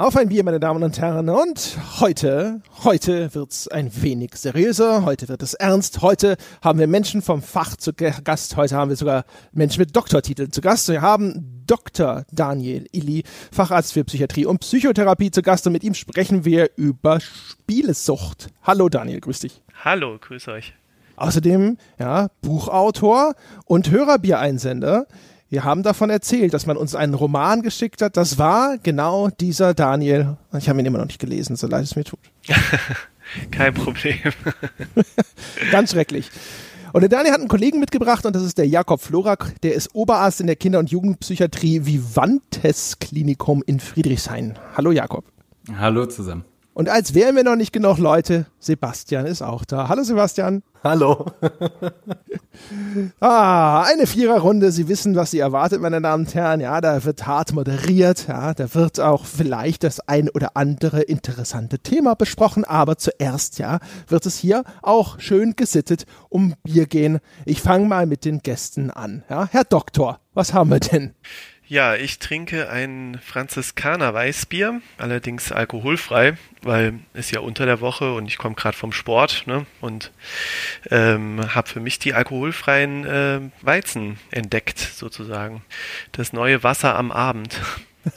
Auf ein Bier, meine Damen und Herren. Und heute, heute wird's ein wenig seriöser. Heute wird es ernst. Heute haben wir Menschen vom Fach zu Gast. Heute haben wir sogar Menschen mit Doktortiteln zu Gast. Wir haben Dr. Daniel Illy, Facharzt für Psychiatrie und Psychotherapie zu Gast. Und mit ihm sprechen wir über Spielesucht. Hallo Daniel, grüß dich. Hallo, grüß euch. Außerdem, ja, Buchautor und Hörerbiereinsender. Wir haben davon erzählt, dass man uns einen Roman geschickt hat. Das war genau dieser Daniel. Ich habe ihn immer noch nicht gelesen, so leid es mir tut. Kein Problem. Ganz schrecklich. Und der Daniel hat einen Kollegen mitgebracht und das ist der Jakob Florak. Der ist Oberarzt in der Kinder- und Jugendpsychiatrie Vivantes Klinikum in Friedrichshain. Hallo Jakob. Hallo zusammen. Und als wären wir noch nicht genug Leute, Sebastian ist auch da. Hallo Sebastian. Hallo. ah, eine Viererrunde. Sie wissen, was Sie erwartet, meine Damen und Herren. Ja, da wird hart moderiert. Ja, da wird auch vielleicht das ein oder andere interessante Thema besprochen. Aber zuerst, ja, wird es hier auch schön gesittet um Bier gehen. Ich fange mal mit den Gästen an. Ja, Herr Doktor, was haben wir denn? Ja, ich trinke ein Franziskaner Weißbier, allerdings alkoholfrei, weil es ja unter der Woche und ich komme gerade vom Sport ne, und ähm, habe für mich die alkoholfreien äh, Weizen entdeckt, sozusagen. Das neue Wasser am Abend.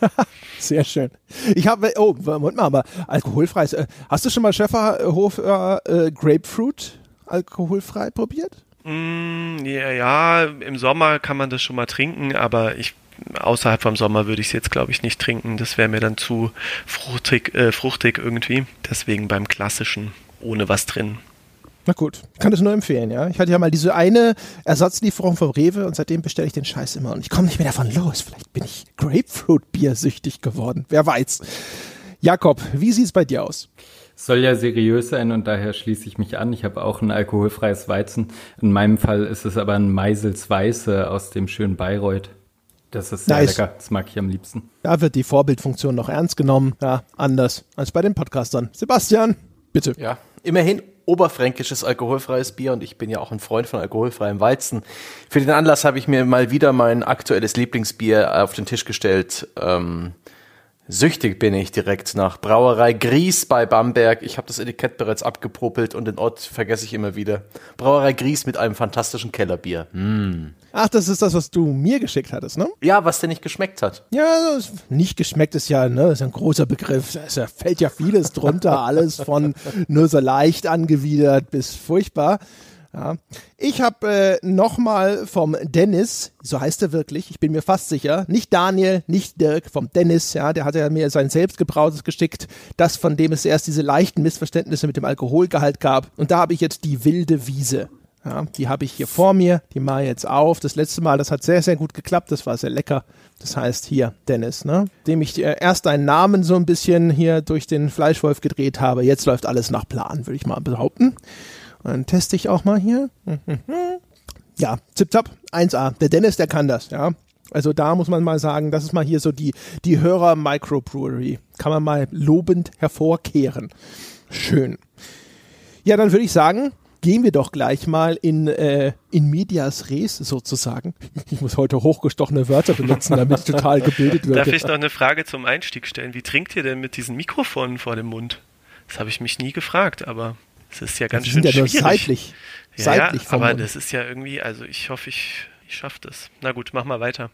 Sehr schön. Ich habe, oh, Moment mal, aber alkoholfreies. Äh, hast du schon mal Schäferhof äh, Grapefruit alkoholfrei probiert? Mm, ja, ja, im Sommer kann man das schon mal trinken, aber ich außerhalb vom Sommer würde ich es jetzt, glaube ich, nicht trinken. Das wäre mir dann zu fruchtig, äh, fruchtig irgendwie. Deswegen beim klassischen ohne was drin. Na gut, kann das nur empfehlen, ja. Ich hatte ja mal diese eine Ersatzlieferung vom Rewe und seitdem bestelle ich den Scheiß immer und ich komme nicht mehr davon los. Vielleicht bin ich Grapefruit-Bier süchtig geworden. Wer weiß. Jakob, wie sieht es bei dir aus? Soll ja seriös sein und daher schließe ich mich an. Ich habe auch ein alkoholfreies Weizen. In meinem Fall ist es aber ein Meisels Weiße aus dem schönen Bayreuth. Das ist sehr nice. lecker. Das mag ich am liebsten. Da wird die Vorbildfunktion noch ernst genommen. Ja, anders als bei den Podcastern. Sebastian, bitte. Ja, immerhin oberfränkisches alkoholfreies Bier und ich bin ja auch ein Freund von alkoholfreiem Weizen. Für den Anlass habe ich mir mal wieder mein aktuelles Lieblingsbier auf den Tisch gestellt. Ähm, Süchtig bin ich direkt nach Brauerei Gries bei Bamberg. Ich habe das Etikett bereits abgepopelt und den Ort vergesse ich immer wieder. Brauerei Gries mit einem fantastischen Kellerbier. Mm. Ach, das ist das, was du mir geschickt hattest, ne? Ja, was dir nicht geschmeckt hat. Ja, nicht geschmeckt ist ja, ne, ist ein großer Begriff. Da fällt ja vieles drunter, alles von nur so leicht angewidert bis furchtbar. Ja. Ich habe äh, nochmal vom Dennis, so heißt er wirklich, ich bin mir fast sicher, nicht Daniel, nicht Dirk, vom Dennis, ja, der hat ja mir sein selbstgebrautes geschickt, das von dem es erst diese leichten Missverständnisse mit dem Alkoholgehalt gab. Und da habe ich jetzt die wilde Wiese. Ja, die habe ich hier vor mir, die mache ich jetzt auf. Das letzte Mal, das hat sehr, sehr gut geklappt, das war sehr lecker. Das heißt hier, Dennis, ne? Dem ich äh, erst deinen Namen so ein bisschen hier durch den Fleischwolf gedreht habe. Jetzt läuft alles nach Plan, würde ich mal behaupten. Dann teste ich auch mal hier. Ja, zip-zap, 1A. Der Dennis, der kann das, ja. Also da muss man mal sagen, das ist mal hier so die, die Hörer-Microbrewery. Kann man mal lobend hervorkehren. Schön. Ja, dann würde ich sagen, gehen wir doch gleich mal in, äh, in medias res sozusagen. Ich muss heute hochgestochene Wörter benutzen, damit ich total gebildet werde. Darf ich noch eine Frage zum Einstieg stellen? Wie trinkt ihr denn mit diesen Mikrofonen vor dem Mund? Das habe ich mich nie gefragt, aber das ist ja ganz schön sind ja schwierig. Nur seitlich. Ja, seitlich aber Mund. das ist ja irgendwie, also ich hoffe, ich, ich schaffe das. Na gut, mach mal weiter.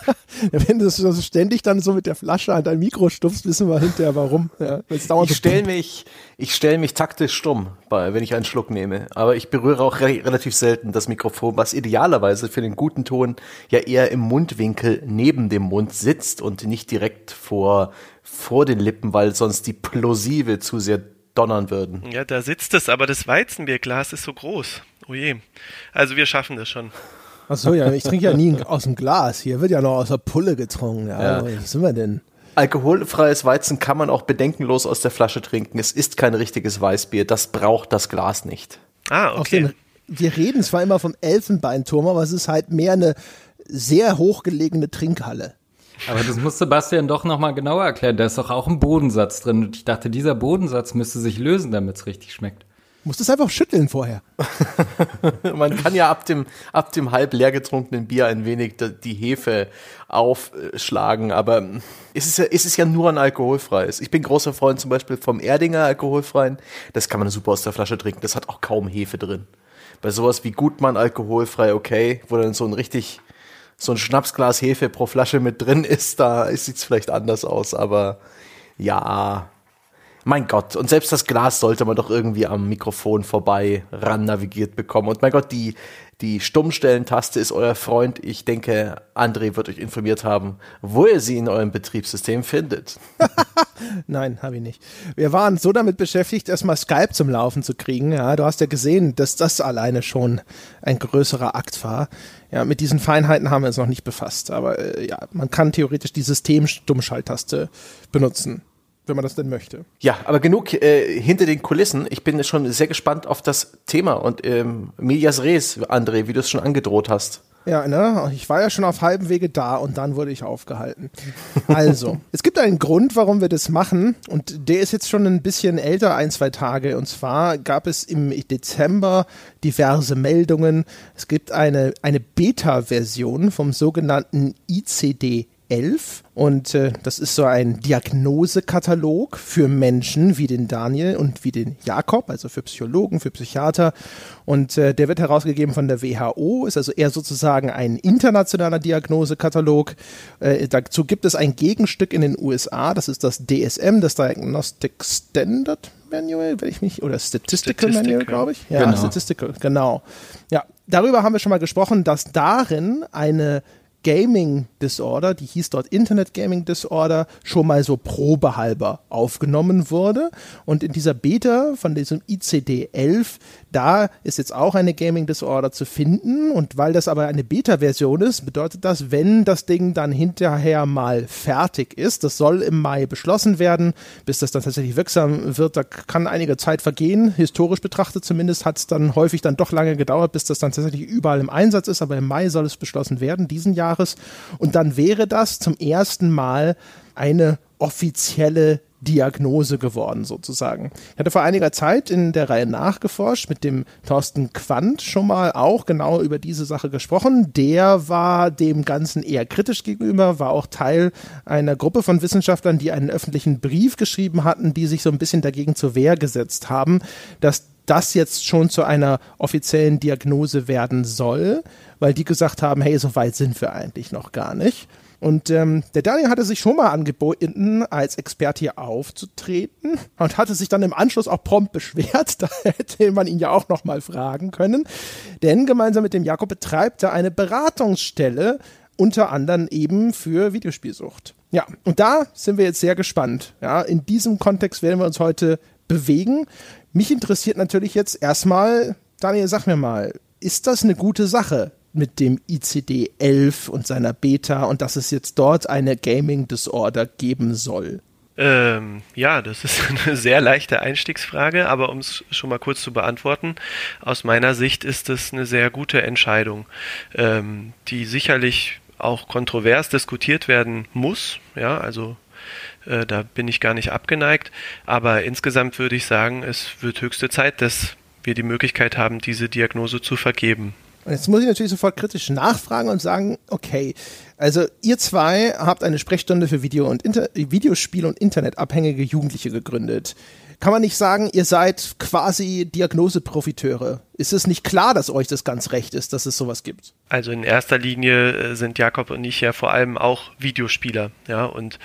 Wenn du so ständig dann so mit der Flasche an dein Mikro stupfst, wissen wir hinterher warum. Ja, ich stelle mich, ich stell mich taktisch stumm, wenn ich einen Schluck nehme. Aber ich berühre auch re relativ selten das Mikrofon, was idealerweise für den guten Ton ja eher im Mundwinkel neben dem Mund sitzt und nicht direkt vor, vor den Lippen, weil sonst die Plosive zu sehr donnern würden. Ja, da sitzt es, aber das Weizenbierglas ist so groß. Oh je. Also wir schaffen das schon. Ach so, ja, ich trinke ja nie aus dem Glas. Hier wird ja noch aus der Pulle getrunken. Ja, ja. Was sind wir denn? Alkoholfreies Weizen kann man auch bedenkenlos aus der Flasche trinken. Es ist kein richtiges Weißbier. Das braucht das Glas nicht. Ah, okay. Den, wir reden zwar immer vom Elfenbeinturm, aber es ist halt mehr eine sehr hochgelegene Trinkhalle. Aber das muss Sebastian doch nochmal genauer erklären. Da ist doch auch ein Bodensatz drin. Und ich dachte, dieser Bodensatz müsste sich lösen, damit es richtig schmeckt. Musst es einfach schütteln vorher. Man kann ja ab dem, ab dem halb leer getrunkenen Bier ein wenig die Hefe aufschlagen, aber es ist ja, es ist ja nur ein alkoholfreies. Ich bin großer Freund zum Beispiel vom Erdinger alkoholfreien. Das kann man super aus der Flasche trinken. Das hat auch kaum Hefe drin. Bei sowas wie Gutmann alkoholfrei, okay, wo dann so ein richtig, so ein Schnapsglas Hefe pro Flasche mit drin ist, da sieht es vielleicht anders aus, aber ja, mein Gott, und selbst das Glas sollte man doch irgendwie am Mikrofon vorbei ran navigiert bekommen. Und mein Gott, die, die Stummstellentaste ist euer Freund. Ich denke, André wird euch informiert haben, wo ihr sie in eurem Betriebssystem findet. Nein, habe ich nicht. Wir waren so damit beschäftigt, erstmal Skype zum Laufen zu kriegen. Ja, du hast ja gesehen, dass das alleine schon ein größerer Akt war. Ja, mit diesen Feinheiten haben wir uns noch nicht befasst. Aber äh, ja, man kann theoretisch die System-Stummschalttaste benutzen wenn man das denn möchte. Ja, aber genug äh, hinter den Kulissen. Ich bin schon sehr gespannt auf das Thema und ähm, Medias Res, André, wie du es schon angedroht hast. Ja, ne? Ich war ja schon auf halbem Wege da und dann wurde ich aufgehalten. Also, es gibt einen Grund, warum wir das machen und der ist jetzt schon ein bisschen älter, ein, zwei Tage. Und zwar gab es im Dezember diverse Meldungen. Es gibt eine, eine Beta-Version vom sogenannten ICD 11 und äh, das ist so ein Diagnosekatalog für Menschen wie den Daniel und wie den Jakob, also für Psychologen, für Psychiater und äh, der wird herausgegeben von der WHO, ist also eher sozusagen ein internationaler Diagnosekatalog. Äh, dazu gibt es ein Gegenstück in den USA, das ist das DSM, das Diagnostic Standard Manual, wenn ich mich, oder Statistical, Statistical Manual, glaube ich. Ja, genau. Statistical, genau. Ja, darüber haben wir schon mal gesprochen, dass darin eine Gaming Disorder, die hieß dort Internet Gaming Disorder, schon mal so probehalber aufgenommen wurde. Und in dieser Beta von diesem ICD-11, da ist jetzt auch eine Gaming Disorder zu finden. Und weil das aber eine Beta-Version ist, bedeutet das, wenn das Ding dann hinterher mal fertig ist, das soll im Mai beschlossen werden, bis das dann tatsächlich wirksam wird, da kann einige Zeit vergehen. Historisch betrachtet zumindest hat es dann häufig dann doch lange gedauert, bis das dann tatsächlich überall im Einsatz ist. Aber im Mai soll es beschlossen werden, diesen Jahr Jahres. Und dann wäre das zum ersten Mal eine offizielle Diagnose geworden, sozusagen. Ich hatte vor einiger Zeit in der Reihe nachgeforscht, mit dem Thorsten Quandt schon mal auch genau über diese Sache gesprochen. Der war dem Ganzen eher kritisch gegenüber, war auch Teil einer Gruppe von Wissenschaftlern, die einen öffentlichen Brief geschrieben hatten, die sich so ein bisschen dagegen zur Wehr gesetzt haben, dass das jetzt schon zu einer offiziellen Diagnose werden soll weil die gesagt haben, hey, so weit sind wir eigentlich noch gar nicht. Und ähm, der Daniel hatte sich schon mal angeboten, als Experte hier aufzutreten und hatte sich dann im Anschluss auch prompt beschwert. Da hätte man ihn ja auch noch mal fragen können. Denn gemeinsam mit dem Jakob betreibt er eine Beratungsstelle, unter anderem eben für Videospielsucht. Ja, und da sind wir jetzt sehr gespannt. Ja, in diesem Kontext werden wir uns heute bewegen. Mich interessiert natürlich jetzt erstmal, Daniel, sag mir mal, ist das eine gute Sache, mit dem ICD-11 und seiner Beta und dass es jetzt dort eine Gaming Disorder geben soll? Ähm, ja, das ist eine sehr leichte Einstiegsfrage, aber um es schon mal kurz zu beantworten, aus meiner Sicht ist es eine sehr gute Entscheidung, ähm, die sicherlich auch kontrovers diskutiert werden muss. Ja, also äh, da bin ich gar nicht abgeneigt, aber insgesamt würde ich sagen, es wird höchste Zeit, dass wir die Möglichkeit haben, diese Diagnose zu vergeben. Und jetzt muss ich natürlich sofort kritisch nachfragen und sagen, okay, also ihr zwei habt eine Sprechstunde für Video und Inter Videospiel und Internetabhängige Jugendliche gegründet. Kann man nicht sagen, ihr seid quasi Diagnoseprofiteure? Ist es nicht klar, dass euch das ganz recht ist, dass es sowas gibt? Also in erster Linie äh, sind Jakob und ich ja vor allem auch Videospieler, ja, und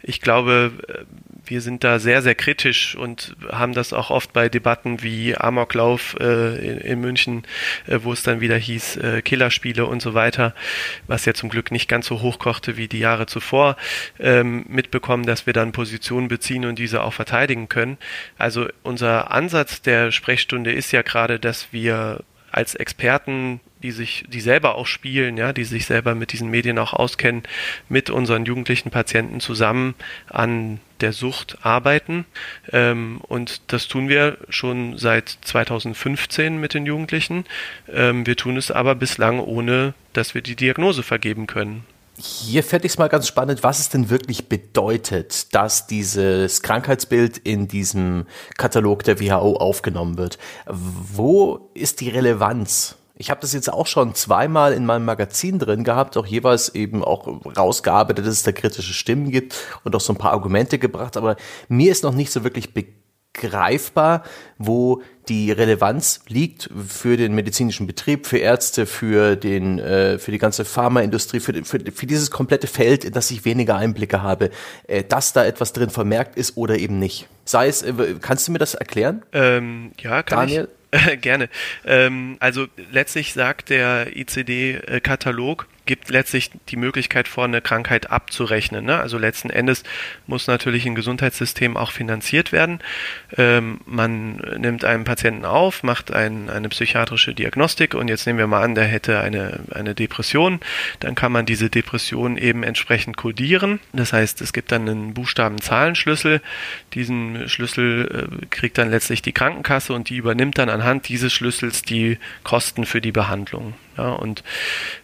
ich glaube, äh, wir sind da sehr, sehr kritisch und haben das auch oft bei Debatten wie Amoklauf äh, in, in, München, äh, wo es dann wieder hieß äh, Killerspiele und so weiter, was ja zum Glück nicht ganz so hochkochte wie die Jahre zuvor, ähm, mitbekommen, dass wir dann Positionen beziehen und diese auch verteidigen können. Also unser Ansatz der Sprechstunde ist ja gerade, dass wir als Experten die sich, die selber auch spielen, ja, die sich selber mit diesen Medien auch auskennen, mit unseren jugendlichen Patienten zusammen an der Sucht arbeiten. Ähm, und das tun wir schon seit 2015 mit den Jugendlichen. Ähm, wir tun es aber bislang ohne, dass wir die Diagnose vergeben können. Hier fände ich es mal ganz spannend, was es denn wirklich bedeutet, dass dieses Krankheitsbild in diesem Katalog der WHO aufgenommen wird. Wo ist die Relevanz? Ich habe das jetzt auch schon zweimal in meinem Magazin drin gehabt, auch jeweils eben auch rausgearbeitet, dass es da kritische Stimmen gibt und auch so ein paar Argumente gebracht, aber mir ist noch nicht so wirklich bekannt, greifbar, wo die Relevanz liegt für den medizinischen Betrieb, für Ärzte, für den, äh, für die ganze Pharmaindustrie, für, für, für dieses komplette Feld, in das ich weniger Einblicke habe, äh, dass da etwas drin vermerkt ist oder eben nicht. Sei es, äh, kannst du mir das erklären? Ähm, ja, kann Daniel? ich. Gerne. Ähm, also letztlich sagt der ICD-Katalog, gibt letztlich die Möglichkeit vor, eine Krankheit abzurechnen. Ne? Also letzten Endes muss natürlich ein Gesundheitssystem auch finanziert werden. Ähm, man nimmt einen Patienten auf, macht ein, eine psychiatrische Diagnostik und jetzt nehmen wir mal an, der hätte eine, eine Depression. Dann kann man diese Depression eben entsprechend kodieren. Das heißt, es gibt dann einen Buchstaben-Zahlenschlüssel. Diesen Schlüssel äh, kriegt dann letztlich die Krankenkasse und die übernimmt dann anhand dieses Schlüssels die Kosten für die Behandlung. Ja, und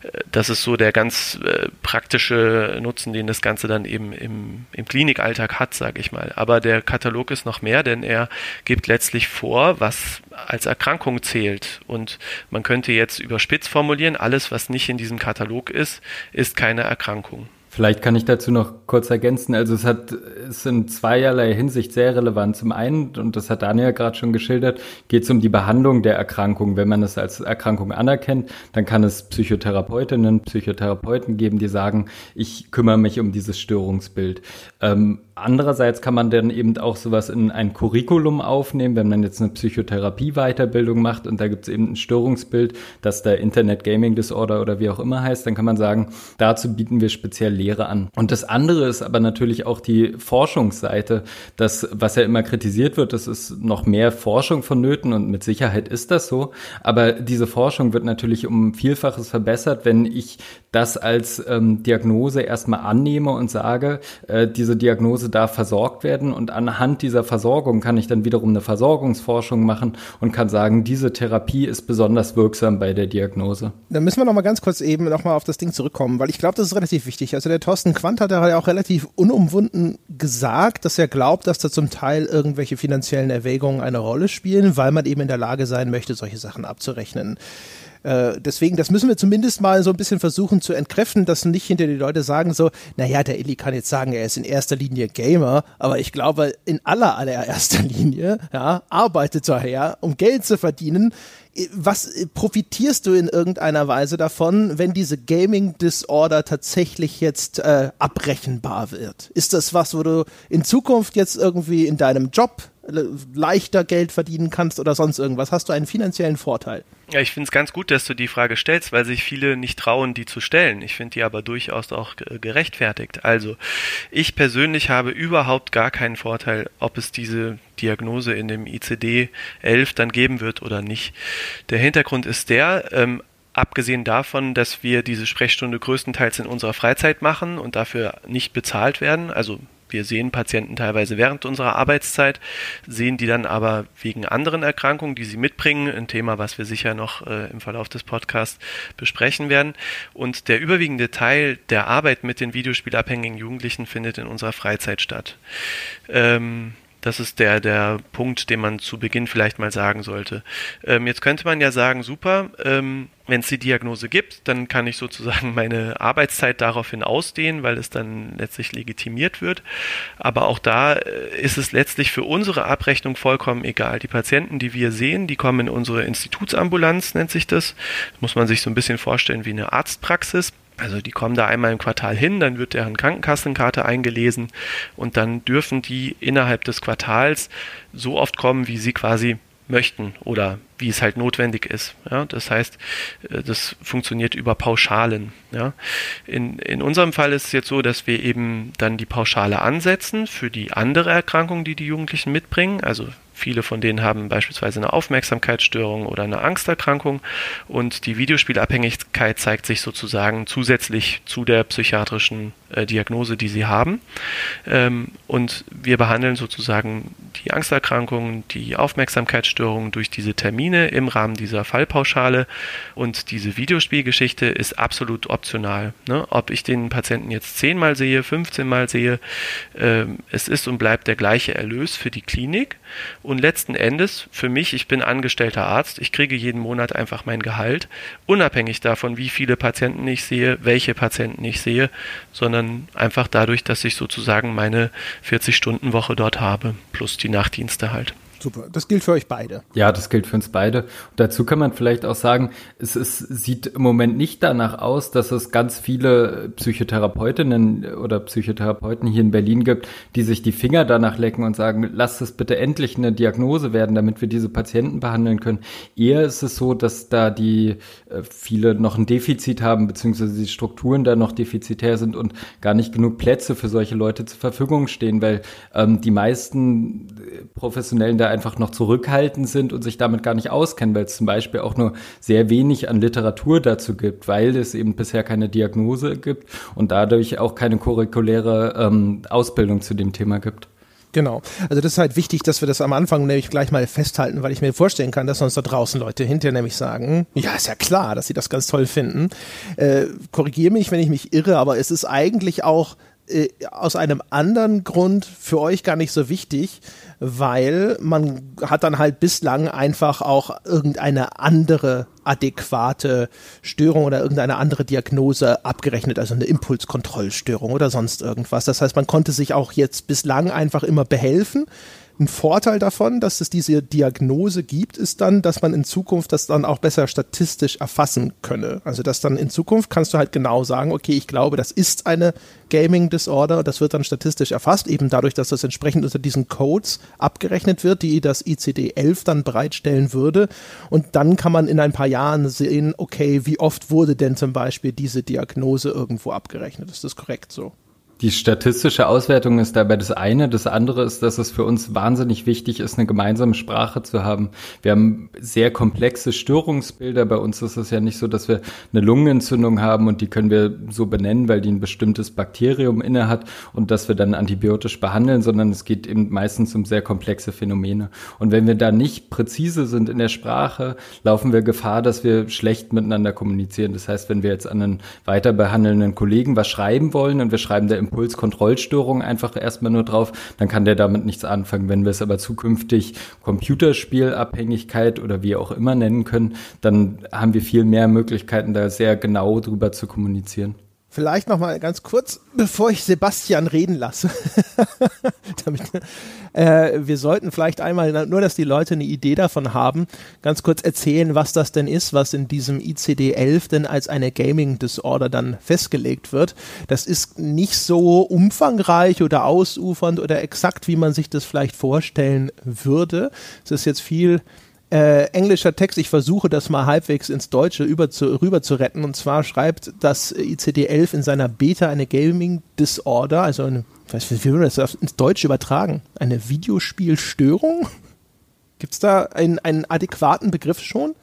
äh, das ist so der ganz äh, praktische Nutzen, den das Ganze dann eben im, im Klinikalltag hat, sage ich mal. Aber der Katalog ist noch mehr, denn er gibt letztlich vor, was als Erkrankung zählt. Und man könnte jetzt überspitzt formulieren, alles, was nicht in diesem Katalog ist, ist keine Erkrankung. Vielleicht kann ich dazu noch kurz ergänzen. Also es hat, es in zweierlei Hinsicht sehr relevant. Zum einen, und das hat Daniel gerade schon geschildert, geht es um die Behandlung der Erkrankung. Wenn man es als Erkrankung anerkennt, dann kann es Psychotherapeutinnen, Psychotherapeuten geben, die sagen, ich kümmere mich um dieses Störungsbild. Ähm, Andererseits kann man dann eben auch sowas in ein Curriculum aufnehmen, wenn man jetzt eine Psychotherapie-Weiterbildung macht und da gibt es eben ein Störungsbild, das der Internet Gaming Disorder oder wie auch immer heißt, dann kann man sagen, dazu bieten wir speziell Lehre an. Und das andere ist aber natürlich auch die Forschungsseite. Das, was ja immer kritisiert wird, das ist noch mehr Forschung vonnöten und mit Sicherheit ist das so. Aber diese Forschung wird natürlich um Vielfaches verbessert, wenn ich das als ähm, Diagnose erstmal annehme und sage, äh, diese Diagnose darf versorgt werden und anhand dieser Versorgung kann ich dann wiederum eine Versorgungsforschung machen und kann sagen, diese Therapie ist besonders wirksam bei der Diagnose. Dann müssen wir noch mal ganz kurz eben noch mal auf das Ding zurückkommen, weil ich glaube, das ist relativ wichtig. Also der Thorsten Quandt hat ja auch relativ unumwunden gesagt, dass er glaubt, dass da zum Teil irgendwelche finanziellen Erwägungen eine Rolle spielen, weil man eben in der Lage sein möchte, solche Sachen abzurechnen. Äh, deswegen, das müssen wir zumindest mal so ein bisschen versuchen zu entkräften, dass nicht hinter die Leute sagen so, naja, der Illy kann jetzt sagen, er ist in erster Linie Gamer, aber ich glaube, in aller allererster Linie, ja, arbeitet er her, um Geld zu verdienen. Was profitierst du in irgendeiner Weise davon, wenn diese Gaming Disorder tatsächlich jetzt äh, abrechenbar wird? Ist das was, wo du in Zukunft jetzt irgendwie in deinem Job leichter Geld verdienen kannst oder sonst irgendwas? Hast du einen finanziellen Vorteil? Ja, ich finde es ganz gut, dass du die Frage stellst, weil sich viele nicht trauen, die zu stellen. Ich finde die aber durchaus auch gerechtfertigt. Also, ich persönlich habe überhaupt gar keinen Vorteil, ob es diese Diagnose in dem ICD 11 dann geben wird oder nicht. Der Hintergrund ist der, ähm, abgesehen davon, dass wir diese Sprechstunde größtenteils in unserer Freizeit machen und dafür nicht bezahlt werden, also wir sehen Patienten teilweise während unserer Arbeitszeit, sehen die dann aber wegen anderen Erkrankungen, die sie mitbringen, ein Thema, was wir sicher noch äh, im Verlauf des Podcasts besprechen werden. Und der überwiegende Teil der Arbeit mit den videospielabhängigen Jugendlichen findet in unserer Freizeit statt. Ähm, das ist der, der Punkt, den man zu Beginn vielleicht mal sagen sollte. Ähm, jetzt könnte man ja sagen, super, ähm, wenn es die Diagnose gibt, dann kann ich sozusagen meine Arbeitszeit daraufhin ausdehnen, weil es dann letztlich legitimiert wird. Aber auch da äh, ist es letztlich für unsere Abrechnung vollkommen egal. Die Patienten, die wir sehen, die kommen in unsere Institutsambulanz, nennt sich das. das muss man sich so ein bisschen vorstellen wie eine Arztpraxis. Also die kommen da einmal im Quartal hin, dann wird deren Krankenkassenkarte eingelesen und dann dürfen die innerhalb des Quartals so oft kommen, wie sie quasi möchten oder wie es halt notwendig ist. Ja, das heißt, äh, das funktioniert über Pauschalen. Ja. In, in unserem Fall ist es jetzt so, dass wir eben dann die Pauschale ansetzen für die andere Erkrankung, die die Jugendlichen mitbringen. Also Viele von denen haben beispielsweise eine Aufmerksamkeitsstörung oder eine Angsterkrankung und die Videospielabhängigkeit zeigt sich sozusagen zusätzlich zu der psychiatrischen äh, Diagnose, die sie haben. Ähm, und wir behandeln sozusagen die Angsterkrankungen, die Aufmerksamkeitsstörungen durch diese Termine im Rahmen dieser Fallpauschale und diese Videospielgeschichte ist absolut optional. Ne? Ob ich den Patienten jetzt zehnmal sehe, 15 Mal sehe, äh, es ist und bleibt der gleiche Erlös für die Klinik und letzten Endes für mich, ich bin angestellter Arzt, ich kriege jeden Monat einfach mein Gehalt, unabhängig davon, wie viele Patienten ich sehe, welche Patienten ich sehe, sondern einfach dadurch, dass ich sozusagen meine 40-Stunden-Woche dort habe, plus die Nachtdienste halt. Super. Das gilt für euch beide. Ja, das gilt für uns beide. Und dazu kann man vielleicht auch sagen, es, es sieht im Moment nicht danach aus, dass es ganz viele Psychotherapeutinnen oder Psychotherapeuten hier in Berlin gibt, die sich die Finger danach lecken und sagen, lasst es bitte endlich eine Diagnose werden, damit wir diese Patienten behandeln können. Eher ist es so, dass da die äh, viele noch ein Defizit haben, beziehungsweise die Strukturen da noch defizitär sind und gar nicht genug Plätze für solche Leute zur Verfügung stehen, weil ähm, die meisten Professionellen einfach noch zurückhaltend sind und sich damit gar nicht auskennen, weil es zum Beispiel auch nur sehr wenig an Literatur dazu gibt, weil es eben bisher keine Diagnose gibt und dadurch auch keine curriculäre ähm, Ausbildung zu dem Thema gibt. Genau. Also das ist halt wichtig, dass wir das am Anfang nämlich gleich mal festhalten, weil ich mir vorstellen kann, dass uns da draußen Leute hinterher nämlich sagen, ja, ist ja klar, dass sie das ganz toll finden. Äh, Korrigiere mich, wenn ich mich irre, aber es ist eigentlich auch äh, aus einem anderen Grund für euch gar nicht so wichtig, weil man hat dann halt bislang einfach auch irgendeine andere adäquate Störung oder irgendeine andere Diagnose abgerechnet, also eine Impulskontrollstörung oder sonst irgendwas. Das heißt, man konnte sich auch jetzt bislang einfach immer behelfen. Ein Vorteil davon, dass es diese Diagnose gibt, ist dann, dass man in Zukunft das dann auch besser statistisch erfassen könne. Also dass dann in Zukunft kannst du halt genau sagen, okay, ich glaube, das ist eine Gaming Disorder. Das wird dann statistisch erfasst, eben dadurch, dass das entsprechend unter diesen Codes abgerechnet wird, die das ICD-11 dann bereitstellen würde. Und dann kann man in ein paar Jahren sehen, okay, wie oft wurde denn zum Beispiel diese Diagnose irgendwo abgerechnet? Ist das korrekt so? Die statistische Auswertung ist dabei das eine. Das andere ist, dass es für uns wahnsinnig wichtig ist, eine gemeinsame Sprache zu haben. Wir haben sehr komplexe Störungsbilder. Bei uns ist es ja nicht so, dass wir eine Lungenentzündung haben und die können wir so benennen, weil die ein bestimmtes Bakterium inne hat und dass wir dann antibiotisch behandeln, sondern es geht eben meistens um sehr komplexe Phänomene. Und wenn wir da nicht präzise sind in der Sprache, laufen wir Gefahr, dass wir schlecht miteinander kommunizieren. Das heißt, wenn wir jetzt an einen weiter behandelnden Kollegen was schreiben wollen und wir schreiben da Impulskontrollstörung einfach erstmal nur drauf, dann kann der damit nichts anfangen. Wenn wir es aber zukünftig Computerspielabhängigkeit oder wie auch immer nennen können, dann haben wir viel mehr Möglichkeiten, da sehr genau drüber zu kommunizieren. Vielleicht noch mal ganz kurz, bevor ich Sebastian reden lasse. Damit, äh, wir sollten vielleicht einmal, nur dass die Leute eine Idee davon haben, ganz kurz erzählen, was das denn ist, was in diesem ICD-11 denn als eine Gaming Disorder dann festgelegt wird. Das ist nicht so umfangreich oder ausufernd oder exakt, wie man sich das vielleicht vorstellen würde. Es ist jetzt viel äh, englischer Text, ich versuche das mal halbwegs ins Deutsche über zu, rüber zu retten. Und zwar schreibt das ICD-11 in seiner Beta eine Gaming Disorder, also eine, weiß, wie würde das ins Deutsche übertragen? Eine Videospielstörung? Gibt es da einen, einen adäquaten Begriff schon?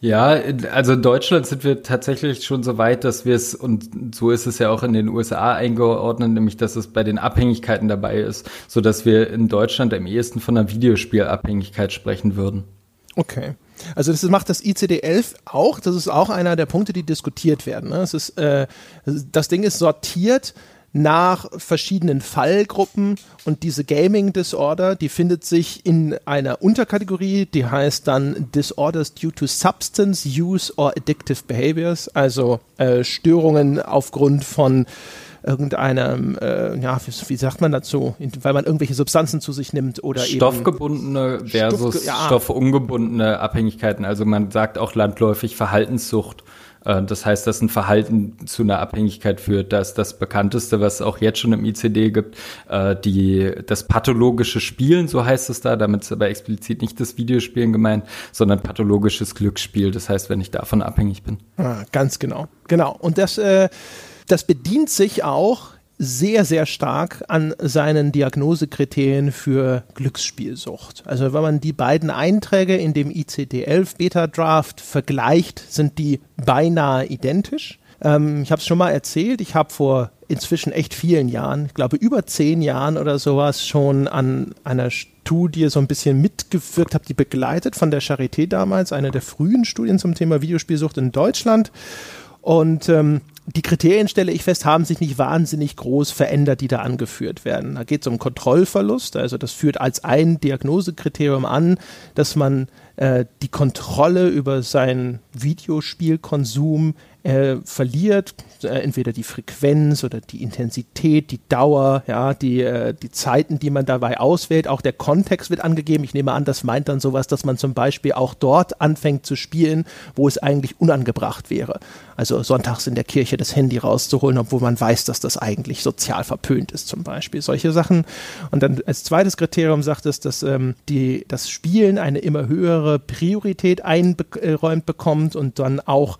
Ja, also in Deutschland sind wir tatsächlich schon so weit, dass wir es, und so ist es ja auch in den USA eingeordnet, nämlich dass es bei den Abhängigkeiten dabei ist, so dass wir in Deutschland am ehesten von einer Videospielabhängigkeit sprechen würden. Okay. Also das macht das ICD-11 auch. Das ist auch einer der Punkte, die diskutiert werden. Ne? Es ist, äh, das Ding ist sortiert nach verschiedenen Fallgruppen und diese Gaming Disorder, die findet sich in einer Unterkategorie, die heißt dann Disorders due to Substance Use or Addictive Behaviors, also äh, Störungen aufgrund von irgendeinem, äh, ja, wie, sagt man dazu, weil man irgendwelche Substanzen zu sich nimmt oder Stoffgebundene eben versus Stoff, ja. stoffungebundene Abhängigkeiten. Also man sagt auch landläufig Verhaltenssucht. Äh, das heißt, dass ein Verhalten zu einer Abhängigkeit führt. Das ist das bekannteste, was es auch jetzt schon im ICD gibt, äh, die, das pathologische Spielen, so heißt es da. Damit ist aber explizit nicht das Videospielen gemeint, sondern pathologisches Glücksspiel. Das heißt, wenn ich davon abhängig bin. Ah, ganz genau. Genau. Und das, äh, das bedient sich auch sehr, sehr stark an seinen Diagnosekriterien für Glücksspielsucht. Also wenn man die beiden Einträge in dem ICD-11 Beta Draft vergleicht, sind die beinahe identisch. Ähm, ich habe es schon mal erzählt, ich habe vor inzwischen echt vielen Jahren, ich glaube über zehn Jahren oder sowas, schon an einer Studie so ein bisschen mitgewirkt, habe die begleitet von der Charité damals, eine der frühen Studien zum Thema Videospielsucht in Deutschland. Und ähm, die Kriterien, stelle ich fest, haben sich nicht wahnsinnig groß verändert, die da angeführt werden. Da geht es um Kontrollverlust, also das führt als ein Diagnosekriterium an, dass man äh, die Kontrolle über seinen Videospielkonsum äh, verliert, äh, entweder die Frequenz oder die Intensität, die Dauer, ja, die, äh, die Zeiten, die man dabei auswählt, auch der Kontext wird angegeben. Ich nehme an, das meint dann sowas, dass man zum Beispiel auch dort anfängt zu spielen, wo es eigentlich unangebracht wäre. Also sonntags in der Kirche das Handy rauszuholen, obwohl man weiß, dass das eigentlich sozial verpönt ist, zum Beispiel. Solche Sachen. Und dann als zweites Kriterium sagt es, dass ähm, die, das Spielen eine immer höhere Priorität eingeräumt bekommt und dann auch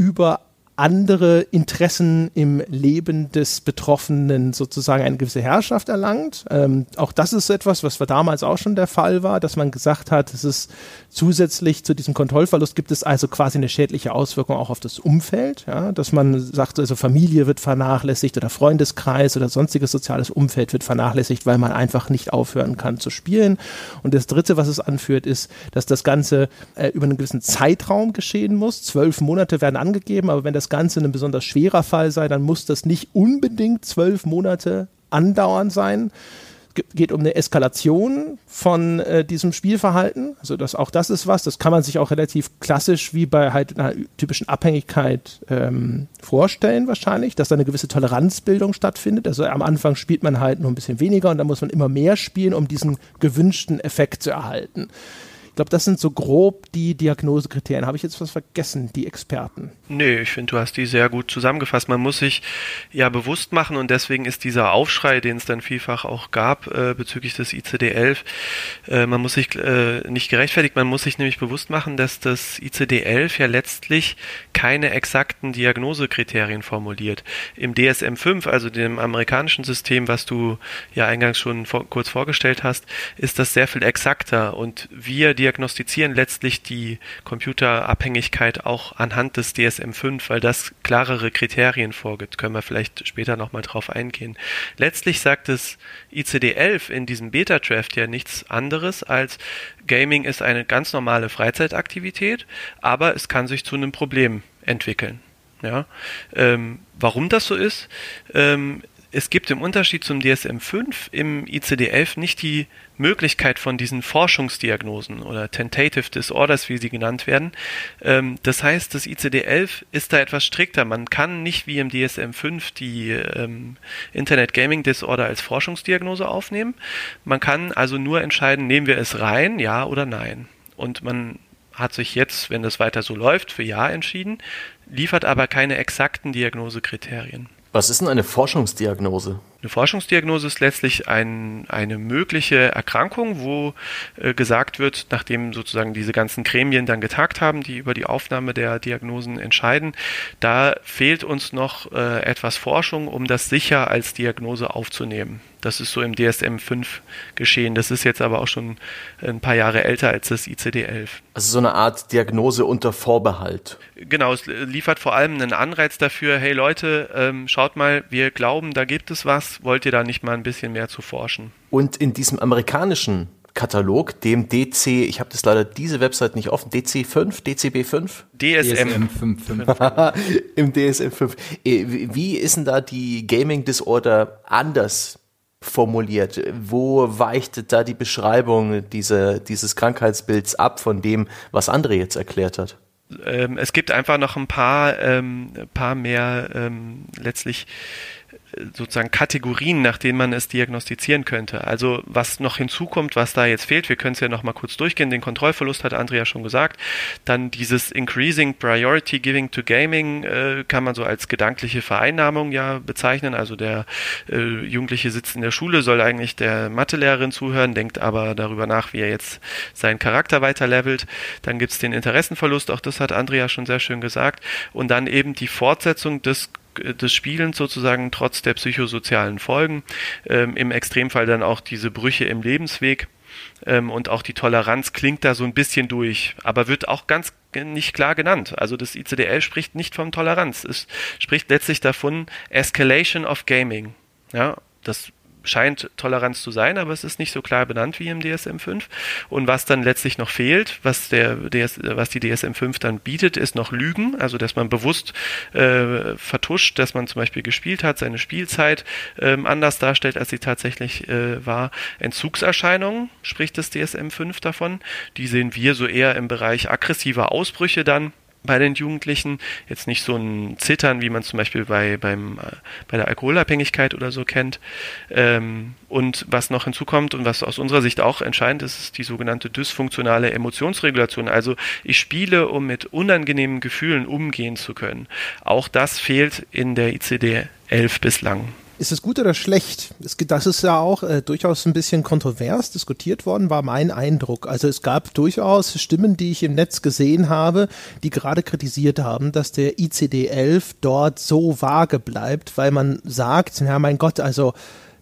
über andere Interessen im Leben des Betroffenen sozusagen eine gewisse Herrschaft erlangt. Ähm, auch das ist etwas, was damals auch schon der Fall war, dass man gesagt hat, es ist zusätzlich zu diesem Kontrollverlust gibt es also quasi eine schädliche Auswirkung auch auf das Umfeld, ja, dass man sagt, also Familie wird vernachlässigt oder Freundeskreis oder sonstiges soziales Umfeld wird vernachlässigt, weil man einfach nicht aufhören kann zu spielen. Und das Dritte, was es anführt, ist, dass das Ganze äh, über einen gewissen Zeitraum geschehen muss. Zwölf Monate werden angegeben, aber wenn das Ganze ein besonders schwerer Fall sei, dann muss das nicht unbedingt zwölf Monate andauernd sein. Es geht um eine Eskalation von äh, diesem Spielverhalten. Also das, auch das ist was, das kann man sich auch relativ klassisch wie bei halt einer typischen Abhängigkeit ähm, vorstellen wahrscheinlich, dass da eine gewisse Toleranzbildung stattfindet. Also am Anfang spielt man halt nur ein bisschen weniger und dann muss man immer mehr spielen, um diesen gewünschten Effekt zu erhalten. Glaube, das sind so grob die Diagnosekriterien. Habe ich jetzt was vergessen, die Experten? Nee, ich finde, du hast die sehr gut zusammengefasst. Man muss sich ja bewusst machen und deswegen ist dieser Aufschrei, den es dann vielfach auch gab äh, bezüglich des ICD-11, äh, man muss sich äh, nicht gerechtfertigt, man muss sich nämlich bewusst machen, dass das ICD-11 ja letztlich keine exakten Diagnosekriterien formuliert. Im DSM-5, also dem amerikanischen System, was du ja eingangs schon vor, kurz vorgestellt hast, ist das sehr viel exakter und wir diagnostizieren letztlich die Computerabhängigkeit auch anhand des DSM-5, weil das klarere Kriterien vorgibt. Können wir vielleicht später nochmal drauf eingehen. Letztlich sagt es ICD-11 in diesem Beta-Draft ja nichts anderes als Gaming ist eine ganz normale Freizeitaktivität, aber es kann sich zu einem Problem entwickeln. Ja, ähm, warum das so ist, ähm, es gibt im Unterschied zum DSM-5 im ICD-11 nicht die Möglichkeit von diesen Forschungsdiagnosen oder Tentative Disorders, wie sie genannt werden. Ähm, das heißt, das ICD-11 ist da etwas strikter. Man kann nicht wie im DSM-5 die ähm, Internet Gaming Disorder als Forschungsdiagnose aufnehmen. Man kann also nur entscheiden, nehmen wir es rein, ja oder nein. Und man hat sich jetzt, wenn das weiter so läuft, für Ja entschieden, liefert aber keine exakten Diagnosekriterien. Was ist denn eine Forschungsdiagnose? Eine Forschungsdiagnose ist letztlich ein, eine mögliche Erkrankung, wo äh, gesagt wird, nachdem sozusagen diese ganzen Gremien dann getagt haben, die über die Aufnahme der Diagnosen entscheiden, da fehlt uns noch äh, etwas Forschung, um das sicher als Diagnose aufzunehmen. Das ist so im DSM-5 geschehen. Das ist jetzt aber auch schon ein paar Jahre älter als das ICD-11. Also so eine Art Diagnose unter Vorbehalt. Genau, es liefert vor allem einen Anreiz dafür, hey Leute, ähm, schaut mal, wir glauben, da gibt es was, wollt ihr da nicht mal ein bisschen mehr zu forschen? Und in diesem amerikanischen Katalog, dem DC, ich habe das leider diese Website nicht offen, DC5, DCB5? DSM, 5. Im DSM5. Äh, wie ist denn da die Gaming Disorder anders formuliert? Wo weicht da die Beschreibung diese, dieses Krankheitsbilds ab von dem, was André jetzt erklärt hat? Ähm, es gibt einfach noch ein paar, ähm, paar mehr ähm, letztlich sozusagen Kategorien, nach denen man es diagnostizieren könnte. Also was noch hinzukommt, was da jetzt fehlt, wir können es ja noch mal kurz durchgehen. Den Kontrollverlust hat Andrea schon gesagt. Dann dieses Increasing Priority Giving to Gaming äh, kann man so als gedankliche Vereinnahmung ja bezeichnen. Also der äh, Jugendliche sitzt in der Schule, soll eigentlich der Mathelehrerin zuhören, denkt aber darüber nach, wie er jetzt seinen Charakter weiter levelt. Dann gibt es den Interessenverlust, auch das hat Andrea schon sehr schön gesagt. Und dann eben die Fortsetzung des des Spielens sozusagen trotz der psychosozialen Folgen, ähm, im Extremfall dann auch diese Brüche im Lebensweg. ähm, und auch die Toleranz klingt da so ein bisschen durch, aber wird auch ganz nicht klar genannt. Also das ICDL spricht nicht von Toleranz. Es spricht letztlich davon Escalation of Gaming. Ja, das scheint Toleranz zu sein, aber es ist nicht so klar benannt wie im DSM-5. Und was dann letztlich noch fehlt, was, der DS, was die DSM-5 dann bietet, ist noch Lügen, also dass man bewusst äh, vertuscht, dass man zum Beispiel gespielt hat, seine Spielzeit äh, anders darstellt, als sie tatsächlich äh, war. Entzugserscheinungen, spricht das DSM-5 davon. Die sehen wir so eher im Bereich aggressiver Ausbrüche dann bei den Jugendlichen. Jetzt nicht so ein Zittern, wie man zum Beispiel bei, beim, äh, bei der Alkoholabhängigkeit oder so kennt. Ähm, und was noch hinzukommt und was aus unserer Sicht auch entscheidend ist, ist die sogenannte dysfunktionale Emotionsregulation. Also ich spiele, um mit unangenehmen Gefühlen umgehen zu können. Auch das fehlt in der ICD 11 bislang. Ist es gut oder schlecht? Das ist ja auch äh, durchaus ein bisschen kontrovers diskutiert worden, war mein Eindruck. Also es gab durchaus Stimmen, die ich im Netz gesehen habe, die gerade kritisiert haben, dass der ICD-11 dort so vage bleibt, weil man sagt, ja mein Gott, also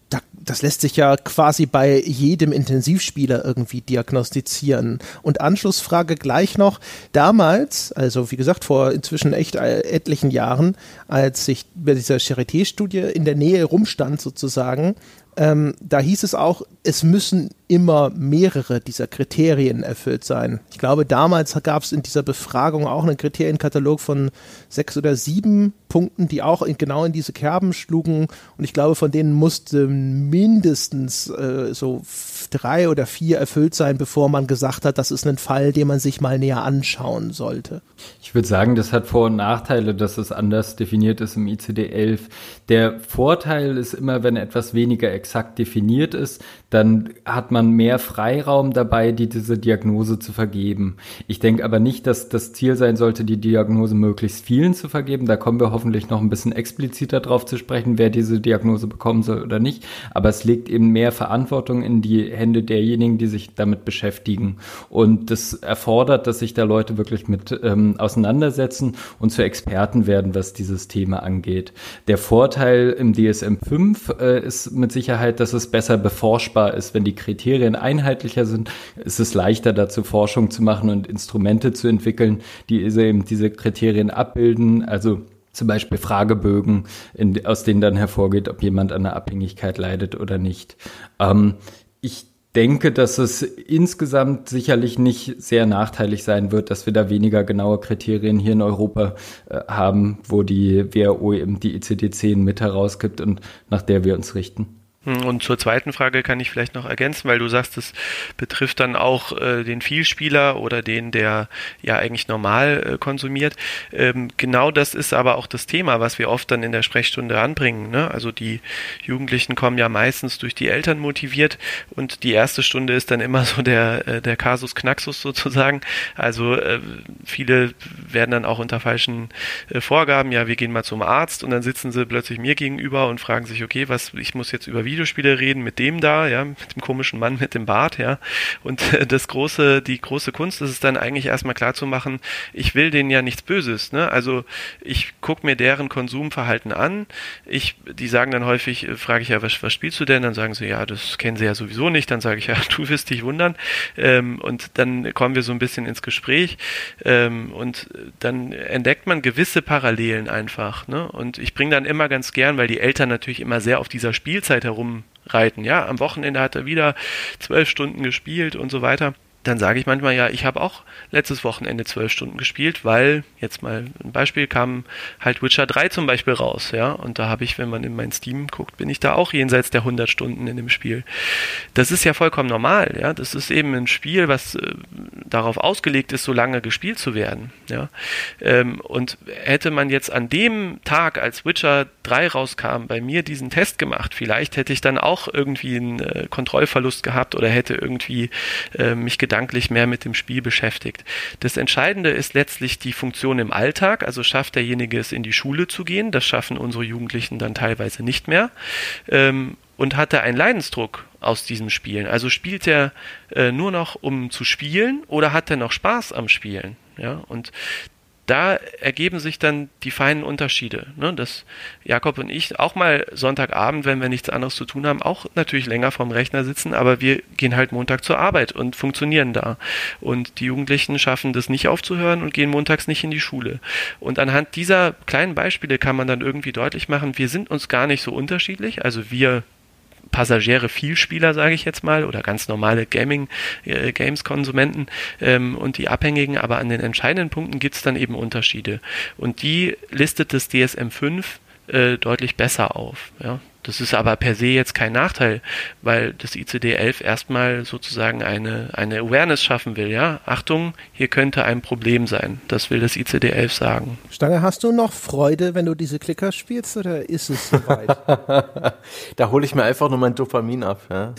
da, das lässt sich ja quasi bei jedem Intensivspieler irgendwie diagnostizieren. Und Anschlussfrage gleich noch. Damals, also wie gesagt, vor inzwischen echt etlichen Jahren, als ich bei dieser Charité-Studie in der Nähe rumstand sozusagen, ähm, da hieß es auch, es müssen immer mehrere dieser Kriterien erfüllt sein. Ich glaube, damals gab es in dieser Befragung auch einen Kriterienkatalog von sechs oder sieben Punkten, die auch in, genau in diese Kerben schlugen. Und ich glaube, von denen musste mindestens äh, so drei oder vier erfüllt sein, bevor man gesagt hat, das ist ein Fall, den man sich mal näher anschauen sollte. Ich würde sagen, das hat Vor- und Nachteile, dass es anders definiert ist im ICD-11. Der Vorteil ist immer, wenn etwas weniger exakt definiert ist, dann hat man mehr Freiraum dabei, die, diese Diagnose zu vergeben. Ich denke aber nicht, dass das Ziel sein sollte, die Diagnose möglichst vielen zu vergeben. Da kommen wir hoffentlich noch ein bisschen expliziter drauf zu sprechen, wer diese Diagnose bekommen soll oder nicht. Aber es legt eben mehr Verantwortung in die Hände derjenigen, die sich damit beschäftigen. Und das erfordert, dass sich da Leute wirklich mit ähm, auseinandersetzen und zu Experten werden, was dieses Thema angeht. Der Vorteil im DSM 5 äh, ist mit Sicherheit, dass es besser beforschbar ist. Wenn die Kriterien einheitlicher sind, ist es leichter dazu Forschung zu machen und Instrumente zu entwickeln, die eben diese Kriterien abbilden. Also zum Beispiel Fragebögen, in, aus denen dann hervorgeht, ob jemand an einer Abhängigkeit leidet oder nicht. Ähm, ich denke, dass es insgesamt sicherlich nicht sehr nachteilig sein wird, dass wir da weniger genaue Kriterien hier in Europa äh, haben, wo die WHO eben die ICD-10 mit herausgibt und nach der wir uns richten. Hm, und zur zweiten Frage kann ich vielleicht noch ergänzen, weil du sagst, es betrifft dann auch äh, den Vielspieler oder den, der ja eigentlich normal äh, konsumiert. Ähm, genau das ist aber auch das Thema, was wir oft dann in der Sprechstunde anbringen. Ne? Also die Jugendlichen kommen ja meistens durch die Eltern motiviert und die erste Stunde ist dann immer so der, äh, der Kasus Knaxus sozusagen. Also äh, viele werden dann auch unter falschen äh, Vorgaben, ja, wir gehen mal zum Arzt und dann sitzen sie plötzlich mir gegenüber und fragen sich, okay, was, ich muss jetzt über Videospiele reden mit dem da, ja, mit dem komischen Mann mit dem Bart, ja. Und äh, das große, die große Kunst ist es dann eigentlich erstmal klar zu machen, ich will denen ja nichts Böses, ne? Also ich gucke mir deren Konsumverhalten an. Ich, die sagen dann häufig, äh, frage ich ja, was, was spielst du denn? Dann sagen sie, ja, das kennen sie ja sowieso nicht. Dann sage ich, ja, du wirst dich wundern. Ähm, und dann kommen wir so ein bisschen ins Gespräch. Ähm, und dann entdeckt man gewisse Parallelen einfach. Ne? Und ich bringe dann immer ganz gern, weil die Eltern natürlich immer sehr auf dieser Spielzeit herum rumreiten. Ja, am Wochenende hat er wieder zwölf Stunden gespielt und so weiter dann sage ich manchmal, ja, ich habe auch letztes Wochenende zwölf Stunden gespielt, weil, jetzt mal ein Beispiel, kam halt Witcher 3 zum Beispiel raus, ja, und da habe ich, wenn man in mein Steam guckt, bin ich da auch jenseits der 100 Stunden in dem Spiel. Das ist ja vollkommen normal, ja, das ist eben ein Spiel, was äh, darauf ausgelegt ist, so lange gespielt zu werden, ja, ähm, und hätte man jetzt an dem Tag, als Witcher 3 rauskam, bei mir diesen Test gemacht, vielleicht hätte ich dann auch irgendwie einen äh, Kontrollverlust gehabt oder hätte irgendwie äh, mich gedacht, gedanklich mehr mit dem Spiel beschäftigt. Das Entscheidende ist letztlich die Funktion im Alltag, also schafft derjenige es in die Schule zu gehen, das schaffen unsere Jugendlichen dann teilweise nicht mehr. Ähm, und hat er einen Leidensdruck aus diesem Spielen? Also spielt er äh, nur noch, um zu spielen oder hat er noch Spaß am Spielen? Ja, und da ergeben sich dann die feinen Unterschiede. Ne? Dass Jakob und ich auch mal Sonntagabend, wenn wir nichts anderes zu tun haben, auch natürlich länger vorm Rechner sitzen, aber wir gehen halt Montag zur Arbeit und funktionieren da. Und die Jugendlichen schaffen das nicht aufzuhören und gehen montags nicht in die Schule. Und anhand dieser kleinen Beispiele kann man dann irgendwie deutlich machen, wir sind uns gar nicht so unterschiedlich. Also wir Passagiere Vielspieler, sage ich jetzt mal, oder ganz normale Gaming, äh, Games-Konsumenten ähm, und die Abhängigen, aber an den entscheidenden Punkten gibt es dann eben Unterschiede. Und die listet das DSM 5 äh, deutlich besser auf. Ja? Das ist aber per se jetzt kein Nachteil, weil das ICD-11 erstmal sozusagen eine, eine Awareness schaffen will. Ja, Achtung, hier könnte ein Problem sein. Das will das ICD-11 sagen. Stange, hast du noch Freude, wenn du diese Klicker spielst oder ist es soweit? da hole ich mir einfach nur mein Dopamin ab. Ja?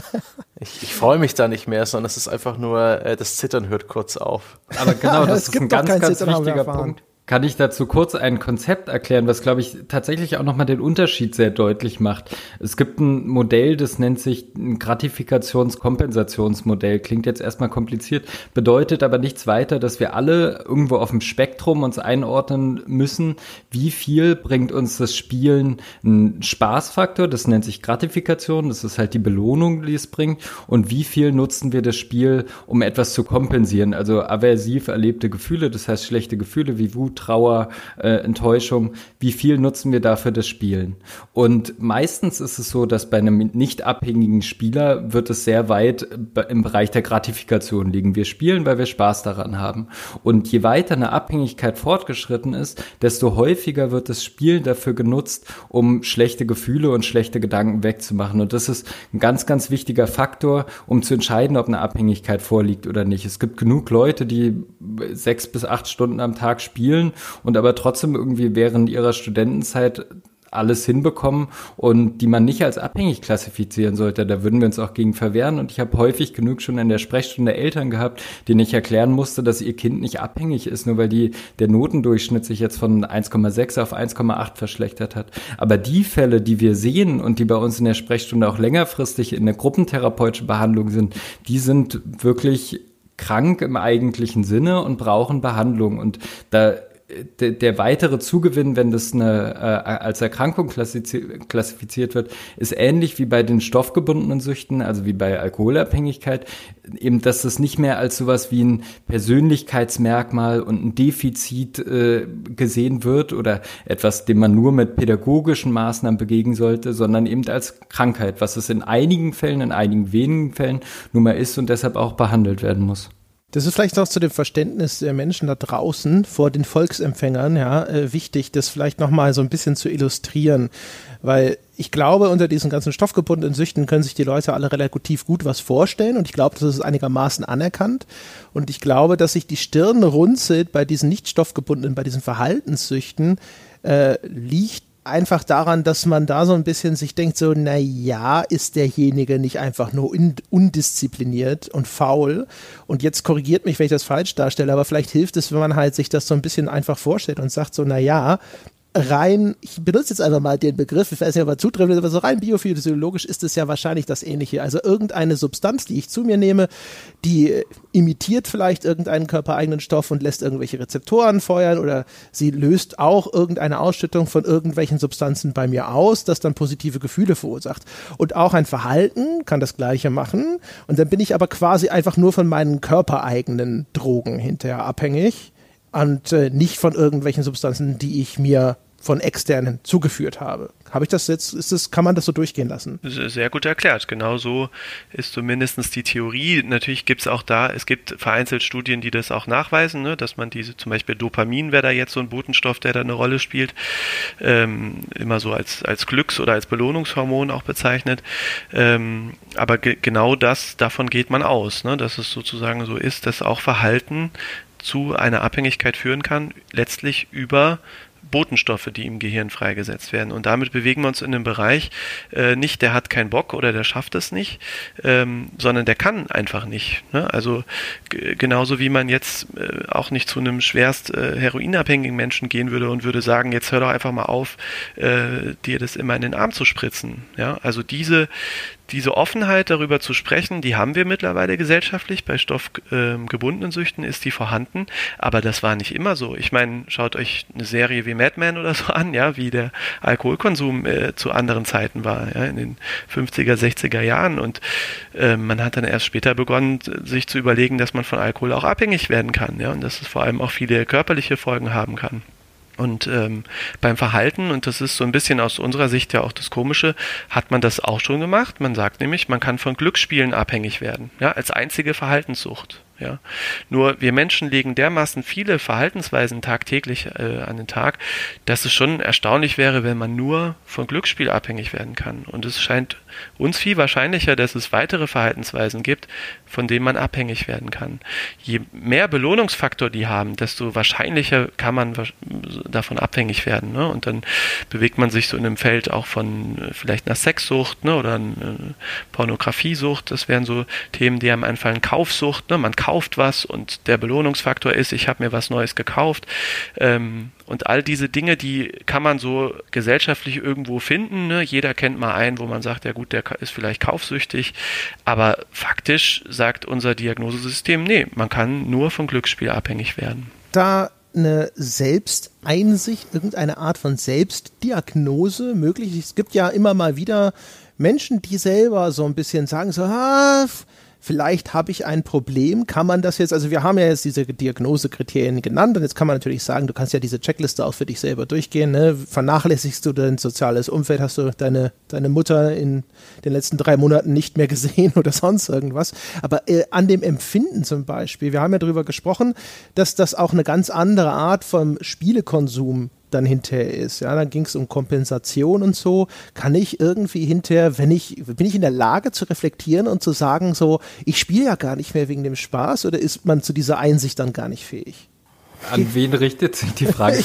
ich, ich freue mich da nicht mehr, sondern es ist einfach nur, äh, das Zittern hört kurz auf. Aber genau, das ist ein ganz, ganz wichtiger Punkt kann ich dazu kurz ein Konzept erklären, was, glaube ich, tatsächlich auch nochmal den Unterschied sehr deutlich macht. Es gibt ein Modell, das nennt sich ein Gratifikations-Kompensationsmodell. Klingt jetzt erstmal kompliziert, bedeutet aber nichts weiter, dass wir alle irgendwo auf dem Spektrum uns einordnen müssen, wie viel bringt uns das Spielen einen Spaßfaktor, das nennt sich Gratifikation, das ist halt die Belohnung, die es bringt, und wie viel nutzen wir das Spiel, um etwas zu kompensieren, also aversiv erlebte Gefühle, das heißt schlechte Gefühle wie Wut, Trauer, äh, Enttäuschung, wie viel nutzen wir dafür das Spielen? Und meistens ist es so, dass bei einem nicht abhängigen Spieler wird es sehr weit im Bereich der Gratifikation liegen. Wir spielen, weil wir Spaß daran haben. Und je weiter eine Abhängigkeit fortgeschritten ist, desto häufiger wird das Spiel dafür genutzt, um schlechte Gefühle und schlechte Gedanken wegzumachen. Und das ist ein ganz, ganz wichtiger Faktor, um zu entscheiden, ob eine Abhängigkeit vorliegt oder nicht. Es gibt genug Leute, die sechs bis acht Stunden am Tag spielen und aber trotzdem irgendwie während ihrer Studentenzeit alles hinbekommen und die man nicht als abhängig klassifizieren sollte. Da würden wir uns auch gegen verwehren. Und ich habe häufig genug schon in der Sprechstunde Eltern gehabt, denen ich erklären musste, dass ihr Kind nicht abhängig ist, nur weil die, der Notendurchschnitt sich jetzt von 1,6 auf 1,8 verschlechtert hat. Aber die Fälle, die wir sehen und die bei uns in der Sprechstunde auch längerfristig in der gruppentherapeutischen Behandlung sind, die sind wirklich krank im eigentlichen Sinne und brauchen Behandlung. Und da der, der weitere Zugewinn, wenn das eine, äh, als Erkrankung klassifiziert wird, ist ähnlich wie bei den stoffgebundenen Süchten, also wie bei Alkoholabhängigkeit, eben, dass das nicht mehr als sowas wie ein Persönlichkeitsmerkmal und ein Defizit äh, gesehen wird oder etwas, dem man nur mit pädagogischen Maßnahmen begegnen sollte, sondern eben als Krankheit, was es in einigen Fällen, in einigen wenigen Fällen nun mal ist und deshalb auch behandelt werden muss. Das ist vielleicht auch zu dem Verständnis der Menschen da draußen vor den Volksempfängern, ja, äh, wichtig, das vielleicht nochmal so ein bisschen zu illustrieren. Weil ich glaube, unter diesen ganzen stoffgebundenen Süchten können sich die Leute alle relativ gut was vorstellen und ich glaube, das ist einigermaßen anerkannt. Und ich glaube, dass sich die Stirn runzelt bei diesen nicht stoffgebundenen, bei diesen Verhaltenssüchten, äh, liegt einfach daran, dass man da so ein bisschen sich denkt, so, na ja, ist derjenige nicht einfach nur undiszipliniert und faul. Und jetzt korrigiert mich, wenn ich das falsch darstelle, aber vielleicht hilft es, wenn man halt sich das so ein bisschen einfach vorstellt und sagt so, na ja, rein, ich benutze jetzt einfach mal den Begriff, ich weiß nicht, ob er zutrifft, aber so rein biophysiologisch ist es ja wahrscheinlich das Ähnliche. Also irgendeine Substanz, die ich zu mir nehme, die imitiert vielleicht irgendeinen körpereigenen Stoff und lässt irgendwelche Rezeptoren feuern oder sie löst auch irgendeine Ausschüttung von irgendwelchen Substanzen bei mir aus, das dann positive Gefühle verursacht. Und auch ein Verhalten kann das Gleiche machen. Und dann bin ich aber quasi einfach nur von meinen körpereigenen Drogen hinterher abhängig und äh, nicht von irgendwelchen Substanzen, die ich mir von externen zugeführt habe. Habe ich das jetzt, ist das, kann man das so durchgehen lassen? Sehr gut erklärt. Genau so ist zumindest die Theorie. Natürlich gibt es auch da, es gibt vereinzelt Studien, die das auch nachweisen, ne, dass man diese, zum Beispiel Dopamin wäre da jetzt so ein Botenstoff, der da eine Rolle spielt, ähm, immer so als, als Glücks- oder als Belohnungshormon auch bezeichnet. Ähm, aber ge genau das, davon geht man aus, ne, dass es sozusagen so ist, dass auch Verhalten zu einer Abhängigkeit führen kann, letztlich über Botenstoffe, die im Gehirn freigesetzt werden. Und damit bewegen wir uns in einem Bereich, äh, nicht der hat keinen Bock oder der schafft es nicht, ähm, sondern der kann einfach nicht. Ne? Also genauso wie man jetzt äh, auch nicht zu einem schwerst äh, heroinabhängigen Menschen gehen würde und würde sagen, jetzt hör doch einfach mal auf, äh, dir das immer in den Arm zu spritzen. Ja? Also diese, diese Offenheit darüber zu sprechen, die haben wir mittlerweile gesellschaftlich. Bei stoffgebundenen ähm, Süchten ist die vorhanden, aber das war nicht immer so. Ich meine, schaut euch eine Serie wie Mad Men oder so an, ja, wie der Alkoholkonsum äh, zu anderen Zeiten war, ja, in den 50er, 60er Jahren. Und äh, man hat dann erst später begonnen, sich zu überlegen, dass man von Alkohol auch abhängig werden kann, ja, und dass es vor allem auch viele körperliche Folgen haben kann. Und ähm, beim Verhalten, und das ist so ein bisschen aus unserer Sicht ja auch das Komische, hat man das auch schon gemacht. Man sagt nämlich, man kann von Glücksspielen abhängig werden, ja, als einzige Verhaltenssucht. Ja. Nur wir Menschen legen dermaßen viele Verhaltensweisen tagtäglich äh, an den Tag, dass es schon erstaunlich wäre, wenn man nur von Glücksspiel abhängig werden kann. Und es scheint uns viel wahrscheinlicher, dass es weitere Verhaltensweisen gibt, von denen man abhängig werden kann. Je mehr Belohnungsfaktor die haben, desto wahrscheinlicher kann man davon abhängig werden. Ne? Und dann bewegt man sich so in einem Feld auch von äh, vielleicht einer Sexsucht ne? oder einer äh, Pornografiesucht. Das wären so Themen, die einem einfallen. Kaufsucht. Ne? Man kauft kauft was und der Belohnungsfaktor ist, ich habe mir was Neues gekauft. Ähm, und all diese Dinge, die kann man so gesellschaftlich irgendwo finden. Ne? Jeder kennt mal einen, wo man sagt, ja gut, der ist vielleicht kaufsüchtig. Aber faktisch sagt unser Diagnosesystem, nee, man kann nur von Glücksspiel abhängig werden. Da eine Selbsteinsicht, irgendeine Art von Selbstdiagnose möglich? Es gibt ja immer mal wieder Menschen, die selber so ein bisschen sagen, so, ah, vielleicht habe ich ein Problem, kann man das jetzt, also wir haben ja jetzt diese Diagnosekriterien genannt und jetzt kann man natürlich sagen, du kannst ja diese Checkliste auch für dich selber durchgehen, ne? vernachlässigst du dein soziales Umfeld, hast du deine, deine Mutter in den letzten drei Monaten nicht mehr gesehen oder sonst irgendwas, aber äh, an dem Empfinden zum Beispiel, wir haben ja darüber gesprochen, dass das auch eine ganz andere Art vom Spielekonsum dann hinterher ist. Ja, dann ging es um Kompensation und so. Kann ich irgendwie hinterher, wenn ich, bin ich in der Lage zu reflektieren und zu sagen, so, ich spiele ja gar nicht mehr wegen dem Spaß oder ist man zu dieser Einsicht dann gar nicht fähig? An wen richtet sich die Frage?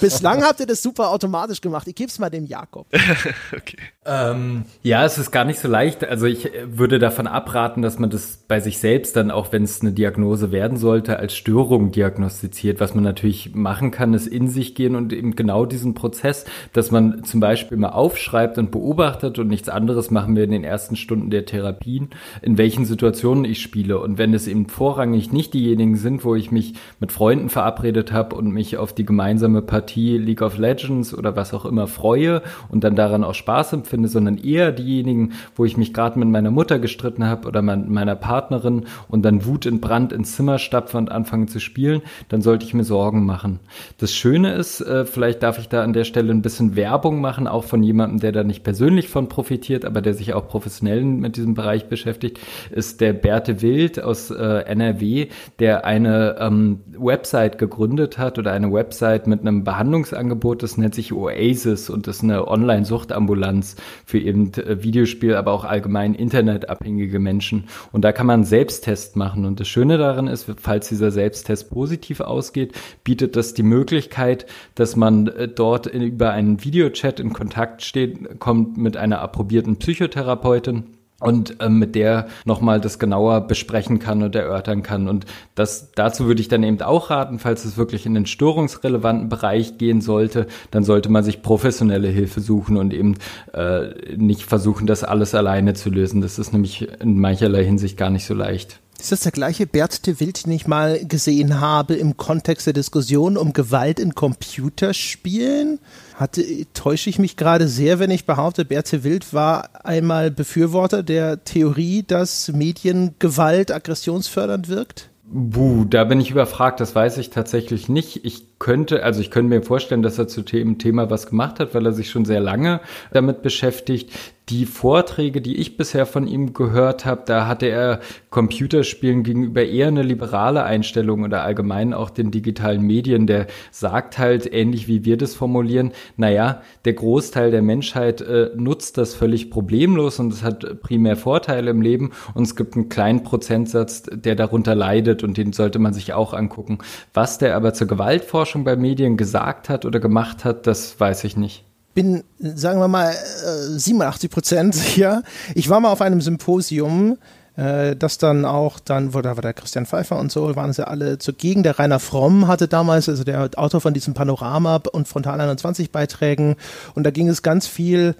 Bislang habt ihr das super automatisch gemacht. Ich gebe es mal dem Jakob. okay. Ähm, ja, es ist gar nicht so leicht. Also ich würde davon abraten, dass man das bei sich selbst dann, auch wenn es eine Diagnose werden sollte, als Störung diagnostiziert. Was man natürlich machen kann, ist in sich gehen und eben genau diesen Prozess, dass man zum Beispiel mal aufschreibt und beobachtet und nichts anderes machen wir in den ersten Stunden der Therapien, in welchen Situationen ich spiele. Und wenn es eben vorrangig nicht diejenigen sind, wo ich mich mit Freunden verabredet habe und mich auf die gemeinsame Partie League of Legends oder was auch immer freue und dann daran auch Spaß empfinde, finde, sondern eher diejenigen, wo ich mich gerade mit meiner Mutter gestritten habe oder mit meiner Partnerin und dann Wut in Brand ins Zimmer stapfe und anfange zu spielen, dann sollte ich mir Sorgen machen. Das Schöne ist, äh, vielleicht darf ich da an der Stelle ein bisschen Werbung machen, auch von jemandem, der da nicht persönlich von profitiert, aber der sich auch professionell mit diesem Bereich beschäftigt, ist der Berthe Wild aus äh, NRW, der eine ähm, Website gegründet hat oder eine Website mit einem Behandlungsangebot, das nennt sich Oasis und ist eine Online-Suchtambulanz für eben äh, Videospiel, aber auch allgemein internetabhängige Menschen. Und da kann man einen Selbsttest machen. Und das Schöne daran ist, falls dieser Selbsttest positiv ausgeht, bietet das die Möglichkeit, dass man äh, dort über einen Videochat in Kontakt steht, kommt mit einer approbierten Psychotherapeutin und äh, mit der nochmal das genauer besprechen kann und erörtern kann. Und das, dazu würde ich dann eben auch raten, falls es wirklich in den störungsrelevanten Bereich gehen sollte, dann sollte man sich professionelle Hilfe suchen und eben äh, nicht versuchen, das alles alleine zu lösen. Das ist nämlich in mancherlei Hinsicht gar nicht so leicht. Ist das der gleiche Bert de Wild, den ich mal gesehen habe im Kontext der Diskussion um Gewalt in Computerspielen? Hatte, täusche ich mich gerade sehr, wenn ich behaupte, Berthe Wild war einmal Befürworter der Theorie, dass Mediengewalt aggressionsfördernd wirkt? Buh, da bin ich überfragt, das weiß ich tatsächlich nicht. Ich könnte, also ich könnte mir vorstellen, dass er zu dem Thema was gemacht hat, weil er sich schon sehr lange damit beschäftigt. Die Vorträge, die ich bisher von ihm gehört habe, da hatte er Computerspielen gegenüber eher eine liberale Einstellung oder allgemein auch den digitalen Medien. Der sagt halt, ähnlich wie wir das formulieren, naja, der Großteil der Menschheit äh, nutzt das völlig problemlos und es hat primär Vorteile im Leben und es gibt einen kleinen Prozentsatz, der darunter leidet und den sollte man sich auch angucken. Was der aber zur Gewaltforschung Marktforschung bei Medien gesagt hat oder gemacht hat, das weiß ich nicht bin, sagen wir mal, 87 Prozent sicher. Ich war mal auf einem Symposium äh, das dann auch, dann, wo da war der Christian Pfeiffer und so, waren sie alle zugegen. Der Rainer Fromm hatte damals, also der Autor von diesem Panorama und Frontal 21 Beiträgen. Und da ging es ganz viel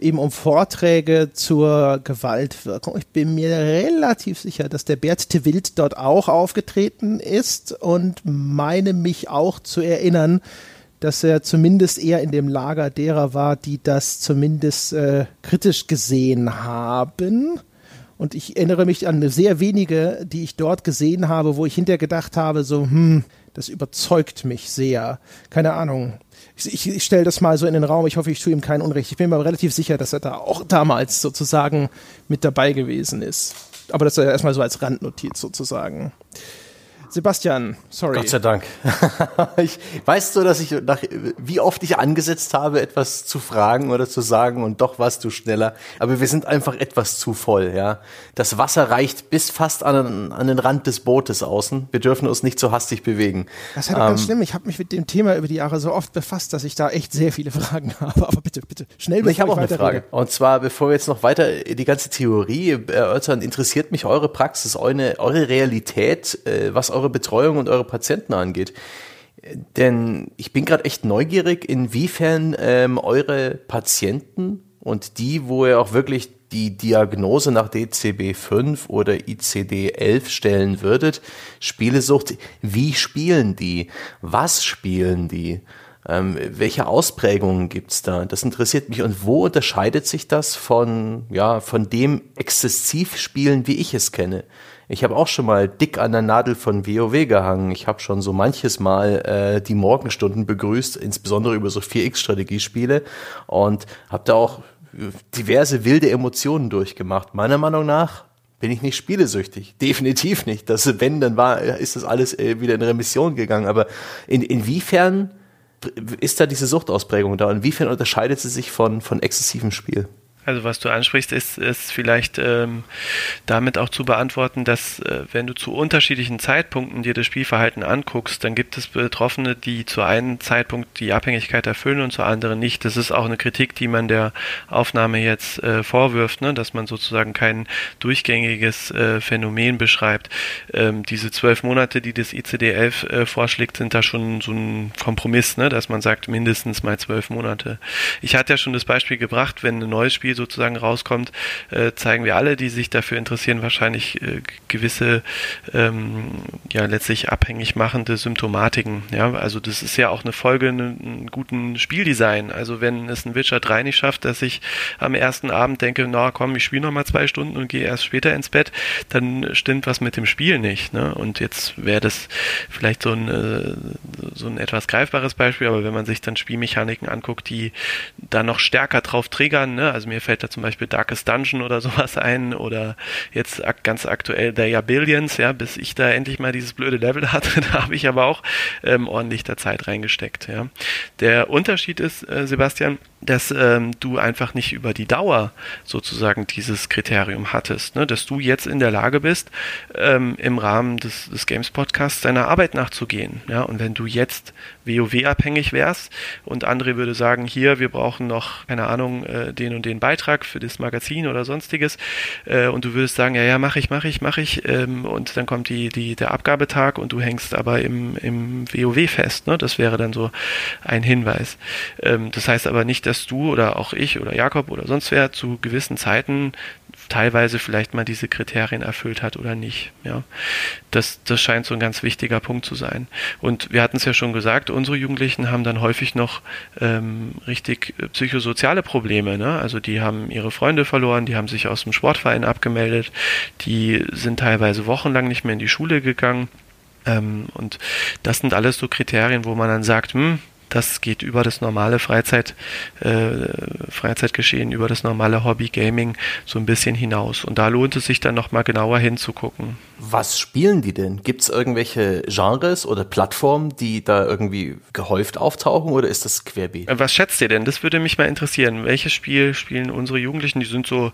eben um Vorträge zur Gewaltwirkung. Ich bin mir relativ sicher, dass der Bert de Wild dort auch aufgetreten ist und meine mich auch zu erinnern, dass er zumindest eher in dem Lager derer war, die das zumindest äh, kritisch gesehen haben. Und ich erinnere mich an sehr wenige, die ich dort gesehen habe, wo ich hinterher gedacht habe, so, hm, das überzeugt mich sehr. Keine Ahnung. Ich, ich, ich stelle das mal so in den Raum. Ich hoffe, ich tue ihm kein Unrecht. Ich bin mir relativ sicher, dass er da auch damals sozusagen mit dabei gewesen ist. Aber das ist erstmal so als Randnotiz sozusagen. Sebastian, sorry. Gott sei Dank. ich, weißt du, dass ich nach, wie oft ich angesetzt habe, etwas zu fragen oder zu sagen und doch warst du schneller. Aber wir sind einfach etwas zu voll, ja. Das Wasser reicht bis fast an, an den Rand des Bootes außen. Wir dürfen uns nicht so hastig bewegen. Das ist ja ähm, ganz schlimm. Ich habe mich mit dem Thema über die Jahre so oft befasst, dass ich da echt sehr viele Fragen habe. Aber bitte, bitte, schnell Ich habe auch eine Frage. Rede. Und zwar, bevor wir jetzt noch weiter die ganze Theorie erörtern, interessiert mich eure Praxis, eure, eure Realität, äh, was eure eure Betreuung und eure Patienten angeht. Denn ich bin gerade echt neugierig, inwiefern ähm, eure Patienten und die, wo ihr auch wirklich die Diagnose nach DCB5 oder ICD11 stellen würdet, Spielesucht, wie spielen die? Was spielen die? Ähm, welche Ausprägungen gibt's da? Das interessiert mich. Und wo unterscheidet sich das von, ja, von dem Exzessivspielen, wie ich es kenne? Ich habe auch schon mal dick an der Nadel von WoW gehangen. Ich habe schon so manches Mal äh, die Morgenstunden begrüßt, insbesondere über so 4X-Strategiespiele und habe da auch diverse wilde Emotionen durchgemacht. Meiner Meinung nach bin ich nicht spielesüchtig. Definitiv nicht. Das, wenn, dann war, ist das alles äh, wieder in Remission gegangen. Aber in, inwiefern ist da diese Suchtausprägung da? Inwiefern unterscheidet sie sich von, von exzessivem Spiel? Also was du ansprichst, ist, ist vielleicht ähm, damit auch zu beantworten, dass äh, wenn du zu unterschiedlichen Zeitpunkten dir das Spielverhalten anguckst, dann gibt es Betroffene, die zu einem Zeitpunkt die Abhängigkeit erfüllen und zu anderen nicht. Das ist auch eine Kritik, die man der Aufnahme jetzt äh, vorwirft, ne? dass man sozusagen kein durchgängiges äh, Phänomen beschreibt. Ähm, diese zwölf Monate, die das ICD-11 äh, vorschlägt, sind da schon so ein Kompromiss, ne? dass man sagt mindestens mal zwölf Monate. Ich hatte ja schon das Beispiel gebracht, wenn ein neues Spiel Spiel sozusagen rauskommt, äh, zeigen wir alle, die sich dafür interessieren, wahrscheinlich äh, gewisse ähm, ja letztlich abhängig machende Symptomatiken. Ja, also das ist ja auch eine Folge einen guten Spieldesign. Also wenn es ein Witcher 3 nicht schafft, dass ich am ersten Abend denke, na komm, ich spiele noch mal zwei Stunden und gehe erst später ins Bett, dann stimmt was mit dem Spiel nicht. Ne? Und jetzt wäre das vielleicht so ein, äh, so ein etwas greifbares Beispiel, aber wenn man sich dann Spielmechaniken anguckt, die da noch stärker drauf triggern, ne? also mir mir fällt da zum Beispiel Darkest Dungeon oder sowas ein oder jetzt ganz aktuell They Are Billions, ja, bis ich da endlich mal dieses blöde Level hatte, da habe ich aber auch ähm, ordentlich der Zeit reingesteckt, ja. Der Unterschied ist, äh, Sebastian, dass ähm, du einfach nicht über die Dauer sozusagen dieses Kriterium hattest, ne? dass du jetzt in der Lage bist, ähm, im Rahmen des, des Games Podcasts deiner Arbeit nachzugehen. Ja? Und wenn du jetzt WoW-abhängig wärst und André würde sagen, hier, wir brauchen noch, keine Ahnung, äh, den und den Beitrag für das Magazin oder sonstiges äh, und du würdest sagen, ja, ja, mache ich, mache ich, mache ich ähm, und dann kommt die, die, der Abgabetag und du hängst aber im, im WoW fest. Ne? Das wäre dann so ein Hinweis. Ähm, das heißt aber nicht, dass du oder auch ich oder Jakob oder sonst wer zu gewissen Zeiten teilweise vielleicht mal diese Kriterien erfüllt hat oder nicht. Ja, das, das scheint so ein ganz wichtiger Punkt zu sein. Und wir hatten es ja schon gesagt, unsere Jugendlichen haben dann häufig noch ähm, richtig äh, psychosoziale Probleme. Ne? Also die haben ihre Freunde verloren, die haben sich aus dem Sportverein abgemeldet, die sind teilweise wochenlang nicht mehr in die Schule gegangen. Ähm, und das sind alles so Kriterien, wo man dann sagt, hm, das geht über das normale Freizeit, äh, Freizeitgeschehen, über das normale Hobby Gaming so ein bisschen hinaus. Und da lohnt es sich dann nochmal genauer hinzugucken. Was spielen die denn? Gibt es irgendwelche Genres oder Plattformen, die da irgendwie gehäuft auftauchen oder ist das querbeet? Äh, was schätzt ihr denn? Das würde mich mal interessieren. Welches Spiel spielen unsere Jugendlichen? Die sind so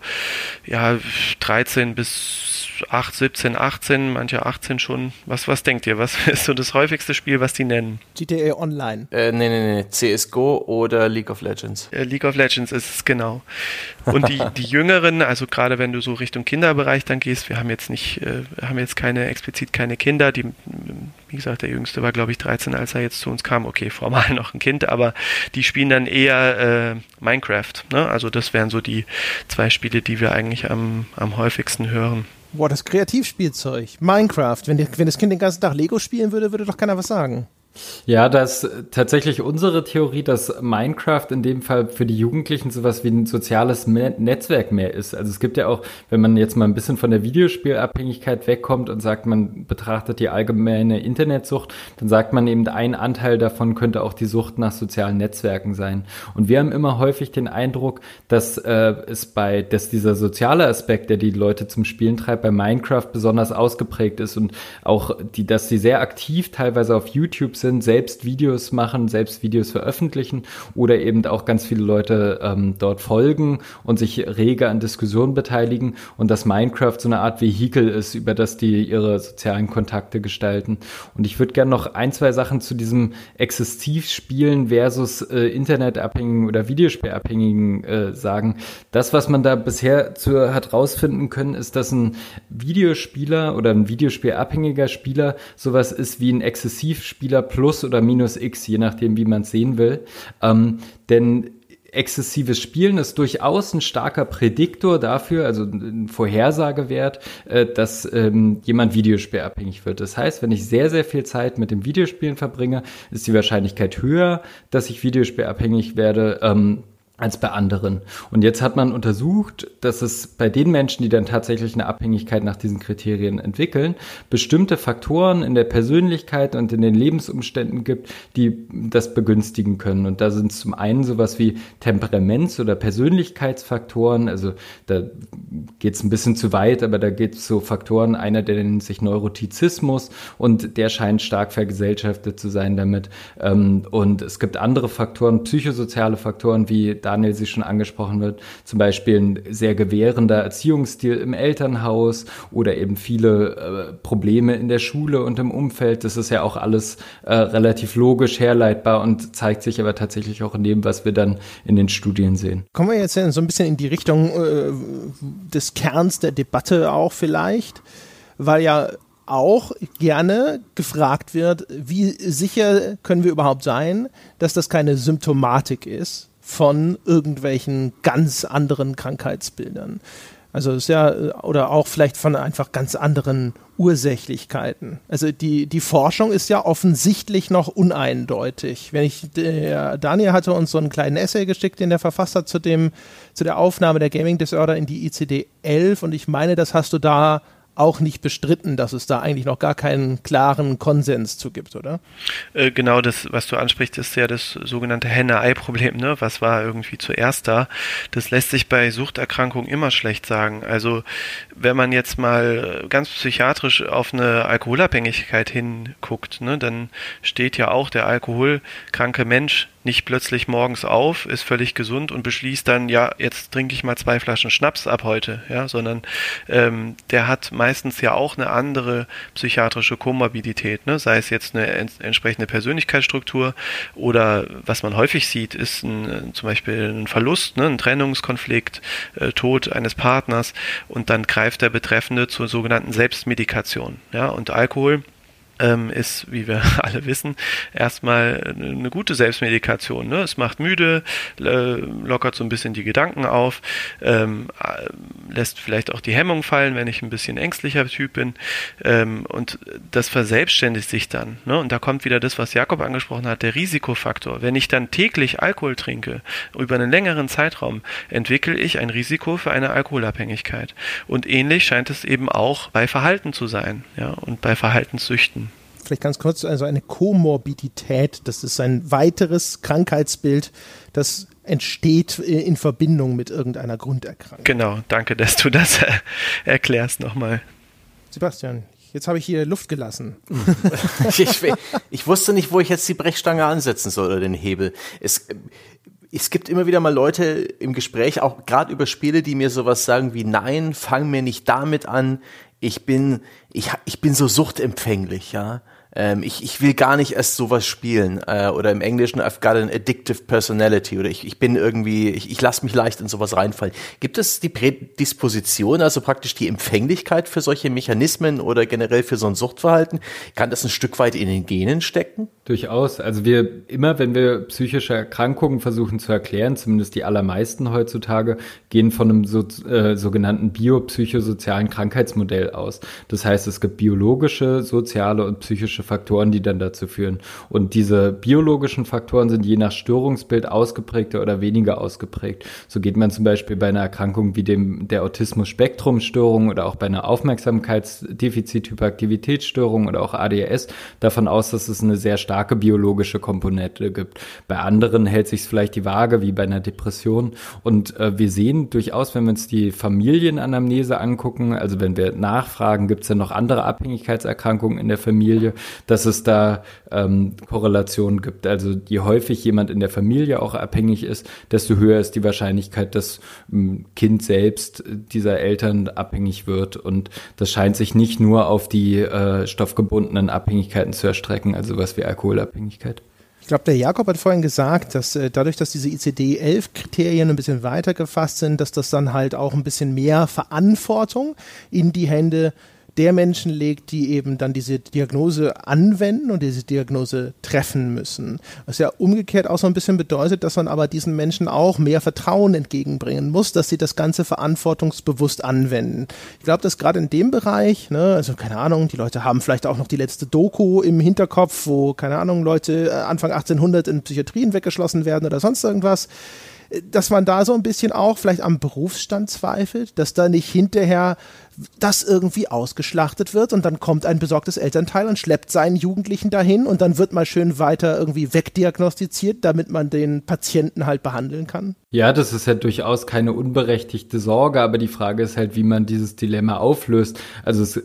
ja 13 bis 8, 17, 18, manche 18 schon. Was, was denkt ihr? Was ist so das häufigste Spiel, was die nennen? GTA Online. Äh, nee, nee, nee. CSGO oder League of Legends? Äh, League of Legends ist es, genau. Und die, die Jüngeren, also gerade wenn du so Richtung Kinderbereich dann gehst, wir haben jetzt nicht, äh, haben jetzt keine, explizit keine Kinder, die, wie gesagt, der Jüngste war, glaube ich, 13, als er jetzt zu uns kam. Okay, formal noch ein Kind, aber die spielen dann eher äh, Minecraft. Ne? Also das wären so die zwei Spiele, die wir eigentlich am, am häufigsten hören. Boah, das Kreativspielzeug. Minecraft. Wenn, die, wenn das Kind den ganzen Tag Lego spielen würde, würde doch keiner was sagen. Ja, das ist tatsächlich unsere Theorie, dass Minecraft in dem Fall für die Jugendlichen sowas wie ein soziales Netzwerk mehr ist. Also es gibt ja auch, wenn man jetzt mal ein bisschen von der Videospielabhängigkeit wegkommt und sagt, man betrachtet die allgemeine Internetsucht, dann sagt man eben, ein Anteil davon könnte auch die Sucht nach sozialen Netzwerken sein. Und wir haben immer häufig den Eindruck, dass äh, es bei, dass dieser soziale Aspekt, der die Leute zum Spielen treibt, bei Minecraft besonders ausgeprägt ist und auch die, dass sie sehr aktiv teilweise auf YouTube sind sind, selbst Videos machen, selbst Videos veröffentlichen oder eben auch ganz viele Leute ähm, dort folgen und sich rege an Diskussionen beteiligen und dass Minecraft so eine Art Vehikel ist, über das die ihre sozialen Kontakte gestalten. Und ich würde gerne noch ein, zwei Sachen zu diesem Exzessivspielen versus äh, Internetabhängigen oder Videospielabhängigen äh, sagen. Das, was man da bisher zu, hat rausfinden können, ist, dass ein Videospieler oder ein Videospielabhängiger Spieler sowas ist wie ein Exzessivspieler plus oder minus x, je nachdem, wie man es sehen will. Ähm, denn exzessives Spielen ist durchaus ein starker Prädiktor dafür, also ein Vorhersagewert, äh, dass ähm, jemand Videospielabhängig wird. Das heißt, wenn ich sehr, sehr viel Zeit mit dem Videospielen verbringe, ist die Wahrscheinlichkeit höher, dass ich Videospielabhängig werde. Als bei anderen. Und jetzt hat man untersucht, dass es bei den Menschen, die dann tatsächlich eine Abhängigkeit nach diesen Kriterien entwickeln, bestimmte Faktoren in der Persönlichkeit und in den Lebensumständen gibt, die das begünstigen können. Und da sind zum einen sowas wie Temperaments- oder Persönlichkeitsfaktoren, also da geht es ein bisschen zu weit, aber da geht es so Faktoren, einer, der nennt sich Neurotizismus und der scheint stark vergesellschaftet zu sein damit. Ähm, und es gibt andere Faktoren, psychosoziale Faktoren wie Daniel sie schon angesprochen wird, zum Beispiel ein sehr gewährender Erziehungsstil im Elternhaus oder eben viele äh, Probleme in der Schule und im Umfeld. Das ist ja auch alles äh, relativ logisch herleitbar und zeigt sich aber tatsächlich auch in dem, was wir dann in den Studien sehen. Kommen wir jetzt so ein bisschen in die Richtung äh, des Kerns der Debatte auch vielleicht, weil ja auch gerne gefragt wird, wie sicher können wir überhaupt sein, dass das keine Symptomatik ist, von irgendwelchen ganz anderen Krankheitsbildern. Also ist ja, oder auch vielleicht von einfach ganz anderen Ursächlichkeiten. Also die, die Forschung ist ja offensichtlich noch uneindeutig. Wenn ich, der Daniel hatte uns so einen kleinen Essay geschickt, den der verfasst hat zu dem, zu der Aufnahme der Gaming Disorder in die ICD 11 und ich meine, das hast du da auch nicht bestritten, dass es da eigentlich noch gar keinen klaren Konsens zu gibt, oder? Äh, genau, das, was du ansprichst, ist ja das sogenannte Henne-Ei-Problem, ne? Was war irgendwie zuerst da? Das lässt sich bei Suchterkrankungen immer schlecht sagen. Also, wenn man jetzt mal ganz psychiatrisch auf eine Alkoholabhängigkeit hinguckt, ne, dann steht ja auch der alkoholkranke Mensch nicht plötzlich morgens auf, ist völlig gesund und beschließt dann, ja, jetzt trinke ich mal zwei Flaschen Schnaps ab heute, ja, sondern ähm, der hat meistens ja auch eine andere psychiatrische Komorbidität, ne? sei es jetzt eine ents entsprechende Persönlichkeitsstruktur oder was man häufig sieht, ist ein, zum Beispiel ein Verlust, ne? ein Trennungskonflikt, äh, Tod eines Partners und dann greift der Betreffende zur sogenannten Selbstmedikation, ja, und Alkohol ähm, ist, wie wir alle wissen, erstmal eine gute Selbstmedikation. Ne? Es macht müde, lockert so ein bisschen die Gedanken auf, ähm, äh, lässt vielleicht auch die Hemmung fallen, wenn ich ein bisschen ängstlicher Typ bin. Ähm, und das verselbstständigt sich dann. Ne? Und da kommt wieder das, was Jakob angesprochen hat, der Risikofaktor. Wenn ich dann täglich Alkohol trinke, über einen längeren Zeitraum, entwickle ich ein Risiko für eine Alkoholabhängigkeit. Und ähnlich scheint es eben auch bei Verhalten zu sein ja? und bei Verhaltenssüchten. Vielleicht ganz kurz, also eine Komorbidität, das ist ein weiteres Krankheitsbild, das entsteht in Verbindung mit irgendeiner Grunderkrankung. Genau, danke, dass du das erklärst nochmal. Sebastian, jetzt habe ich hier Luft gelassen. ich, ich, wusste nicht, wo ich jetzt die Brechstange ansetzen soll oder den Hebel. Es, es gibt immer wieder mal Leute im Gespräch, auch gerade über Spiele, die mir sowas sagen wie, nein, fang mir nicht damit an. Ich bin, ich, ich bin so suchtempfänglich, ja ähm, ich, ich will gar nicht erst sowas spielen. Äh, oder im Englischen, I've got an addictive personality. Oder ich, ich bin irgendwie, ich, ich lasse mich leicht in sowas reinfallen. Gibt es die Prädisposition, also praktisch die Empfänglichkeit für solche Mechanismen oder generell für so ein Suchtverhalten? Kann das ein Stück weit in den Genen stecken? Durchaus. Also wir immer, wenn wir psychische Erkrankungen versuchen zu erklären, zumindest die allermeisten heutzutage, gehen von einem so, äh, sogenannten biopsychosozialen Krankheitsmodell aus. Das heißt, es gibt biologische, soziale und psychische Faktoren, die dann dazu führen. Und diese biologischen Faktoren sind je nach Störungsbild ausgeprägter oder weniger ausgeprägt. So geht man zum Beispiel bei einer Erkrankung wie dem der Autismus-Spektrum-Störung oder auch bei einer Aufmerksamkeitsdefizit-Hyperaktivitätsstörung oder auch ADHS davon aus, dass es eine sehr starke biologische Komponente gibt. Bei anderen hält sich vielleicht die Waage wie bei einer Depression. Und äh, wir sehen durchaus, wenn wir uns die Familienanamnese angucken, also wenn wir nachfragen, gibt es denn noch andere Abhängigkeitserkrankungen in der Familie, dass es da ähm, Korrelationen gibt. Also je häufig jemand in der Familie auch abhängig ist, desto höher ist die Wahrscheinlichkeit, dass ein Kind selbst dieser Eltern abhängig wird. Und das scheint sich nicht nur auf die äh, stoffgebundenen Abhängigkeiten zu erstrecken, also was wie Alkoholabhängigkeit. Ich glaube, der Jakob hat vorhin gesagt, dass äh, dadurch, dass diese ICD-11-Kriterien ein bisschen weiter gefasst sind, dass das dann halt auch ein bisschen mehr Verantwortung in die Hände der Menschen legt, die eben dann diese Diagnose anwenden und diese Diagnose treffen müssen. Was ja umgekehrt auch so ein bisschen bedeutet, dass man aber diesen Menschen auch mehr Vertrauen entgegenbringen muss, dass sie das Ganze verantwortungsbewusst anwenden. Ich glaube, dass gerade in dem Bereich, ne, also keine Ahnung, die Leute haben vielleicht auch noch die letzte Doku im Hinterkopf, wo, keine Ahnung, Leute äh, Anfang 1800 in Psychiatrien weggeschlossen werden oder sonst irgendwas äh, dass man da so ein bisschen auch vielleicht am Berufsstand zweifelt, dass da nicht hinterher das irgendwie ausgeschlachtet wird und dann kommt ein besorgtes Elternteil und schleppt seinen Jugendlichen dahin und dann wird mal schön weiter irgendwie wegdiagnostiziert, damit man den Patienten halt behandeln kann? Ja, das ist ja durchaus keine unberechtigte Sorge, aber die Frage ist halt, wie man dieses Dilemma auflöst. Also es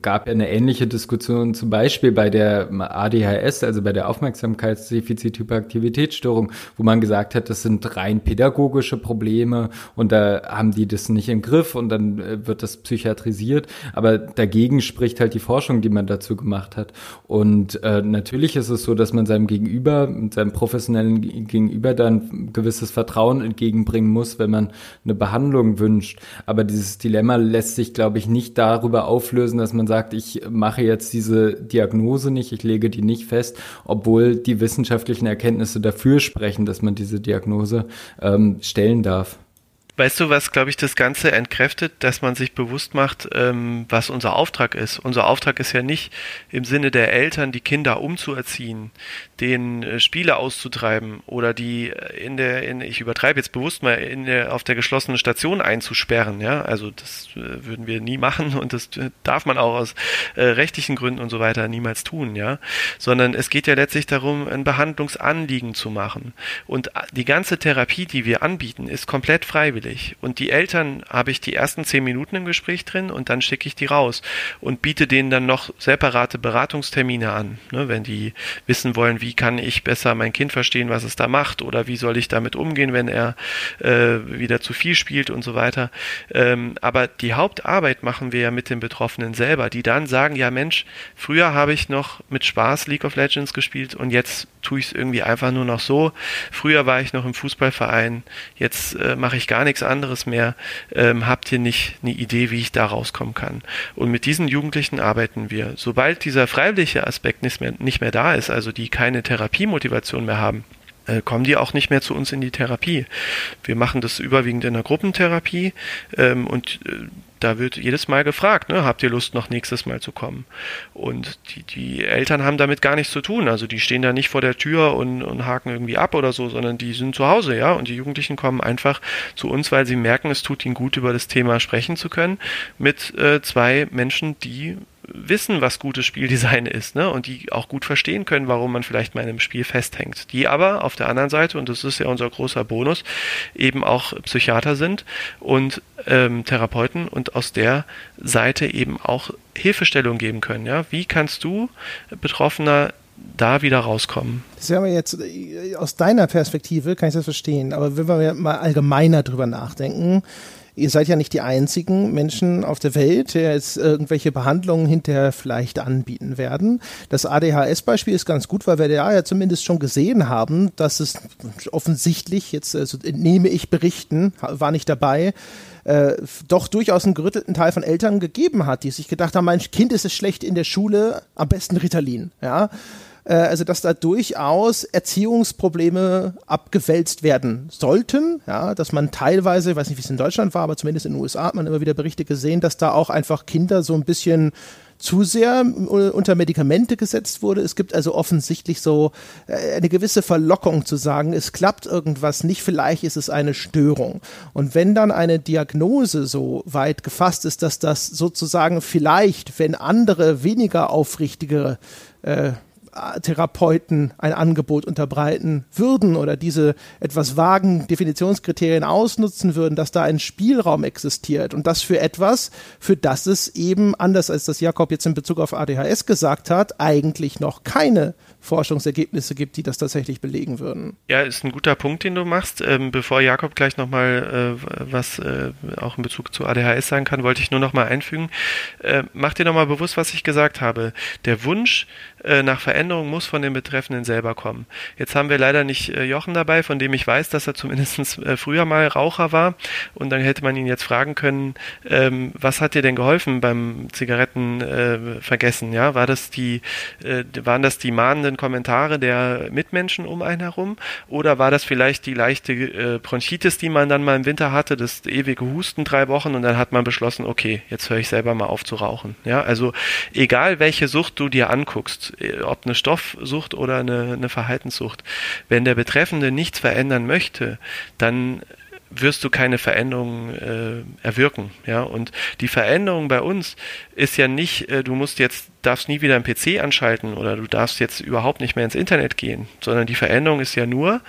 gab ja eine ähnliche Diskussion zum Beispiel bei der ADHS, also bei der Aufmerksamkeitsdefizit-Hyperaktivitätsstörung, wo man gesagt hat, das sind rein pädagogische Probleme und da haben die das nicht im Griff und dann äh, wird das psychiatrisiert, aber dagegen spricht halt die Forschung, die man dazu gemacht hat. Und äh, natürlich ist es so, dass man seinem Gegenüber, seinem professionellen Gegenüber dann gewisses Vertrauen entgegenbringen muss, wenn man eine Behandlung wünscht. Aber dieses Dilemma lässt sich, glaube ich, nicht darüber auflösen, dass man sagt, ich mache jetzt diese Diagnose nicht, ich lege die nicht fest, obwohl die wissenschaftlichen Erkenntnisse dafür sprechen, dass man diese Diagnose ähm, stellen darf. Weißt du, was, glaube ich, das Ganze entkräftet, dass man sich bewusst macht, ähm, was unser Auftrag ist. Unser Auftrag ist ja nicht im Sinne der Eltern, die Kinder umzuerziehen, den äh, Spiele auszutreiben oder die äh, in der, in, ich übertreibe jetzt bewusst mal, in der, auf der geschlossenen Station einzusperren. Ja, also das äh, würden wir nie machen und das äh, darf man auch aus äh, rechtlichen Gründen und so weiter niemals tun. Ja, sondern es geht ja letztlich darum, ein Behandlungsanliegen zu machen. Und die ganze Therapie, die wir anbieten, ist komplett freiwillig freiwillig. Und die Eltern habe ich die ersten zehn Minuten im Gespräch drin und dann schicke ich die raus und biete denen dann noch separate Beratungstermine an, ne, wenn die wissen wollen, wie kann ich besser mein Kind verstehen, was es da macht oder wie soll ich damit umgehen, wenn er äh, wieder zu viel spielt und so weiter. Ähm, aber die Hauptarbeit machen wir ja mit den Betroffenen selber, die dann sagen, ja Mensch, früher habe ich noch mit Spaß League of Legends gespielt und jetzt tue ich es irgendwie einfach nur noch so. Früher war ich noch im Fußballverein, jetzt äh, mache ich gar nichts anderes mehr. Ähm, habt ihr nicht eine Idee, wie ich da rauskommen kann? Und mit diesen Jugendlichen arbeiten wir. Sobald dieser freiwillige Aspekt nicht mehr, nicht mehr da ist, also die keine Therapiemotivation mehr haben, äh, kommen die auch nicht mehr zu uns in die Therapie. Wir machen das überwiegend in der Gruppentherapie ähm, und äh, da wird jedes Mal gefragt, ne, habt ihr Lust, noch nächstes Mal zu kommen? Und die, die Eltern haben damit gar nichts zu tun. Also die stehen da nicht vor der Tür und, und haken irgendwie ab oder so, sondern die sind zu Hause, ja. Und die Jugendlichen kommen einfach zu uns, weil sie merken, es tut ihnen gut, über das Thema sprechen zu können, mit äh, zwei Menschen, die wissen, was gutes Spieldesign ist, ne? Und die auch gut verstehen können, warum man vielleicht mal in einem Spiel festhängt. Die aber auf der anderen Seite, und das ist ja unser großer Bonus, eben auch Psychiater sind und ähm, Therapeuten und aus der Seite eben auch Hilfestellung geben können. Ja? Wie kannst du Betroffener da wieder rauskommen. Das ist ja jetzt äh, aus deiner Perspektive, kann ich das verstehen, aber wenn wir mal allgemeiner drüber nachdenken, ihr seid ja nicht die einzigen Menschen auf der Welt, die jetzt irgendwelche Behandlungen hinterher vielleicht anbieten werden. Das ADHS-Beispiel ist ganz gut, weil wir da ja zumindest schon gesehen haben, dass es offensichtlich, jetzt also nehme ich Berichten, war nicht dabei, äh, doch durchaus einen gerüttelten Teil von Eltern gegeben hat, die sich gedacht haben, mein Kind ist es schlecht in der Schule, am besten Ritalin. Ja, also dass da durchaus Erziehungsprobleme abgewälzt werden sollten, ja, dass man teilweise, ich weiß nicht, wie es in Deutschland war, aber zumindest in den USA hat man immer wieder Berichte gesehen, dass da auch einfach Kinder so ein bisschen zu sehr äh, unter Medikamente gesetzt wurde. Es gibt also offensichtlich so äh, eine gewisse Verlockung zu sagen, es klappt irgendwas nicht, vielleicht ist es eine Störung. Und wenn dann eine Diagnose so weit gefasst ist, dass das sozusagen vielleicht, wenn andere weniger aufrichtige äh, Therapeuten ein Angebot unterbreiten würden oder diese etwas vagen Definitionskriterien ausnutzen würden, dass da ein Spielraum existiert. Und das für etwas, für das es eben, anders als das Jakob jetzt in Bezug auf ADHS gesagt hat, eigentlich noch keine Forschungsergebnisse gibt, die das tatsächlich belegen würden. Ja, ist ein guter Punkt, den du machst. Ähm, bevor Jakob gleich nochmal äh, was äh, auch in Bezug zu ADHS sagen kann, wollte ich nur nochmal einfügen. Äh, mach dir nochmal bewusst, was ich gesagt habe. Der Wunsch äh, nach Veränderung muss von den Betreffenden selber kommen. Jetzt haben wir leider nicht äh, Jochen dabei, von dem ich weiß, dass er zumindest äh, früher mal Raucher war. Und dann hätte man ihn jetzt fragen können, ähm, was hat dir denn geholfen beim Zigaretten äh, vergessen? Ja, war das die, waren das die mahnenden Kommentare der Mitmenschen um einen herum? Oder war das vielleicht die leichte äh, Bronchitis, die man dann mal im Winter hatte, das ewige Husten drei Wochen und dann hat man beschlossen, okay, jetzt höre ich selber mal auf zu rauchen. Ja, also egal welche Sucht du dir anguckst, äh, ob eine Stoffsucht oder eine, eine Verhaltenssucht. Wenn der Betreffende nichts verändern möchte, dann wirst du keine Veränderung äh, erwirken, ja. Und die Veränderung bei uns ist ja nicht, äh, du musst jetzt darfst nie wieder einen PC anschalten oder du darfst jetzt überhaupt nicht mehr ins Internet gehen, sondern die Veränderung ist ja nur,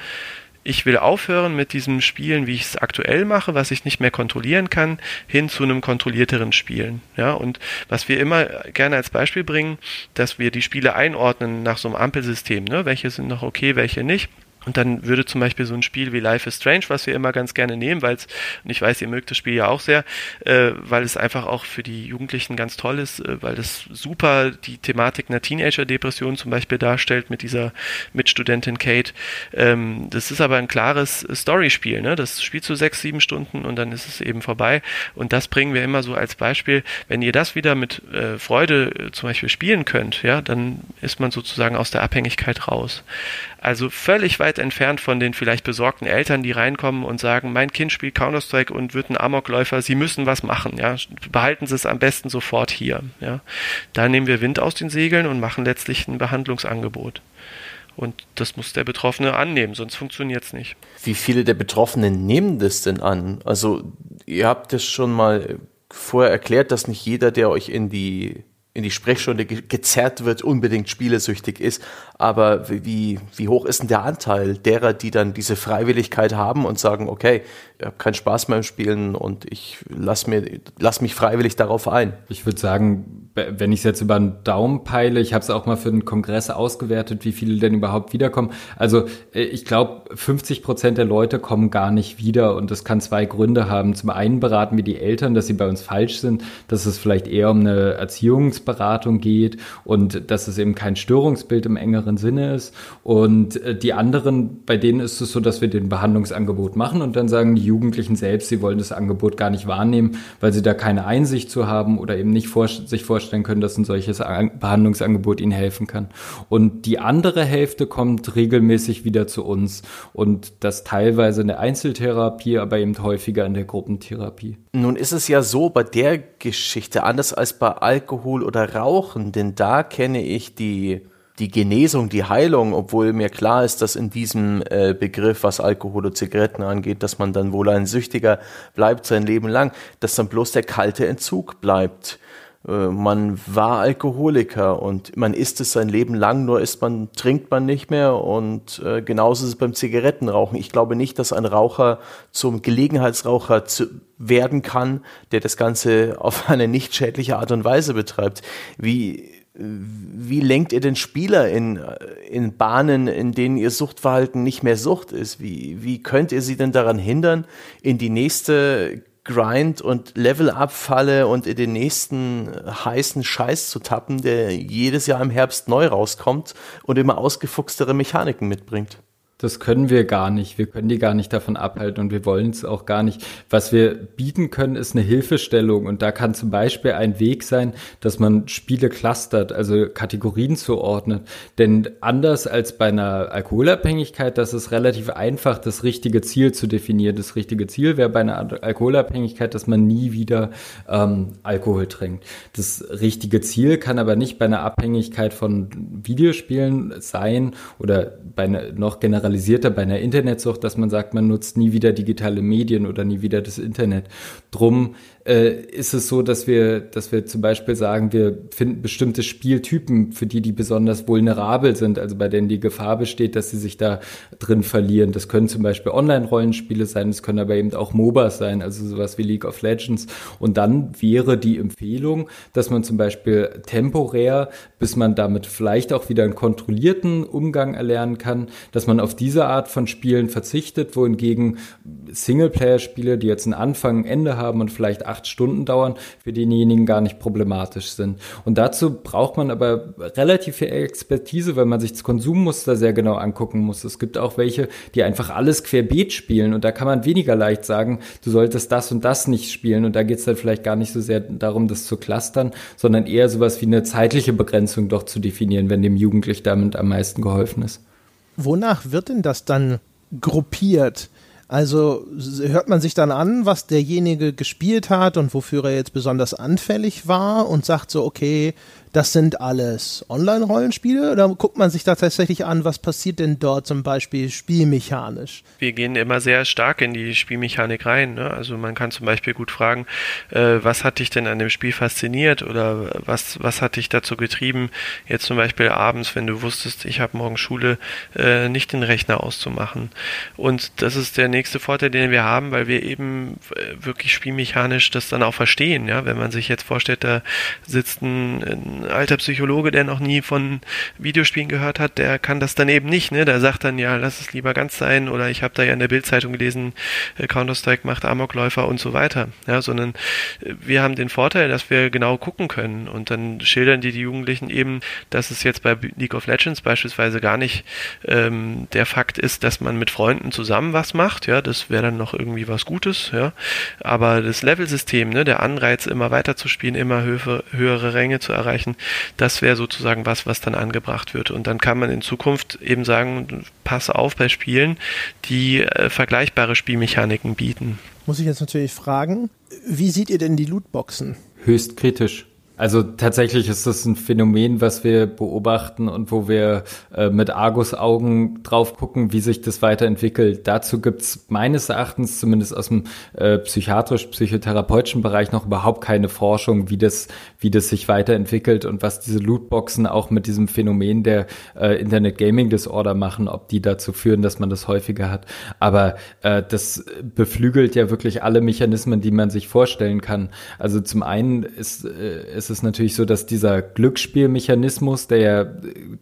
ich will aufhören mit diesem Spielen, wie ich es aktuell mache, was ich nicht mehr kontrollieren kann, hin zu einem kontrollierteren Spielen. Ja, und was wir immer gerne als Beispiel bringen, dass wir die Spiele einordnen nach so einem Ampelsystem, ne? welche sind noch okay, welche nicht. Und dann würde zum Beispiel so ein Spiel wie Life is Strange, was wir immer ganz gerne nehmen, weil es, und ich weiß, ihr mögt das Spiel ja auch sehr, äh, weil es einfach auch für die Jugendlichen ganz toll ist, äh, weil es super die Thematik einer Teenager-Depression zum Beispiel darstellt mit dieser Mitstudentin Kate. Ähm, das ist aber ein klares Storyspiel, ne? Das spielst du sechs, sieben Stunden und dann ist es eben vorbei. Und das bringen wir immer so als Beispiel. Wenn ihr das wieder mit äh, Freude äh, zum Beispiel spielen könnt, ja, dann ist man sozusagen aus der Abhängigkeit raus. Also völlig weit entfernt von den vielleicht besorgten Eltern, die reinkommen und sagen, mein Kind spielt Counter-Strike und wird ein Amokläufer, sie müssen was machen, ja. Behalten Sie es am besten sofort hier, ja. Da nehmen wir Wind aus den Segeln und machen letztlich ein Behandlungsangebot. Und das muss der Betroffene annehmen, sonst funktioniert es nicht. Wie viele der Betroffenen nehmen das denn an? Also, ihr habt es schon mal vorher erklärt, dass nicht jeder, der euch in die in die Sprechstunde ge gezerrt wird, unbedingt spielesüchtig ist. Aber wie, wie hoch ist denn der Anteil derer, die dann diese Freiwilligkeit haben und sagen, okay, ich habe keinen Spaß mehr im Spielen und ich lass, mir, lass mich freiwillig darauf ein? Ich würde sagen, wenn ich es jetzt über einen Daumen peile, ich habe es auch mal für den Kongress ausgewertet, wie viele denn überhaupt wiederkommen. Also äh, ich glaube, 50 Prozent der Leute kommen gar nicht wieder und das kann zwei Gründe haben. Zum einen beraten wir die Eltern, dass sie bei uns falsch sind, dass es vielleicht eher um eine Erziehungsberatung geht und dass es eben kein Störungsbild im engeren Sinne ist. Und äh, die anderen, bei denen ist es so, dass wir den Behandlungsangebot machen und dann sagen die Jugendlichen selbst, sie wollen das Angebot gar nicht wahrnehmen, weil sie da keine Einsicht zu haben oder eben nicht vor sich vorstellen können, dass ein solches Behandlungsangebot ihnen helfen kann. Und die andere Hälfte kommt regelmäßig wieder zu uns und das teilweise in der Einzeltherapie, aber eben häufiger in der Gruppentherapie. Nun ist es ja so bei der Geschichte anders als bei Alkohol oder Rauchen, denn da kenne ich die die Genesung, die Heilung, obwohl mir klar ist, dass in diesem äh, Begriff, was Alkohol und Zigaretten angeht, dass man dann wohl ein Süchtiger bleibt sein Leben lang, dass dann bloß der kalte Entzug bleibt. Äh, man war Alkoholiker und man isst es sein Leben lang, nur isst man, trinkt man nicht mehr und äh, genauso ist es beim Zigarettenrauchen. Ich glaube nicht, dass ein Raucher zum Gelegenheitsraucher zu, werden kann, der das Ganze auf eine nicht schädliche Art und Weise betreibt. Wie, wie lenkt ihr den Spieler in, in Bahnen, in denen ihr Suchtverhalten nicht mehr Sucht ist? Wie, wie könnt ihr sie denn daran hindern, in die nächste Grind- und Level-Up-Falle und in den nächsten heißen Scheiß zu tappen, der jedes Jahr im Herbst neu rauskommt und immer ausgefuchstere Mechaniken mitbringt. Das können wir gar nicht. Wir können die gar nicht davon abhalten und wir wollen es auch gar nicht. Was wir bieten können, ist eine Hilfestellung und da kann zum Beispiel ein Weg sein, dass man Spiele clustert, also Kategorien zuordnet. Denn anders als bei einer Alkoholabhängigkeit, das ist relativ einfach, das richtige Ziel zu definieren. Das richtige Ziel wäre bei einer Alkoholabhängigkeit, dass man nie wieder ähm, Alkohol trinkt. Das richtige Ziel kann aber nicht bei einer Abhängigkeit von Videospielen sein oder bei einer noch generell generalisierter bei einer Internetsucht, dass man sagt, man nutzt nie wieder digitale Medien oder nie wieder das Internet. Drum äh, ist es so, dass wir, dass wir zum Beispiel sagen, wir finden bestimmte Spieltypen, für die die besonders vulnerabel sind, also bei denen die Gefahr besteht, dass sie sich da drin verlieren. Das können zum Beispiel Online-Rollenspiele sein, es können aber eben auch MOBAs sein, also sowas wie League of Legends. Und dann wäre die Empfehlung, dass man zum Beispiel temporär, bis man damit vielleicht auch wieder einen kontrollierten Umgang erlernen kann, dass man auf diese Art von Spielen verzichtet, wohingegen Singleplayer-Spiele, die jetzt einen Anfang, ein Ende haben und vielleicht acht Stunden dauern, für denjenigen gar nicht problematisch sind. Und dazu braucht man aber relativ viel Expertise, weil man sich das Konsummuster sehr genau angucken muss. Es gibt auch welche, die einfach alles querbeet spielen und da kann man weniger leicht sagen, du solltest das und das nicht spielen und da geht es dann vielleicht gar nicht so sehr darum, das zu clustern, sondern eher sowas wie eine zeitliche Begrenzung doch zu definieren, wenn dem Jugendlich damit am meisten geholfen ist. Wonach wird denn das dann gruppiert? Also hört man sich dann an, was derjenige gespielt hat und wofür er jetzt besonders anfällig war und sagt so, okay, das sind alles Online-Rollenspiele oder guckt man sich da tatsächlich an, was passiert denn dort zum Beispiel spielmechanisch? Wir gehen immer sehr stark in die Spielmechanik rein. Ne? Also man kann zum Beispiel gut fragen, äh, was hat dich denn an dem Spiel fasziniert oder was, was hat dich dazu getrieben, jetzt zum Beispiel abends, wenn du wusstest, ich habe morgen Schule, äh, nicht den Rechner auszumachen. Und das ist der nächste Vorteil, den wir haben, weil wir eben äh, wirklich spielmechanisch das dann auch verstehen. Ja? Wenn man sich jetzt vorstellt, da sitzt ein, ein alter Psychologe, der noch nie von Videospielen gehört hat, der kann das dann eben nicht. Ne? Der sagt dann, ja, lass es lieber ganz sein oder ich habe da ja in der Bildzeitung gelesen, äh, Counter-Strike macht Amokläufer und so weiter. Ja, sondern äh, wir haben den Vorteil, dass wir genau gucken können und dann schildern die, die Jugendlichen eben, dass es jetzt bei League of Legends beispielsweise gar nicht ähm, der Fakt ist, dass man mit Freunden zusammen was macht. Ja, das wäre dann noch irgendwie was Gutes. Ja, aber das Level-System, ne, der Anreiz, immer weiter zu spielen, immer höhere, höhere Ränge zu erreichen, das wäre sozusagen was, was dann angebracht wird. Und dann kann man in Zukunft eben sagen, pass auf bei Spielen, die äh, vergleichbare Spielmechaniken bieten. Muss ich jetzt natürlich fragen, wie seht ihr denn die Lootboxen? Höchst kritisch. Also tatsächlich ist das ein Phänomen, was wir beobachten und wo wir äh, mit Argus-Augen drauf gucken, wie sich das weiterentwickelt. Dazu gibt's meines Erachtens, zumindest aus dem äh, psychiatrisch-psychotherapeutischen Bereich, noch überhaupt keine Forschung, wie das, wie das sich weiterentwickelt und was diese Lootboxen auch mit diesem Phänomen der äh, Internet Gaming Disorder machen, ob die dazu führen, dass man das häufiger hat. Aber äh, das beflügelt ja wirklich alle Mechanismen, die man sich vorstellen kann. Also zum einen ist, äh, ist ist es natürlich so, dass dieser Glücksspielmechanismus, der ja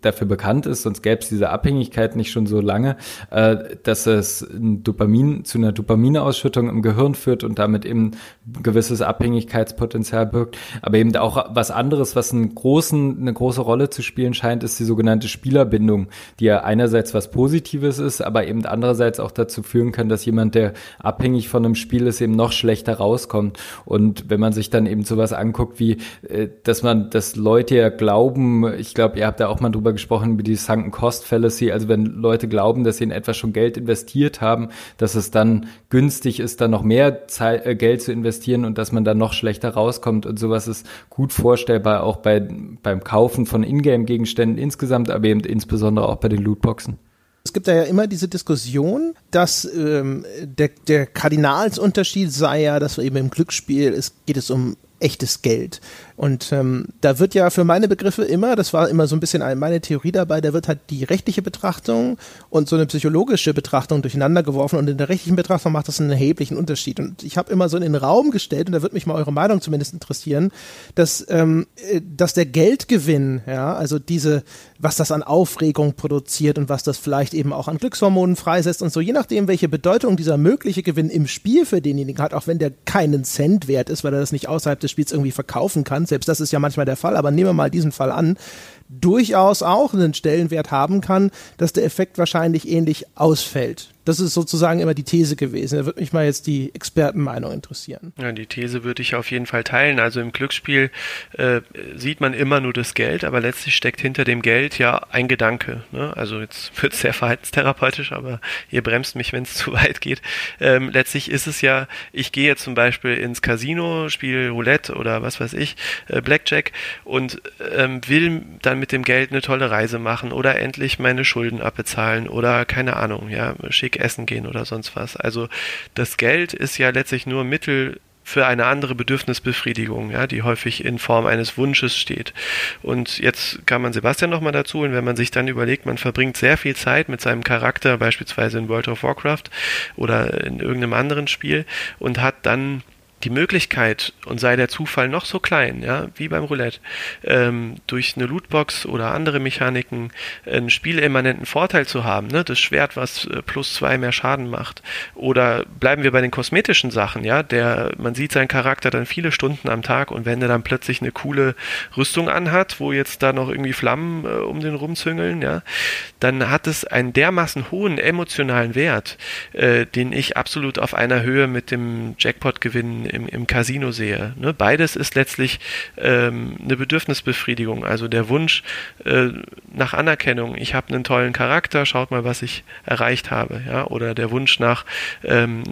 dafür bekannt ist, sonst gäbe es diese Abhängigkeit nicht schon so lange, äh, dass es Dopamin zu einer Dopaminausschüttung im Gehirn führt und damit eben ein gewisses Abhängigkeitspotenzial birgt. Aber eben auch was anderes, was einen großen, eine große Rolle zu spielen scheint, ist die sogenannte Spielerbindung, die ja einerseits was Positives ist, aber eben andererseits auch dazu führen kann, dass jemand, der abhängig von einem Spiel ist, eben noch schlechter rauskommt. Und wenn man sich dann eben sowas anguckt wie äh, dass man, dass Leute ja glauben, ich glaube, ihr habt ja auch mal drüber gesprochen, über die Sunken Cost Fallacy, also wenn Leute glauben, dass sie in etwas schon Geld investiert haben, dass es dann günstig ist, dann noch mehr Zeit, äh, Geld zu investieren und dass man dann noch schlechter rauskommt und sowas ist gut vorstellbar auch bei, beim Kaufen von Ingame-Gegenständen insgesamt, aber eben insbesondere auch bei den Lootboxen. Es gibt da ja immer diese Diskussion, dass ähm, der, der Kardinalsunterschied sei ja, dass eben im Glücksspiel es geht es um echtes Geld. Und ähm, da wird ja für meine Begriffe immer, das war immer so ein bisschen meine Theorie dabei, da wird halt die rechtliche Betrachtung und so eine psychologische Betrachtung durcheinander geworfen und in der rechtlichen Betrachtung macht das einen erheblichen Unterschied. Und ich habe immer so in den Raum gestellt, und da würde mich mal eure Meinung zumindest interessieren, dass, ähm, äh, dass der Geldgewinn, ja, also diese, was das an Aufregung produziert und was das vielleicht eben auch an Glückshormonen freisetzt und so, je nachdem, welche Bedeutung dieser mögliche Gewinn im Spiel für denjenigen hat, auch wenn der keinen Cent wert ist, weil er das nicht außerhalb des Spiels irgendwie verkaufen kann, selbst das ist ja manchmal der Fall, aber nehmen wir mal diesen Fall an, durchaus auch einen Stellenwert haben kann, dass der Effekt wahrscheinlich ähnlich ausfällt. Das ist sozusagen immer die These gewesen. Da würde mich mal jetzt die Expertenmeinung interessieren. Ja, die These würde ich auf jeden Fall teilen. Also im Glücksspiel äh, sieht man immer nur das Geld, aber letztlich steckt hinter dem Geld ja ein Gedanke. Ne? Also jetzt wird es sehr verhaltenstherapeutisch, aber ihr bremst mich, wenn es zu weit geht. Ähm, letztlich ist es ja, ich gehe jetzt zum Beispiel ins Casino, spiele Roulette oder was weiß ich, äh, Blackjack und ähm, will dann mit dem Geld eine tolle Reise machen oder endlich meine Schulden abbezahlen oder keine Ahnung, ja, schick essen gehen oder sonst was. Also das Geld ist ja letztlich nur Mittel für eine andere Bedürfnisbefriedigung, ja, die häufig in Form eines Wunsches steht. Und jetzt kann man Sebastian nochmal dazu, und wenn man sich dann überlegt, man verbringt sehr viel Zeit mit seinem Charakter, beispielsweise in World of Warcraft oder in irgendeinem anderen Spiel, und hat dann die Möglichkeit, und sei der Zufall noch so klein, ja, wie beim Roulette, ähm, durch eine Lootbox oder andere Mechaniken einen spielimmanenten Vorteil zu haben, ne, das Schwert, was äh, plus zwei mehr Schaden macht. Oder bleiben wir bei den kosmetischen Sachen, ja, der, man sieht seinen Charakter dann viele Stunden am Tag und wenn er dann plötzlich eine coole Rüstung anhat, wo jetzt da noch irgendwie Flammen äh, um den rumzüngeln, ja, dann hat es einen dermaßen hohen emotionalen Wert, äh, den ich absolut auf einer Höhe mit dem Jackpot-Gewinn im, im Casino sehe. Ne? Beides ist letztlich ähm, eine Bedürfnisbefriedigung, also der Wunsch äh, nach Anerkennung. Ich habe einen tollen Charakter, schaut mal, was ich erreicht habe, ja, oder der Wunsch nach ähm,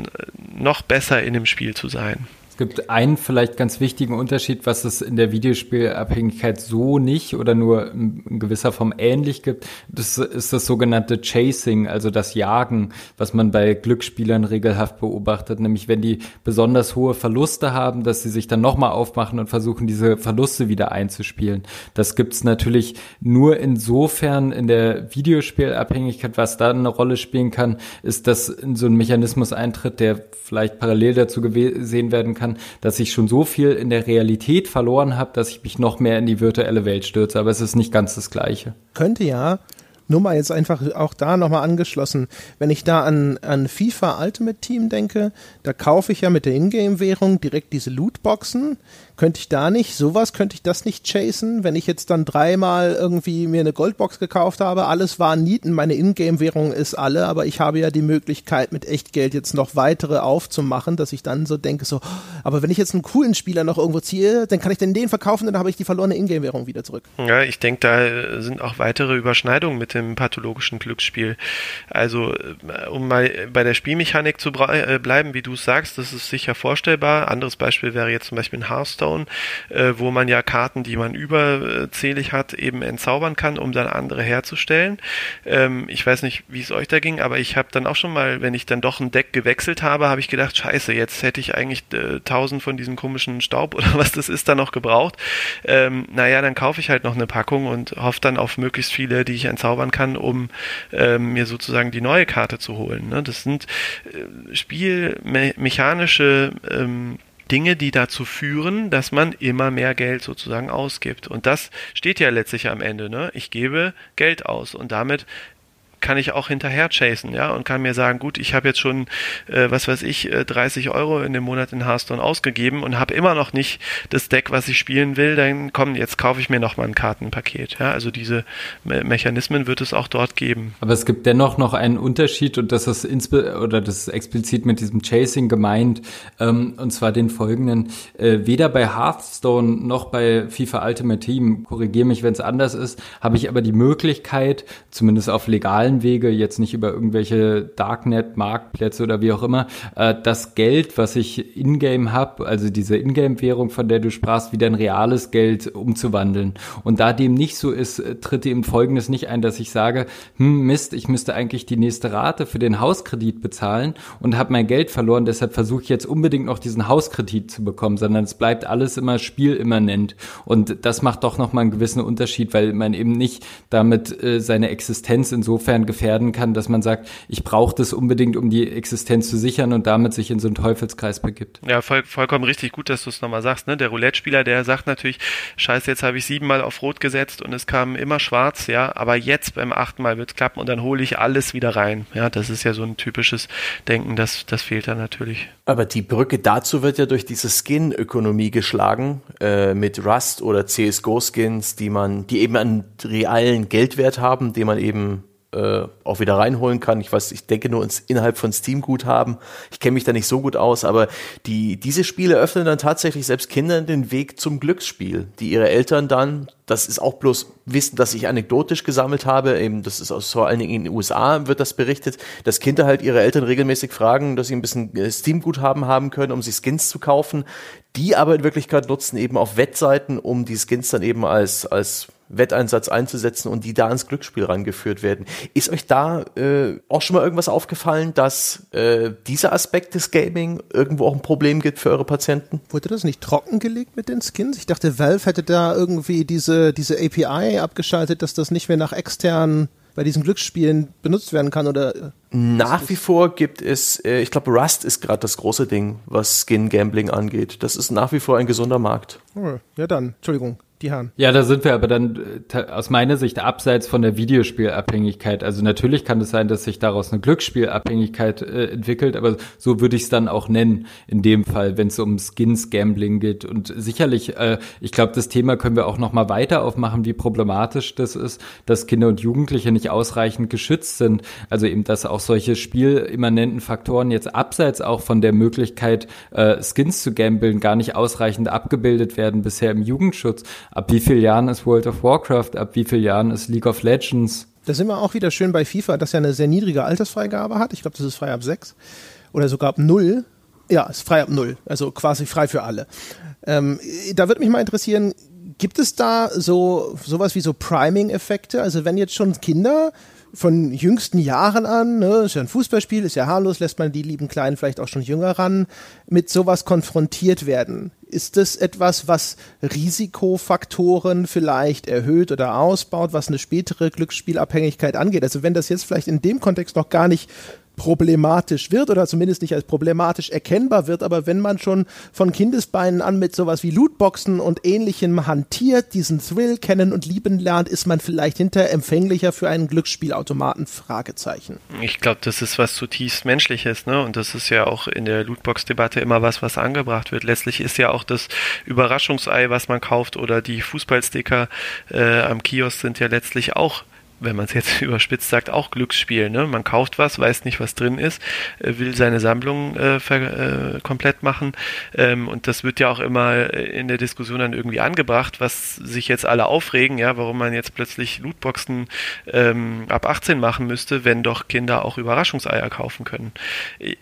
noch besser in dem Spiel zu sein. Es gibt einen vielleicht ganz wichtigen Unterschied, was es in der Videospielabhängigkeit so nicht oder nur in gewisser Form ähnlich gibt. Das ist das sogenannte Chasing, also das Jagen, was man bei Glücksspielern regelhaft beobachtet. Nämlich wenn die besonders hohe Verluste haben, dass sie sich dann nochmal aufmachen und versuchen, diese Verluste wieder einzuspielen. Das gibt's natürlich nur insofern in der Videospielabhängigkeit, was da eine Rolle spielen kann, ist, dass in so ein Mechanismus eintritt, der vielleicht parallel dazu gesehen werden kann, kann, dass ich schon so viel in der Realität verloren habe, dass ich mich noch mehr in die virtuelle Welt stürze. Aber es ist nicht ganz das Gleiche. Könnte ja. Nur mal jetzt einfach auch da nochmal angeschlossen. Wenn ich da an, an FIFA Ultimate Team denke, da kaufe ich ja mit der Ingame-Währung direkt diese Lootboxen. Könnte ich da nicht, sowas, könnte ich das nicht chasen, wenn ich jetzt dann dreimal irgendwie mir eine Goldbox gekauft habe, alles war Nieten, meine Ingame-Währung ist alle, aber ich habe ja die Möglichkeit mit Echtgeld jetzt noch weitere aufzumachen, dass ich dann so denke, so, aber wenn ich jetzt einen coolen Spieler noch irgendwo ziehe, dann kann ich den den verkaufen, dann habe ich die verlorene Ingame-Währung wieder zurück. Ja, ich denke, da sind auch weitere Überschneidungen mit dem pathologischen Glücksspiel. Also, äh, um mal bei der Spielmechanik zu äh, bleiben, wie du es sagst, das ist sicher vorstellbar. Anderes Beispiel wäre jetzt zum Beispiel ein Hearthstone Hearthstone, äh, wo man ja Karten, die man überzählig hat, eben entzaubern kann, um dann andere herzustellen. Ähm, ich weiß nicht, wie es euch da ging, aber ich habe dann auch schon mal, wenn ich dann doch ein Deck gewechselt habe, habe ich gedacht, scheiße, jetzt hätte ich eigentlich äh, tausend von diesem komischen Staub oder was das ist, da noch gebraucht. Ähm, naja, dann kaufe ich halt noch eine Packung und hoffe dann auf möglichst viele, die ich entzaubern kann, um ähm, mir sozusagen die neue Karte zu holen. Ne? Das sind äh, spielmechanische ähm, Dinge, die dazu führen, dass man immer mehr Geld sozusagen ausgibt. Und das steht ja letztlich am Ende. Ne? Ich gebe Geld aus und damit kann ich auch hinterher chasen, ja, und kann mir sagen, gut, ich habe jetzt schon, äh, was weiß ich, 30 äh, Euro in dem Monat in Hearthstone ausgegeben und habe immer noch nicht das Deck, was ich spielen will, dann komm, jetzt kaufe ich mir nochmal ein Kartenpaket, ja, also diese Me Mechanismen wird es auch dort geben. Aber es gibt dennoch noch einen Unterschied und das ist oder das ist explizit mit diesem Chasing gemeint, ähm, und zwar den folgenden, äh, weder bei Hearthstone noch bei FIFA Ultimate Team, korrigiere mich, wenn es anders ist, habe ich aber die Möglichkeit, zumindest auf legalen legalen Wege, jetzt nicht über irgendwelche Darknet, Marktplätze oder wie auch immer, äh, das Geld, was ich in-game habe, also diese In-game-Währung, von der du sprachst, wieder in reales Geld umzuwandeln. Und da dem nicht so ist, äh, tritt eben Folgendes nicht ein, dass ich sage, hm, Mist, ich müsste eigentlich die nächste Rate für den Hauskredit bezahlen und habe mein Geld verloren, deshalb versuche ich jetzt unbedingt noch diesen Hauskredit zu bekommen, sondern es bleibt alles immer spielimmanent. Und das macht doch nochmal einen gewissen Unterschied, weil man eben nicht damit äh, seine Existenz insofern gefährden kann, dass man sagt, ich brauche das unbedingt, um die Existenz zu sichern und damit sich in so einen Teufelskreis begibt. Ja, voll, vollkommen richtig gut, dass du es nochmal sagst. Ne? Der Roulette-Spieler, der sagt natürlich, scheiße, jetzt habe ich siebenmal auf Rot gesetzt und es kam immer schwarz, ja, aber jetzt beim achten Mal wird es klappen und dann hole ich alles wieder rein. Ja, das ist ja so ein typisches Denken, das, das fehlt da natürlich. Aber die Brücke dazu wird ja durch diese Skin-Ökonomie geschlagen, äh, mit Rust oder CSGO-Skins, die man, die eben einen realen Geldwert haben, den man eben äh, auch wieder reinholen kann. Ich weiß, ich denke nur ins, innerhalb von Steam-Guthaben. Ich kenne mich da nicht so gut aus, aber die, diese Spiele öffnen dann tatsächlich selbst Kindern den Weg zum Glücksspiel, die ihre Eltern dann, das ist auch bloß Wissen, das ich anekdotisch gesammelt habe, eben, das ist aus, vor allen Dingen in den USA wird das berichtet, dass Kinder halt ihre Eltern regelmäßig fragen, dass sie ein bisschen äh, Steam-Guthaben haben können, um sich Skins zu kaufen, die aber in Wirklichkeit nutzen eben auf Wettseiten, um die Skins dann eben als, als Wetteinsatz einzusetzen und die da ins Glücksspiel rangeführt werden. Ist euch da äh, auch schon mal irgendwas aufgefallen, dass äh, dieser Aspekt des Gaming irgendwo auch ein Problem gibt für eure Patienten? Wurde das nicht trockengelegt mit den Skins? Ich dachte, Valve hätte da irgendwie diese, diese API abgeschaltet, dass das nicht mehr nach externen bei diesen Glücksspielen benutzt werden kann oder äh, nach wie vor gibt es, äh, ich glaube, Rust ist gerade das große Ding, was Skin Gambling angeht. Das ist nach wie vor ein gesunder Markt. Oh, ja dann, Entschuldigung die Herren. Ja, da sind wir aber dann äh, aus meiner Sicht abseits von der Videospielabhängigkeit. Also natürlich kann es sein, dass sich daraus eine Glücksspielabhängigkeit äh, entwickelt, aber so würde ich es dann auch nennen in dem Fall, wenn es um Skins-Gambling geht. Und sicherlich, äh, ich glaube, das Thema können wir auch noch mal weiter aufmachen, wie problematisch das ist, dass Kinder und Jugendliche nicht ausreichend geschützt sind. Also eben, dass auch solche spielimmanenten Faktoren jetzt abseits auch von der Möglichkeit, äh, Skins zu gambeln, gar nicht ausreichend abgebildet werden bisher im Jugendschutz ab wie vielen Jahren ist World of Warcraft, ab wie vielen Jahren ist League of Legends. Da sind wir auch wieder schön bei FIFA, das ja eine sehr niedrige Altersfreigabe hat. Ich glaube, das ist frei ab sechs oder sogar ab null. Ja, ist frei ab null, also quasi frei für alle. Ähm, da würde mich mal interessieren, gibt es da so sowas wie so Priming-Effekte? Also wenn jetzt schon Kinder von jüngsten Jahren an, ne, ist ja ein Fußballspiel, ist ja harmlos, lässt man die lieben Kleinen vielleicht auch schon jünger ran, mit sowas konfrontiert werden. Ist das etwas, was Risikofaktoren vielleicht erhöht oder ausbaut, was eine spätere Glücksspielabhängigkeit angeht? Also wenn das jetzt vielleicht in dem Kontext noch gar nicht problematisch wird oder zumindest nicht als problematisch erkennbar wird, aber wenn man schon von Kindesbeinen an mit sowas wie Lootboxen und ähnlichem hantiert, diesen Thrill kennen und lieben lernt, ist man vielleicht hinterher empfänglicher für einen Glücksspielautomaten? Fragezeichen. Ich glaube, das ist was zutiefst Menschliches, ne? Und das ist ja auch in der Lootbox-Debatte immer was, was angebracht wird. Letztlich ist ja auch das Überraschungsei, was man kauft, oder die Fußballsticker äh, am Kiosk sind ja letztlich auch wenn man es jetzt überspitzt sagt, auch Glücksspiel. Ne? Man kauft was, weiß nicht, was drin ist, äh, will seine Sammlung äh, ver, äh, komplett machen. Ähm, und das wird ja auch immer in der Diskussion dann irgendwie angebracht, was sich jetzt alle aufregen, ja, warum man jetzt plötzlich Lootboxen ähm, ab 18 machen müsste, wenn doch Kinder auch Überraschungseier kaufen können.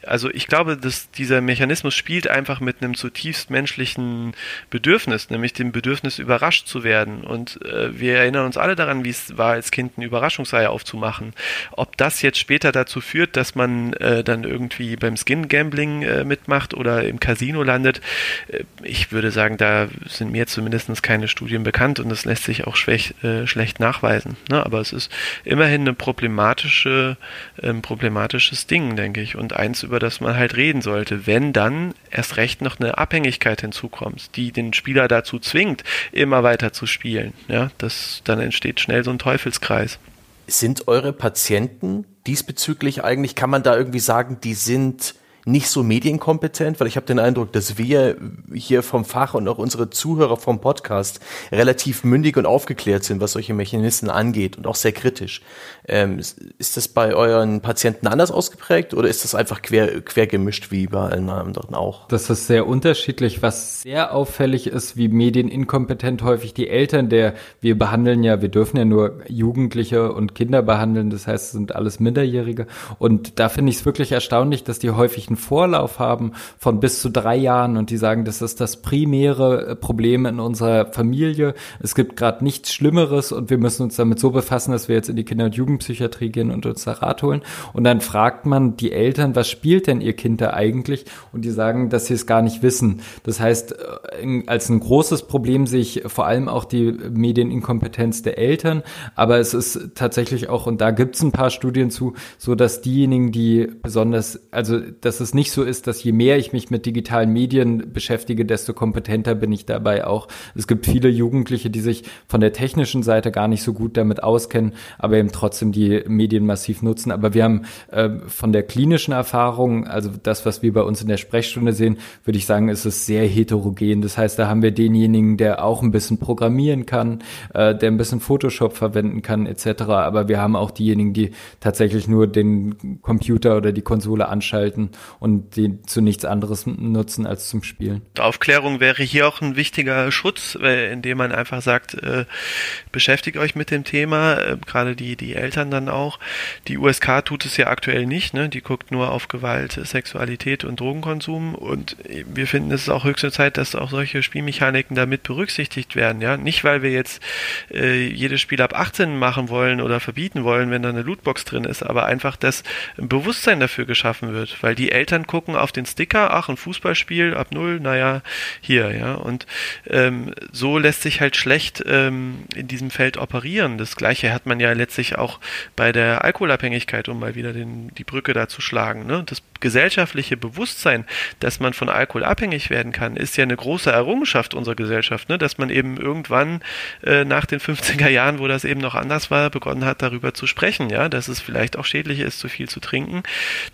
Also ich glaube, dass dieser Mechanismus spielt einfach mit einem zutiefst menschlichen Bedürfnis, nämlich dem Bedürfnis, überrascht zu werden. Und äh, wir erinnern uns alle daran, wie es war als Kind, ein Überraschungsei aufzumachen. Ob das jetzt später dazu führt, dass man äh, dann irgendwie beim Skin-Gambling äh, mitmacht oder im Casino landet, äh, ich würde sagen, da sind mir zumindest keine Studien bekannt und das lässt sich auch schwäch, äh, schlecht nachweisen. Ne? Aber es ist immerhin ein problematische, ähm, problematisches Ding, denke ich. Und eins, über das man halt reden sollte, wenn dann erst recht noch eine Abhängigkeit hinzukommt, die den Spieler dazu zwingt, immer weiter zu spielen. Ja, das, dann entsteht schnell so ein Teufelskreis. Sind eure Patienten diesbezüglich eigentlich, kann man da irgendwie sagen, die sind nicht so medienkompetent? Weil ich habe den Eindruck, dass wir hier vom Fach und auch unsere Zuhörer vom Podcast relativ mündig und aufgeklärt sind, was solche Mechanismen angeht und auch sehr kritisch. Ähm, ist das bei euren Patienten anders ausgeprägt oder ist das einfach quer, quer gemischt wie bei allen anderen auch? Das ist sehr unterschiedlich. Was sehr auffällig ist, wie medieninkompetent häufig die Eltern der, wir behandeln ja, wir dürfen ja nur Jugendliche und Kinder behandeln, das heißt, es sind alles Minderjährige. Und da finde ich es wirklich erstaunlich, dass die häufig einen Vorlauf haben von bis zu drei Jahren und die sagen, das ist das primäre äh, Problem in unserer Familie. Es gibt gerade nichts Schlimmeres und wir müssen uns damit so befassen, dass wir jetzt in die Kinder- und Jugendpsychiatrie gehen und uns da Rat holen. Und dann fragt man die Eltern, was spielt denn ihr Kind da eigentlich? Und die sagen, dass sie es gar nicht wissen. Das heißt, äh, als ein großes Problem sehe ich vor allem auch die Medieninkompetenz der Eltern, aber es ist tatsächlich auch, und da gibt es ein paar Studien zu, so dass diejenigen, die besonders, also dass es nicht so ist, dass je mehr ich mich mit digitalen Medien beschäftige, desto kompetenter bin ich dabei auch. Es gibt viele Jugendliche, die sich von der technischen Seite gar nicht so gut damit auskennen, aber eben trotzdem die Medien massiv nutzen. Aber wir haben äh, von der klinischen Erfahrung, also das, was wir bei uns in der Sprechstunde sehen, würde ich sagen, ist es sehr heterogen. Das heißt, da haben wir denjenigen, der auch ein bisschen programmieren kann, äh, der ein bisschen Photoshop verwenden kann, etc. Aber wir haben auch diejenigen, die tatsächlich nur den Computer oder die Konsole anschalten und die zu nichts anderes nutzen als zum Spielen. Aufklärung wäre hier auch ein wichtiger Schutz, indem man einfach sagt, äh, beschäftigt euch mit dem Thema, äh, gerade die, die Eltern dann auch. Die USK tut es ja aktuell nicht, ne? die guckt nur auf Gewalt, Sexualität und Drogenkonsum und wir finden es auch höchste Zeit, dass auch solche Spielmechaniken damit berücksichtigt werden. Ja? Nicht, weil wir jetzt äh, jedes Spiel ab 18 machen wollen oder verbieten wollen, wenn da eine Lootbox drin ist, aber einfach, dass ein Bewusstsein dafür geschaffen wird, weil die Eltern gucken auf den Sticker, ach, ein Fußballspiel ab null, naja, hier, ja. Und ähm, so lässt sich halt schlecht ähm, in diesem Feld operieren. Das gleiche hat man ja letztlich auch bei der Alkoholabhängigkeit, um mal wieder den, die Brücke da zu schlagen. Ne? Das gesellschaftliche Bewusstsein, dass man von Alkohol abhängig werden kann, ist ja eine große Errungenschaft unserer Gesellschaft, ne? dass man eben irgendwann äh, nach den 50er Jahren, wo das eben noch anders war, begonnen hat, darüber zu sprechen, ja, dass es vielleicht auch schädlich ist, zu viel zu trinken.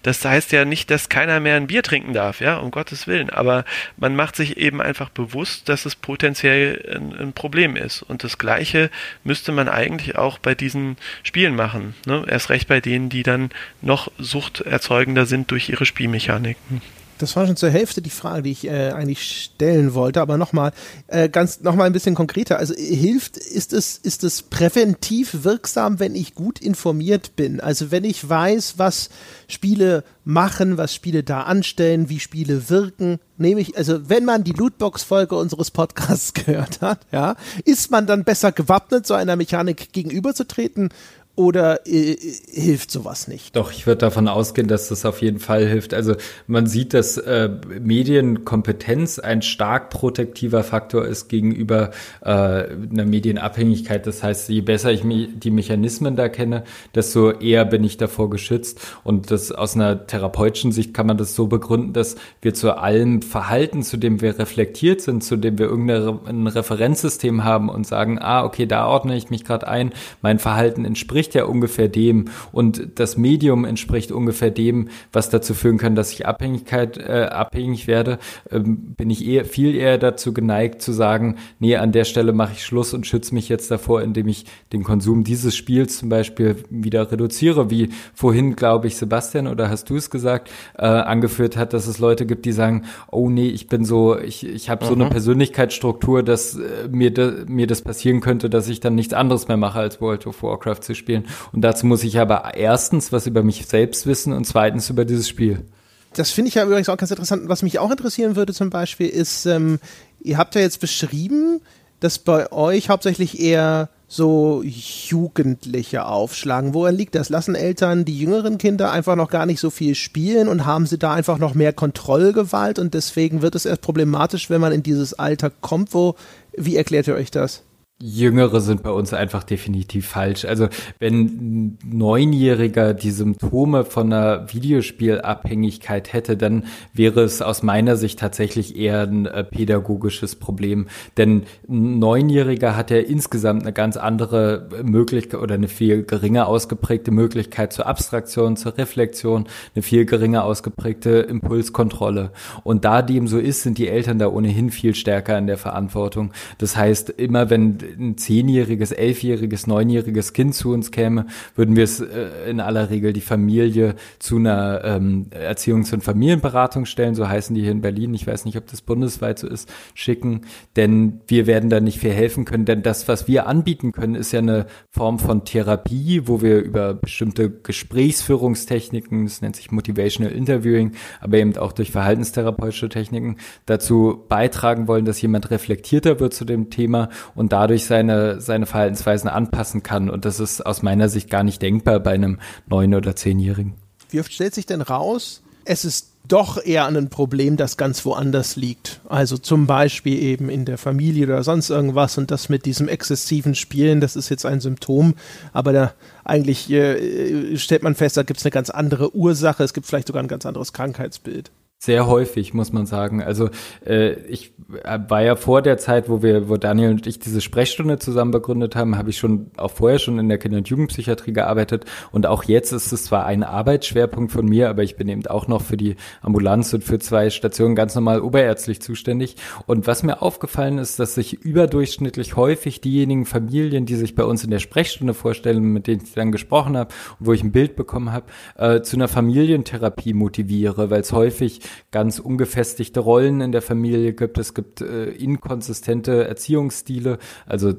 Das heißt ja nicht, dass keiner mehr ein Bier trinken darf, ja, um Gottes Willen, aber man macht sich eben einfach bewusst, dass es potenziell ein, ein Problem ist. Und das Gleiche müsste man eigentlich auch bei diesen Spielen machen. Ne? Erst recht bei denen, die dann noch suchterzeugender sind durch ihre Spielmechaniken. Das war schon zur Hälfte die Frage, die ich äh, eigentlich stellen wollte, aber nochmal, äh, ganz nochmal ein bisschen konkreter. Also hilft, ist es, ist es präventiv wirksam, wenn ich gut informiert bin? Also wenn ich weiß, was Spiele machen, was Spiele da anstellen, wie Spiele wirken, nehme ich, also wenn man die Lootbox-Folge unseres Podcasts gehört hat, ja, ist man dann besser gewappnet, so einer Mechanik gegenüberzutreten oder äh, hilft sowas nicht? Doch, ich würde davon ausgehen, dass das auf jeden Fall hilft. Also man sieht, dass äh, Medienkompetenz ein stark protektiver Faktor ist gegenüber äh, einer Medienabhängigkeit. Das heißt, je besser ich die Mechanismen da kenne, desto eher bin ich davor geschützt. Und das aus einer therapeutischen Sicht kann man das so begründen, dass wir zu allem Verhalten, zu dem wir reflektiert sind, zu dem wir irgendein Referenzsystem haben und sagen, ah, okay, da ordne ich mich gerade ein, mein Verhalten entspricht entspricht ja ungefähr dem und das Medium entspricht ungefähr dem, was dazu führen kann, dass ich Abhängigkeit äh, abhängig werde, ähm, bin ich eher viel eher dazu geneigt zu sagen, nee, an der Stelle mache ich Schluss und schütze mich jetzt davor, indem ich den Konsum dieses Spiels zum Beispiel wieder reduziere, wie vorhin, glaube ich, Sebastian oder hast du es gesagt, äh, angeführt hat, dass es Leute gibt, die sagen, oh nee, ich bin so, ich, ich habe so eine mhm. Persönlichkeitsstruktur, dass äh, mir, de, mir das passieren könnte, dass ich dann nichts anderes mehr mache, als World of Warcraft zu spielen. Und dazu muss ich aber erstens was über mich selbst wissen und zweitens über dieses Spiel. Das finde ich ja übrigens auch ganz interessant. Was mich auch interessieren würde zum Beispiel ist, ähm, ihr habt ja jetzt beschrieben, dass bei euch hauptsächlich eher so Jugendliche aufschlagen. Woran liegt das? Lassen Eltern die jüngeren Kinder einfach noch gar nicht so viel spielen und haben sie da einfach noch mehr Kontrollgewalt und deswegen wird es erst problematisch, wenn man in dieses Alter kommt. Wo, wie erklärt ihr euch das? Jüngere sind bei uns einfach definitiv falsch. Also wenn ein Neunjähriger die Symptome von einer Videospielabhängigkeit hätte, dann wäre es aus meiner Sicht tatsächlich eher ein äh, pädagogisches Problem. Denn ein Neunjähriger hat ja insgesamt eine ganz andere Möglichkeit oder eine viel geringer ausgeprägte Möglichkeit zur Abstraktion, zur Reflexion, eine viel geringer ausgeprägte Impulskontrolle. Und da dem so ist, sind die Eltern da ohnehin viel stärker in der Verantwortung. Das heißt, immer wenn ein zehnjähriges, elfjähriges, neunjähriges Kind zu uns käme, würden wir es äh, in aller Regel die Familie zu einer ähm, Erziehungs- und Familienberatung stellen, so heißen die hier in Berlin, ich weiß nicht, ob das bundesweit so ist, schicken, denn wir werden da nicht viel helfen können, denn das, was wir anbieten können, ist ja eine Form von Therapie, wo wir über bestimmte Gesprächsführungstechniken, das nennt sich Motivational Interviewing, aber eben auch durch verhaltenstherapeutische Techniken dazu beitragen wollen, dass jemand reflektierter wird zu dem Thema und dadurch dadurch seine, seine Verhaltensweisen anpassen kann. Und das ist aus meiner Sicht gar nicht denkbar bei einem neun- oder zehnjährigen. Wie oft stellt sich denn raus, es ist doch eher ein Problem, das ganz woanders liegt. Also zum Beispiel eben in der Familie oder sonst irgendwas und das mit diesem exzessiven Spielen, das ist jetzt ein Symptom, aber da eigentlich äh, stellt man fest, da gibt es eine ganz andere Ursache, es gibt vielleicht sogar ein ganz anderes Krankheitsbild. Sehr häufig, muss man sagen. Also äh, ich war ja vor der Zeit, wo wir, wo Daniel und ich diese Sprechstunde zusammen begründet haben, habe ich schon auch vorher schon in der Kinder- und Jugendpsychiatrie gearbeitet. Und auch jetzt ist es zwar ein Arbeitsschwerpunkt von mir, aber ich bin eben auch noch für die Ambulanz und für zwei Stationen ganz normal oberärztlich zuständig. Und was mir aufgefallen ist, dass sich überdurchschnittlich häufig diejenigen Familien, die sich bei uns in der Sprechstunde vorstellen, mit denen ich dann gesprochen habe, wo ich ein Bild bekommen habe, äh, zu einer Familientherapie motiviere, weil es häufig ganz ungefestigte Rollen in der Familie gibt. Es gibt äh, inkonsistente Erziehungsstile, also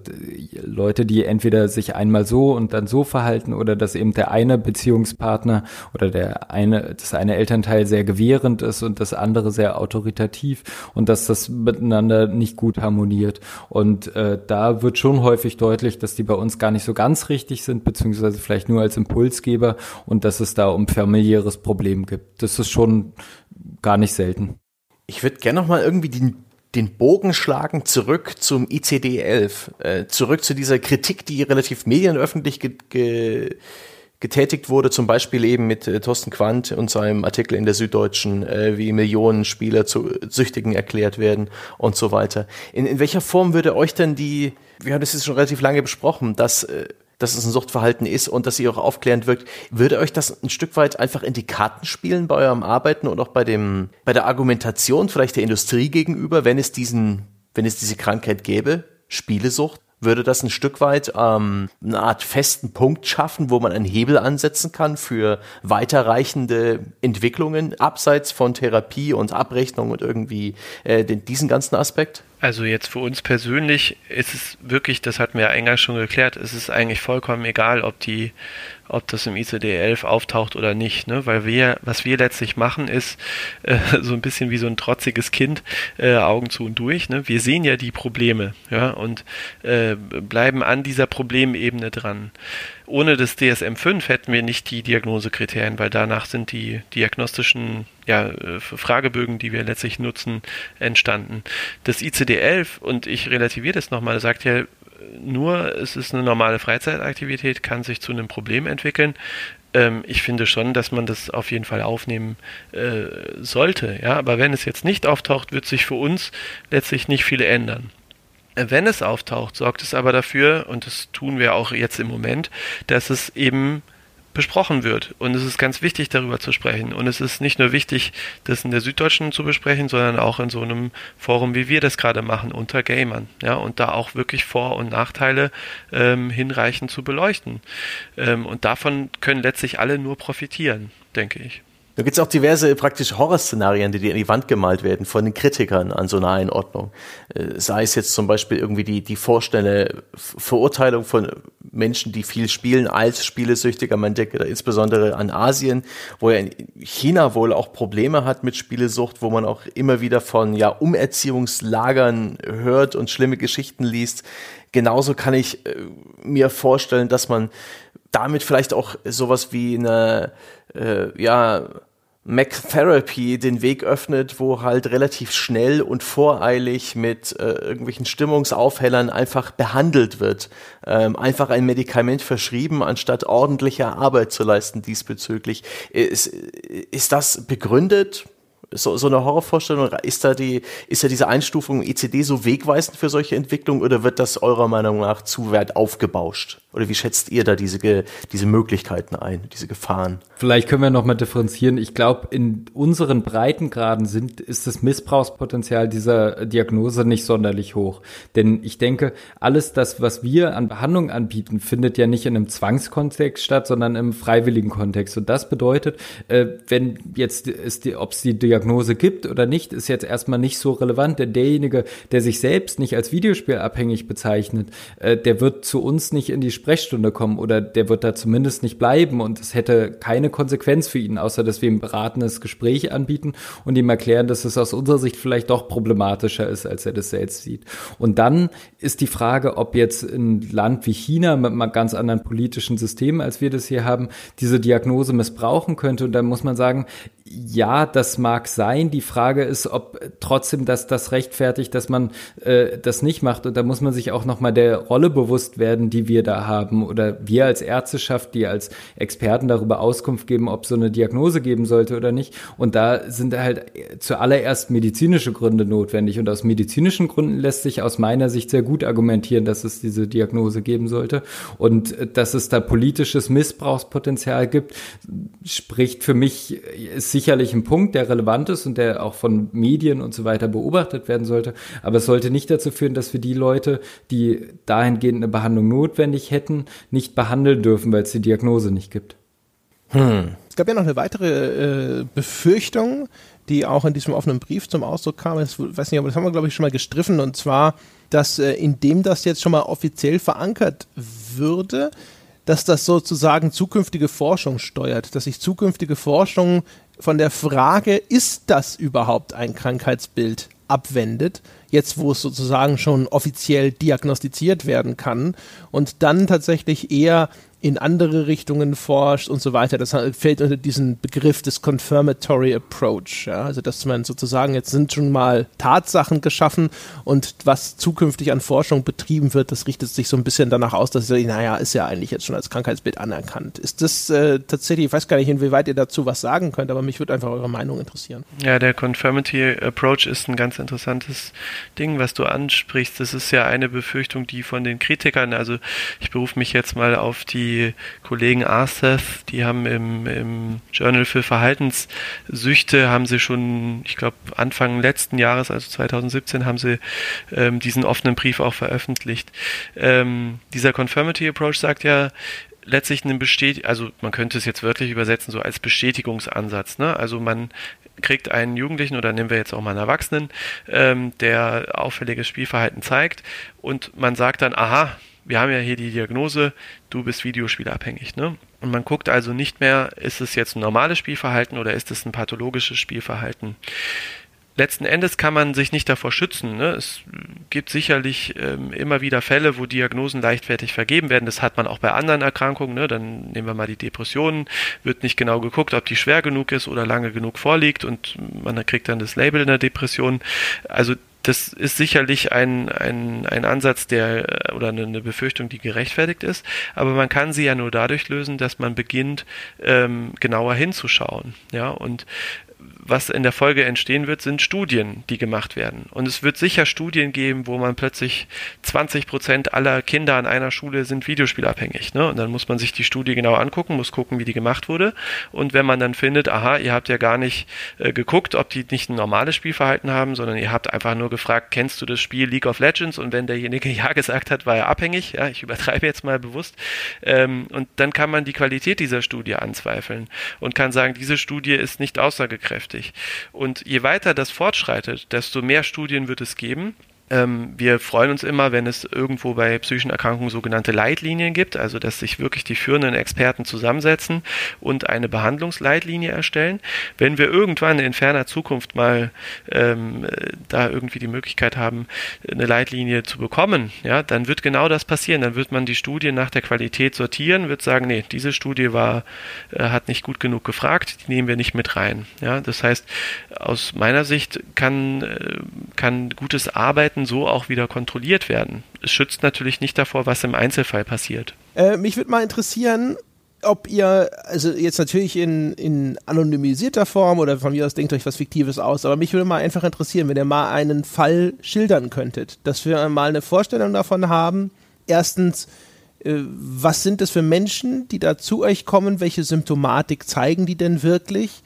Leute, die entweder sich einmal so und dann so verhalten oder dass eben der eine Beziehungspartner oder der eine, das eine Elternteil sehr gewährend ist und das andere sehr autoritativ und dass das miteinander nicht gut harmoniert. Und äh, da wird schon häufig deutlich, dass die bei uns gar nicht so ganz richtig sind, beziehungsweise vielleicht nur als Impulsgeber und dass es da um familiäres Problem gibt. Das ist schon gar nicht selten. Ich würde gerne noch mal irgendwie den, den Bogen schlagen zurück zum ICD-11, äh, zurück zu dieser Kritik, die relativ medienöffentlich ge, ge, getätigt wurde, zum Beispiel eben mit äh, Thorsten Quandt und seinem Artikel in der Süddeutschen, äh, wie Millionen Spieler zu Süchtigen erklärt werden und so weiter. In, in welcher Form würde euch denn die, wir haben das jetzt schon relativ lange besprochen, dass äh, dass es ein Suchtverhalten ist und dass sie auch aufklärend wirkt. Würde euch das ein Stück weit einfach in die Karten spielen bei eurem Arbeiten und auch bei dem, bei der Argumentation vielleicht der Industrie gegenüber, wenn es diesen, wenn es diese Krankheit gäbe? Spielesucht? würde das ein Stück weit ähm, eine Art festen Punkt schaffen, wo man einen Hebel ansetzen kann für weiterreichende Entwicklungen abseits von Therapie und Abrechnung und irgendwie äh, den, diesen ganzen Aspekt? Also jetzt für uns persönlich ist es wirklich, das hatten wir ja eingangs schon geklärt, es ist eigentlich vollkommen egal, ob die, ob das im ICD-11 auftaucht oder nicht, ne? weil wir, was wir letztlich machen, ist äh, so ein bisschen wie so ein trotziges Kind, äh, Augen zu und durch. Ne? Wir sehen ja die Probleme, ja, und äh, bleiben an dieser Problemebene dran ohne das DSM-5 hätten wir nicht die Diagnosekriterien, weil danach sind die diagnostischen ja, äh, Fragebögen, die wir letztlich nutzen, entstanden. Das ICD-11, und ich relativiere das nochmal, sagt ja nur, es ist eine normale Freizeitaktivität, kann sich zu einem Problem entwickeln ähm, ich finde schon, dass man das auf jeden Fall aufnehmen äh, sollte. Ja, aber wenn es jetzt nicht auftaucht, wird sich für uns letztlich nicht viel ändern. Wenn es auftaucht, sorgt es aber dafür, und das tun wir auch jetzt im Moment, dass es eben besprochen wird. Und es ist ganz wichtig, darüber zu sprechen. Und es ist nicht nur wichtig, das in der Süddeutschen zu besprechen, sondern auch in so einem Forum, wie wir das gerade machen, unter Gamern. Ja, und da auch wirklich Vor- und Nachteile ähm, hinreichend zu beleuchten. Ähm, und davon können letztlich alle nur profitieren, denke ich. Da gibt es auch diverse praktisch Horrorszenarien, die, die an die Wand gemalt werden von den Kritikern an so einer Einordnung. Äh, sei es jetzt zum Beispiel irgendwie die, die vorstelle Verurteilung von Menschen, die viel spielen als Spielesüchtiger. Man denkt insbesondere an Asien, wo ja China wohl auch Probleme hat mit Spielesucht, wo man auch immer wieder von ja Umerziehungslagern hört und schlimme Geschichten liest. Genauso kann ich äh, mir vorstellen, dass man damit vielleicht auch sowas wie eine äh, ja Mac-Therapy den Weg öffnet, wo halt relativ schnell und voreilig mit äh, irgendwelchen Stimmungsaufhellern einfach behandelt wird. Ähm, einfach ein Medikament verschrieben, anstatt ordentliche Arbeit zu leisten diesbezüglich. Ist, ist das begründet? So, so eine Horrorvorstellung? Ist da die, ist da diese Einstufung ECD so wegweisend für solche Entwicklungen oder wird das eurer Meinung nach zu weit aufgebauscht? Oder wie schätzt ihr da diese, diese Möglichkeiten ein, diese Gefahren? Vielleicht können wir nochmal differenzieren. Ich glaube, in unseren Breitengraden sind, ist das Missbrauchspotenzial dieser Diagnose nicht sonderlich hoch. Denn ich denke, alles das, was wir an Behandlung anbieten, findet ja nicht in einem Zwangskontext statt, sondern im freiwilligen Kontext. Und das bedeutet, äh, wenn jetzt ist die, ob es die Diagnose Diagnose gibt oder nicht, ist jetzt erstmal nicht so relevant, denn derjenige, der sich selbst nicht als Videospielabhängig bezeichnet, äh, der wird zu uns nicht in die Sprechstunde kommen oder der wird da zumindest nicht bleiben und es hätte keine Konsequenz für ihn, außer dass wir ihm beratendes Gespräch anbieten und ihm erklären, dass es aus unserer Sicht vielleicht doch problematischer ist, als er das selbst sieht. Und dann ist die Frage, ob jetzt ein Land wie China mit einem ganz anderen politischen System, als wir das hier haben, diese Diagnose missbrauchen könnte. Und dann muss man sagen, ja, das mag sein. Die Frage ist, ob trotzdem das, das rechtfertigt, dass man äh, das nicht macht. Und da muss man sich auch nochmal der Rolle bewusst werden, die wir da haben. Oder wir als Ärzteschaft, die als Experten darüber Auskunft geben, ob so eine Diagnose geben sollte oder nicht. Und da sind halt zuallererst medizinische Gründe notwendig. Und aus medizinischen Gründen lässt sich aus meiner Sicht sehr gut argumentieren, dass es diese Diagnose geben sollte. Und äh, dass es da politisches Missbrauchspotenzial gibt, spricht für mich, ist sicherlich ein Punkt, der relevant ist und der auch von Medien und so weiter beobachtet werden sollte. Aber es sollte nicht dazu führen, dass wir die Leute, die dahingehend eine Behandlung notwendig hätten, nicht behandeln dürfen, weil es die Diagnose nicht gibt. Hm. Es gab ja noch eine weitere äh, Befürchtung, die auch in diesem offenen Brief zum Ausdruck kam. Ich weiß nicht, aber das haben wir, glaube ich, schon mal gestriffen. Und zwar, dass äh, indem das jetzt schon mal offiziell verankert würde, dass das sozusagen zukünftige Forschung steuert, dass sich zukünftige Forschung von der Frage, ist das überhaupt ein Krankheitsbild, abwendet, jetzt wo es sozusagen schon offiziell diagnostiziert werden kann und dann tatsächlich eher in andere Richtungen forscht und so weiter. Das fällt unter diesen Begriff des Confirmatory Approach. Ja? Also, dass man sozusagen, jetzt sind schon mal Tatsachen geschaffen und was zukünftig an Forschung betrieben wird, das richtet sich so ein bisschen danach aus, dass, naja, ist ja eigentlich jetzt schon als Krankheitsbild anerkannt. Ist das äh, tatsächlich, ich weiß gar nicht, inwieweit ihr dazu was sagen könnt, aber mich würde einfach eure Meinung interessieren. Ja, der Confirmatory Approach ist ein ganz interessantes Ding, was du ansprichst. Das ist ja eine Befürchtung, die von den Kritikern, also ich berufe mich jetzt mal auf die die Kollegen Arseth, die haben im, im Journal für Verhaltenssüchte, haben sie schon, ich glaube, Anfang letzten Jahres, also 2017, haben sie ähm, diesen offenen Brief auch veröffentlicht. Ähm, dieser Confirmity Approach sagt ja, letztlich einen Bestätig also man könnte es jetzt wörtlich übersetzen, so als Bestätigungsansatz. Ne? Also man kriegt einen Jugendlichen oder nehmen wir jetzt auch mal einen Erwachsenen, ähm, der auffälliges Spielverhalten zeigt und man sagt dann, aha, wir haben ja hier die Diagnose, du bist Videospielabhängig. Ne? Und man guckt also nicht mehr, ist es jetzt ein normales Spielverhalten oder ist es ein pathologisches Spielverhalten. Letzten Endes kann man sich nicht davor schützen. Ne? Es gibt sicherlich ähm, immer wieder Fälle, wo Diagnosen leichtfertig vergeben werden. Das hat man auch bei anderen Erkrankungen. Ne? Dann nehmen wir mal die Depressionen. Wird nicht genau geguckt, ob die schwer genug ist oder lange genug vorliegt und man kriegt dann das Label in der Depression. Also das ist sicherlich ein, ein, ein Ansatz, der oder eine Befürchtung, die gerechtfertigt ist, aber man kann sie ja nur dadurch lösen, dass man beginnt, ähm, genauer hinzuschauen. Ja, und was in der Folge entstehen wird, sind Studien, die gemacht werden. Und es wird sicher Studien geben, wo man plötzlich 20 Prozent aller Kinder an einer Schule sind videospielabhängig. Ne? Und dann muss man sich die Studie genau angucken, muss gucken, wie die gemacht wurde. Und wenn man dann findet, aha, ihr habt ja gar nicht äh, geguckt, ob die nicht ein normales Spielverhalten haben, sondern ihr habt einfach nur gefragt, kennst du das Spiel League of Legends? Und wenn derjenige ja gesagt hat, war er abhängig. Ja, ich übertreibe jetzt mal bewusst. Ähm, und dann kann man die Qualität dieser Studie anzweifeln und kann sagen, diese Studie ist nicht aussagekräftig. Und je weiter das fortschreitet, desto mehr Studien wird es geben Ähm, wir freuen uns immer, wenn es irgendwo bei psychischen Erkrankungen sogenannte Leitlinien gibt, also dass sich wirklich die führenden Experten zusammensetzen und eine Behandlungsleitlinie erstellen. Wenn wir irgendwann in ferner Zukunft mal ähm, da irgendwie die Möglichkeit haben, eine Leitlinie zu bekommen, ja, dann wird genau das passieren. Dann wird man die Studien nach der Qualität sortieren, wird sagen, nee, diese Studie war, äh, hat nicht gut genug gefragt, die nehmen wir nicht mit rein. Ja, das heißt, aus meiner Sicht kann, äh, kann gutes Arbeiten so auch wieder kontrolliert werden. Es schützt natürlich nicht davor, was im Einzelfall passiert. Äh, mich würde mal interessieren, ob ihr, also jetzt natürlich in, in anonymisierter Form oder von mir aus denkt euch was Fiktives aus, aber mich würde mal einfach interessieren, wenn ihr mal einen Fall schildern könntet, dass wir mal eine Vorstellung davon haben. Erstens, äh, was sind das für Menschen, die da zu euch kommen? Welche Symptomatik zeigen die denn wirklich?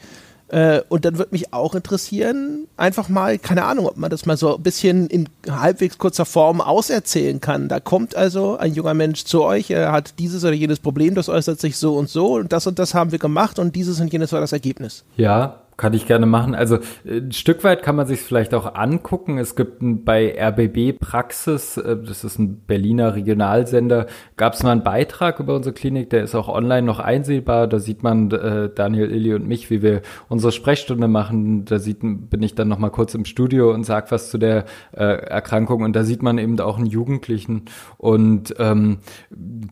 Äh, und dann würde mich auch interessieren, einfach mal, keine Ahnung, ob man das mal so ein bisschen in halbwegs kurzer Form auserzählen kann. Da kommt also ein junger Mensch zu euch, er hat dieses oder jenes Problem, das äußert sich so und so und das und das haben wir gemacht und dieses und jenes war das Ergebnis. Ja, kann ich gerne machen. Also äh, ein Stück weit kann man sich vielleicht auch angucken. Es gibt bei RBB Praxis, äh, das ist ein Berliner Regionalsender, gab es mal einen Beitrag über unsere Klinik, der ist auch online noch einsehbar. Da sieht man äh, Daniel, Illy und mich, wie wir unsere Sprechstunde machen. Da sieht, bin ich dann noch mal kurz im Studio und sag was zu der äh, Erkrankung. Und da sieht man eben auch einen Jugendlichen. Und ähm,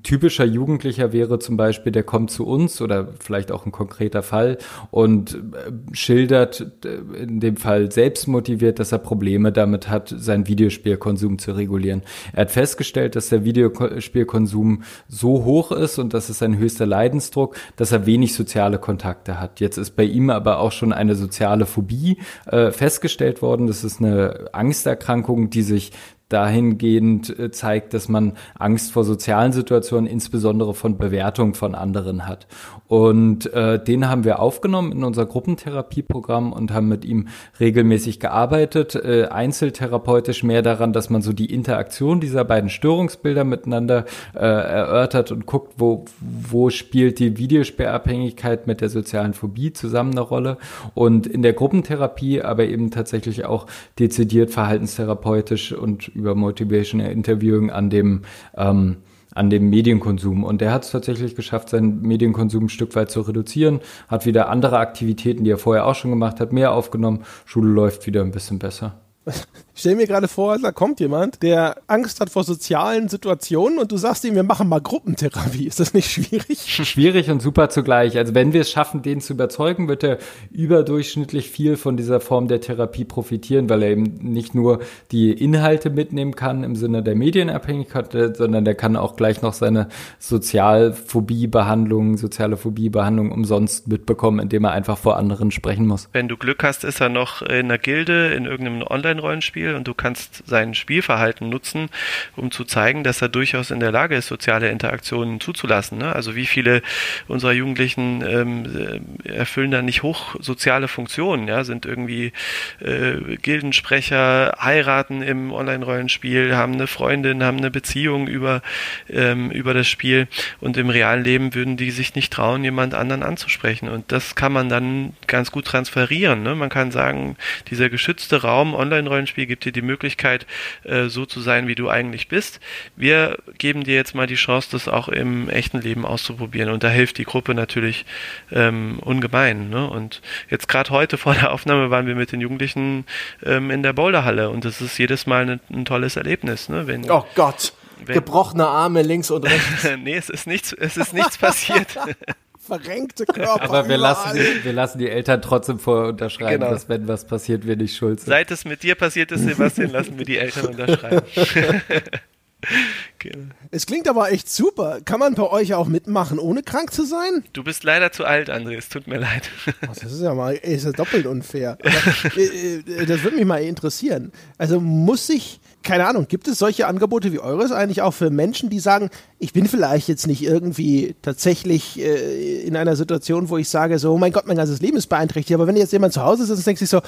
typischer Jugendlicher wäre zum Beispiel, der kommt zu uns oder vielleicht auch ein konkreter Fall und äh, schildert, äh, in dem Fall selbst motiviert, dass er Probleme damit hat, seinen Videospielkonsum zu regulieren. Er hat festgestellt, dass der Videospielkonsum so hoch ist und das ist sein höchster Leidensdruck, dass er wenig soziale Kontakte hat. Jetzt ist bei ihm aber auch schon eine soziale Phobie äh, festgestellt worden. Das ist eine Angsterkrankung, die sich dahingehend äh, zeigt, dass man Angst vor sozialen Situationen, insbesondere von Bewertung von anderen hat. Und äh, den haben wir aufgenommen in unser Gruppentherapieprogramm und haben mit ihm regelmäßig gearbeitet, äh, einzeltherapeutisch mehr daran, dass man so die Interaktion dieser beiden Störungsbilder miteinander äh, erörtert und guckt, wo, wo spielt die Videospielabhängigkeit mit der sozialen Phobie zusammen eine Rolle. Und in der Gruppentherapie aber eben tatsächlich auch dezidiert verhaltenstherapeutisch und über Motivational Interviewing an dem ähm, an dem Medienkonsum. Und der hat es tatsächlich geschafft, seinen Medienkonsum ein Stück weit zu reduzieren, hat wieder andere Aktivitäten, die er vorher auch schon gemacht hat, mehr aufgenommen. Schule läuft wieder ein bisschen besser. Ich stelle mir gerade vor, da kommt jemand, der Angst hat vor sozialen Situationen und du sagst ihm, wir machen mal Gruppentherapie. Ist das nicht schwierig? Schwierig und super zugleich. Also wenn wir es schaffen, den zu überzeugen, wird er überdurchschnittlich viel von dieser Form der Therapie profitieren, weil er eben nicht nur die Inhalte mitnehmen kann im Sinne der Medienabhängigkeit, sondern der kann auch gleich noch seine Sozialphobiebehandlung, soziale Phobiebehandlung umsonst mitbekommen, indem er einfach vor anderen sprechen muss. Wenn du Glück hast, ist er noch in einer Gilde, in irgendeinem Online-Rollenspiel und du kannst sein Spielverhalten nutzen, um zu zeigen, dass er durchaus in der Lage ist, soziale Interaktionen zuzulassen. Ne? Also wie viele unserer Jugendlichen ähm, äh, erfüllen da nicht hochsoziale Funktionen, ja, sind irgendwie äh, Gildensprecher, heiraten im Online-Rollenspiel, haben eine Freundin, haben eine Beziehung über, ähm, über das Spiel und im realen Leben würden die sich nicht trauen, jemand anderen anzusprechen. Und das kann man dann ganz gut transferieren. Ne? Man kann sagen, dieser geschützte Raum Online-Rollenspiel gibt dir die Möglichkeit, äh, so zu sein, wie du eigentlich bist. Wir geben dir jetzt mal die Chance, das auch im echten Leben auszuprobieren. Und da hilft die Gruppe natürlich ähm, ungemein. Ne? Und jetzt gerade heute vor der Aufnahme waren wir mit den Jugendlichen ähm, in der Boulderhalle und das ist jedes Mal ein, ein tolles Erlebnis. Ne? Wenn, oh Gott. Wenn, gebrochene Arme links und rechts. nee, es ist nichts, es ist nichts passiert. verrenkte Körper. Aber wir lassen, die, wir lassen die Eltern trotzdem vorher unterschreiben, genau. dass wenn was passiert, wir nicht schuld sind. Seit es mit dir passiert ist, Sebastian, lassen wir die Eltern unterschreiben. genau. Es klingt aber echt super. Kann man bei euch auch mitmachen, ohne krank zu sein? Du bist leider zu alt, André. Es tut mir leid. das ist ja mal ist ja doppelt unfair. Aber, äh, äh, das würde mich mal interessieren. Also muss sich keine Ahnung, gibt es solche Angebote wie eures eigentlich auch für Menschen, die sagen, ich bin vielleicht jetzt nicht irgendwie tatsächlich äh, in einer Situation, wo ich sage, so, oh mein Gott, mein ganzes Leben ist beeinträchtigt, aber wenn jetzt jemand zu Hause ist, dann denkt sich so,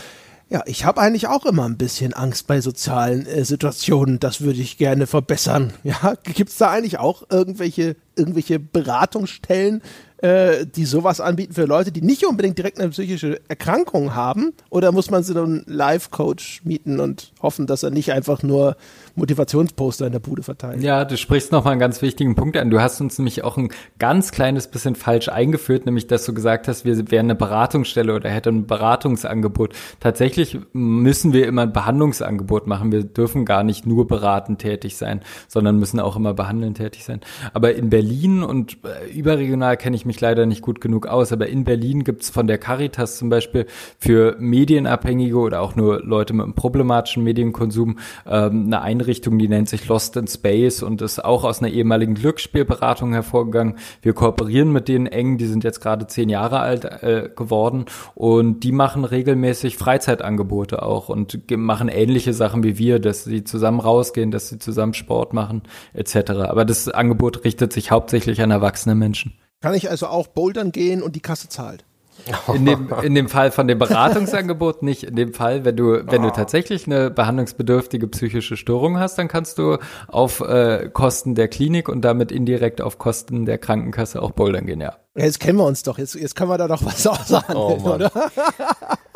ja, ich habe eigentlich auch immer ein bisschen Angst bei sozialen äh, Situationen. Das würde ich gerne verbessern. Ja, gibt es da eigentlich auch irgendwelche, irgendwelche Beratungsstellen, äh, die sowas anbieten für Leute, die nicht unbedingt direkt eine psychische Erkrankung haben? Oder muss man so einen Live-Coach mieten und hoffen, dass er nicht einfach nur Motivationsposter in der Bude verteilt? Ja, du sprichst nochmal einen ganz wichtigen Punkt an. Du hast uns nämlich auch ein ganz kleines bisschen falsch eingeführt, nämlich dass du gesagt hast, wir wären eine Beratungsstelle oder hätten ein Beratungsangebot. Tatsächlich müssen wir immer ein Behandlungsangebot machen. Wir dürfen gar nicht nur beratend tätig sein, sondern müssen auch immer behandelnd tätig sein. Aber in Berlin und äh, überregional kenne ich mich leider nicht gut genug aus, aber in Berlin gibt's von der Caritas zum Beispiel für Medienabhängige oder auch nur Leute mit einem problematischen Medienkonsum ähm, eine Einrichtung, die nennt sich Lost in Space und ist auch aus einer ehemaligen Glücksspielberatung hervorgegangen. Wir kooperieren mit denen eng, die sind jetzt gerade zehn Jahre alt äh, geworden und die machen regelmäßig Freizeitangebote auch und machen ähnliche Sachen wie wir, dass sie zusammen rausgehen, dass sie zusammen Sport machen etc. Aber das Angebot richtet sich hauptsächlich an erwachsene Menschen. Kann ich also auch bouldern gehen und die Kasse zahlt? In dem, in dem Fall von dem Beratungsangebot nicht. In dem Fall, wenn du, wenn du tatsächlich eine behandlungsbedürftige psychische Störung hast, dann kannst du auf äh, Kosten der Klinik und damit indirekt auf Kosten der Krankenkasse auch bouldern gehen, ja. Jetzt kennen wir uns doch. Jetzt, jetzt können wir da doch was aushandeln, oh, oder?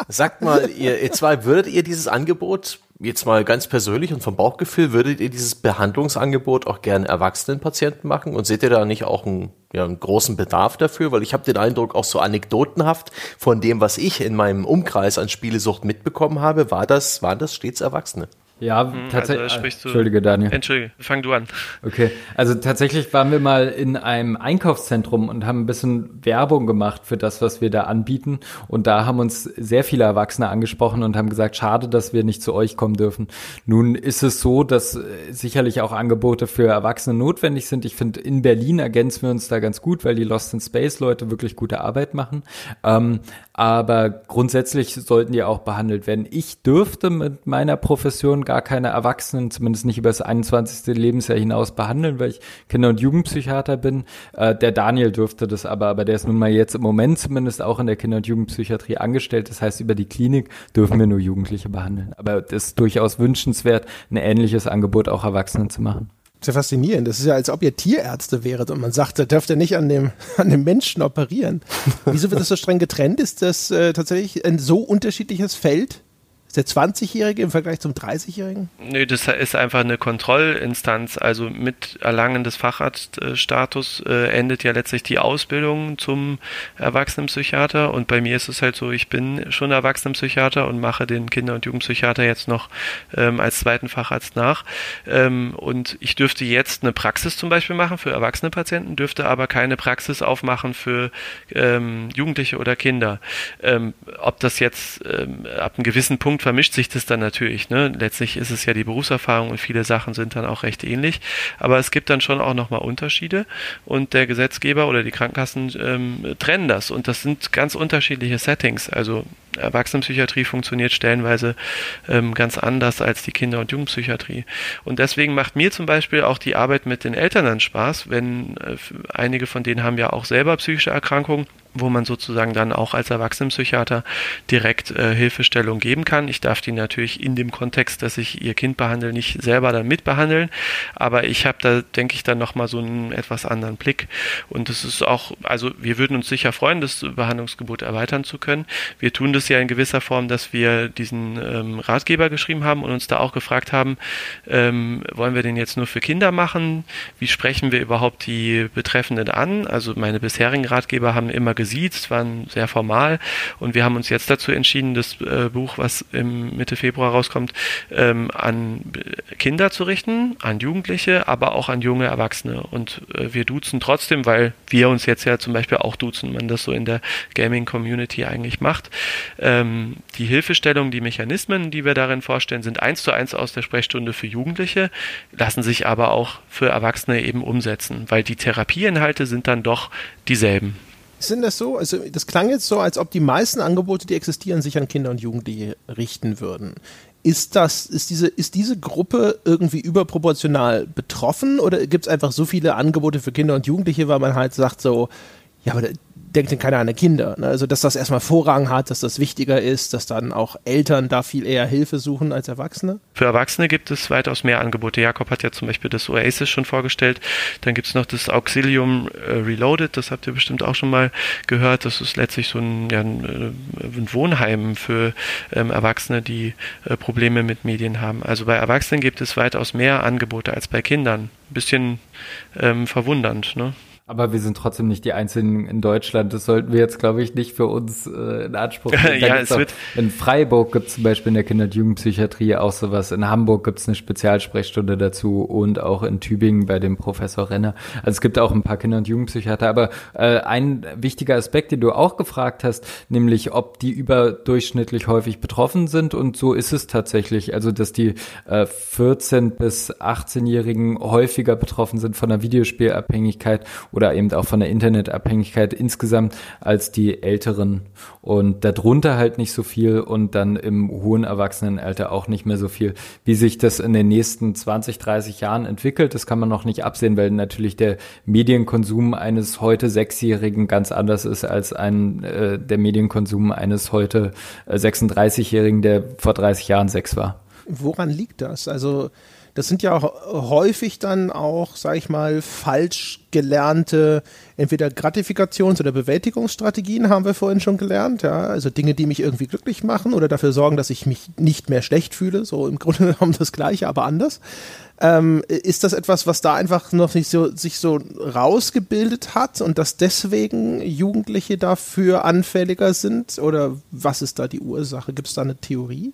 Sagt mal, ihr, ihr zwei, würdet ihr dieses Angebot jetzt mal ganz persönlich und vom Bauchgefühl, würdet ihr dieses Behandlungsangebot auch gerne Erwachsenenpatienten machen und seht ihr da nicht auch einen, ja, einen großen Bedarf dafür? Weil ich habe den Eindruck, auch so anekdotenhaft von dem, was ich in meinem Umkreis an Spielesucht mitbekommen habe, war das, waren das stets Erwachsene. Ja, hm, tatsächlich. Also Entschuldige, Daniel. Entschuldige, fang du an. Okay, also tatsächlich waren wir mal in einem Einkaufszentrum und haben ein bisschen Werbung gemacht für das, was wir da anbieten. Und da haben uns sehr viele Erwachsene angesprochen und haben gesagt, schade, dass wir nicht zu euch kommen dürfen. Nun ist es so, dass äh, sicherlich auch Angebote für Erwachsene notwendig sind. Ich finde, in Berlin ergänzen wir uns da ganz gut, weil die Lost in Space Leute wirklich gute Arbeit machen. Ähm, aber grundsätzlich sollten die auch behandelt werden. Ich dürfte mit meiner Profession gar keine Erwachsenen, zumindest nicht über das 21. Lebensjahr hinaus behandeln, weil ich Kinder- und Jugendpsychiater bin. Äh, der Daniel dürfte das aber, aber der ist nun mal jetzt im Moment zumindest auch in der Kinder- und Jugendpsychiatrie angestellt. Das heißt, über die Klinik dürfen wir nur Jugendliche behandeln. Aber es ist durchaus wünschenswert, ein ähnliches Angebot auch Erwachsenen zu machen. Sehr faszinierend. Das ist ja, als ob ihr Tierärzte wäret und man sagt, da dürft ihr nicht an dem, an dem Menschen operieren. Wieso wird das so streng getrennt? Ist das äh, tatsächlich ein so unterschiedliches Feld? Der 20-Jährige im Vergleich zum 30-Jährigen? Nö, das ist einfach eine Kontrollinstanz. Also mit Erlangen des Facharztstatus äh, endet ja letztlich die Ausbildung zum Erwachsenenpsychiater. Und bei mir ist es halt so, ich bin schon Erwachsenenpsychiater und mache den Kinder- und Jugendpsychiater jetzt noch ähm, als zweiten Facharzt nach. Ähm, und ich dürfte jetzt eine Praxis zum Beispiel machen für erwachsene Patienten, dürfte aber keine Praxis aufmachen für ähm, Jugendliche oder Kinder. Ähm, ob das jetzt ähm, ab einem gewissen Punkt vermischt sich das dann natürlich. Ne? Letztlich ist es ja die Berufserfahrung und viele Sachen sind dann auch recht ähnlich. Aber es gibt dann schon auch nochmal Unterschiede und der Gesetzgeber oder die Krankenkassen ähm, trennen das. Und das sind ganz unterschiedliche Settings. Also Erwachsenenpsychiatrie funktioniert stellenweise ähm, ganz anders als die Kinder- und Jugendpsychiatrie. Und deswegen macht mir zum Beispiel auch die Arbeit mit den Eltern dann Spaß, wenn äh, einige von denen haben ja auch selber psychische Erkrankungen wo man sozusagen dann auch als Erwachsenenpsychiater direkt äh, Hilfestellung geben kann. Ich darf die natürlich in dem Kontext, dass ich ihr Kind behandle, nicht selber dann mitbehandeln, aber ich habe da, denke ich, dann nochmal so einen etwas anderen Blick. Und es ist auch, also wir würden uns sicher freuen, das Behandlungsgebot erweitern zu können. Wir tun das ja in gewisser Form, dass wir diesen ähm, Ratgeber geschrieben haben und uns da auch gefragt haben, ähm, wollen wir den jetzt nur für Kinder machen? Wie sprechen wir überhaupt die Betreffenden an? Also meine bisherigen Ratgeber haben immer gesagt, gesiezt, waren sehr formal und wir haben uns jetzt dazu entschieden, das äh, Buch, was im Mitte Februar rauskommt, ähm, an Kinder zu richten, an Jugendliche, aber auch an junge Erwachsene und äh, wir duzen trotzdem, weil wir uns jetzt ja zum Beispiel auch duzen, man das so in der Gaming-Community eigentlich macht. Ähm, die Hilfestellung, die Mechanismen, die wir darin vorstellen, sind eins zu eins aus der Sprechstunde für Jugendliche, lassen sich aber auch für Erwachsene eben umsetzen, weil die Therapieinhalte sind dann doch dieselben. Sind das so? Also das klang jetzt so, als ob die meisten Angebote, die existieren, sich an Kinder und Jugendliche richten würden. Ist das, ist diese, ist diese Gruppe irgendwie überproportional betroffen oder gibt es einfach so viele Angebote für Kinder und Jugendliche, weil man halt sagt so, ja, aber denkt denn keiner an die Kinder. Ne? Also, dass das erstmal Vorrang hat, dass das wichtiger ist, dass dann auch Eltern da viel eher Hilfe suchen als Erwachsene? Für Erwachsene gibt es weitaus mehr Angebote. Jakob hat ja zum Beispiel das Oasis schon vorgestellt. Dann gibt es noch das Auxilium äh, Reloaded, das habt ihr bestimmt auch schon mal gehört. Das ist letztlich so ein, ja, äh, ein Wohnheim für ähm, Erwachsene, die äh, Probleme mit Medien haben. Also bei Erwachsenen gibt es weitaus mehr Angebote als bei Kindern. Ein bisschen ähm, verwundernd, ne? Aber wir sind trotzdem nicht die Einzigen in Deutschland. Das sollten wir jetzt, glaube ich, nicht für uns äh, in Anspruch nehmen. ja, es wird in Freiburg gibt es zum Beispiel in der Kinder- und Jugendpsychiatrie auch sowas. In Hamburg gibt es eine Spezialsprechstunde dazu und auch in Tübingen bei dem Professor Renner. Also es gibt auch ein paar Kinder- und Jugendpsychiater. Aber äh, ein wichtiger Aspekt, den du auch gefragt hast, nämlich ob die überdurchschnittlich häufig betroffen sind. Und so ist es tatsächlich. Also dass die äh, 14- bis 18-Jährigen häufiger betroffen sind von einer Videospielabhängigkeit oder eben auch von der Internetabhängigkeit insgesamt als die Älteren und darunter halt nicht so viel und dann im hohen Erwachsenenalter auch nicht mehr so viel. Wie sich das in den nächsten 20, 30 Jahren entwickelt, das kann man noch nicht absehen, weil natürlich der Medienkonsum eines heute Sechsjährigen ganz anders ist als ein äh, der Medienkonsum eines heute äh, 36-Jährigen, der vor 30 Jahren sechs war. Woran liegt das? Also das sind ja häufig dann auch, sag ich mal, falsch gelernte entweder Gratifikations- oder Bewältigungsstrategien, haben wir vorhin schon gelernt, ja, also Dinge, die mich irgendwie glücklich machen oder dafür sorgen, dass ich mich nicht mehr schlecht fühle, so im Grunde genommen das Gleiche, aber anders. Ähm, ist das etwas, was da einfach noch nicht so, sich so rausgebildet hat und dass deswegen Jugendliche dafür anfälliger sind? Oder was ist da die Ursache? Gibt es da eine Theorie?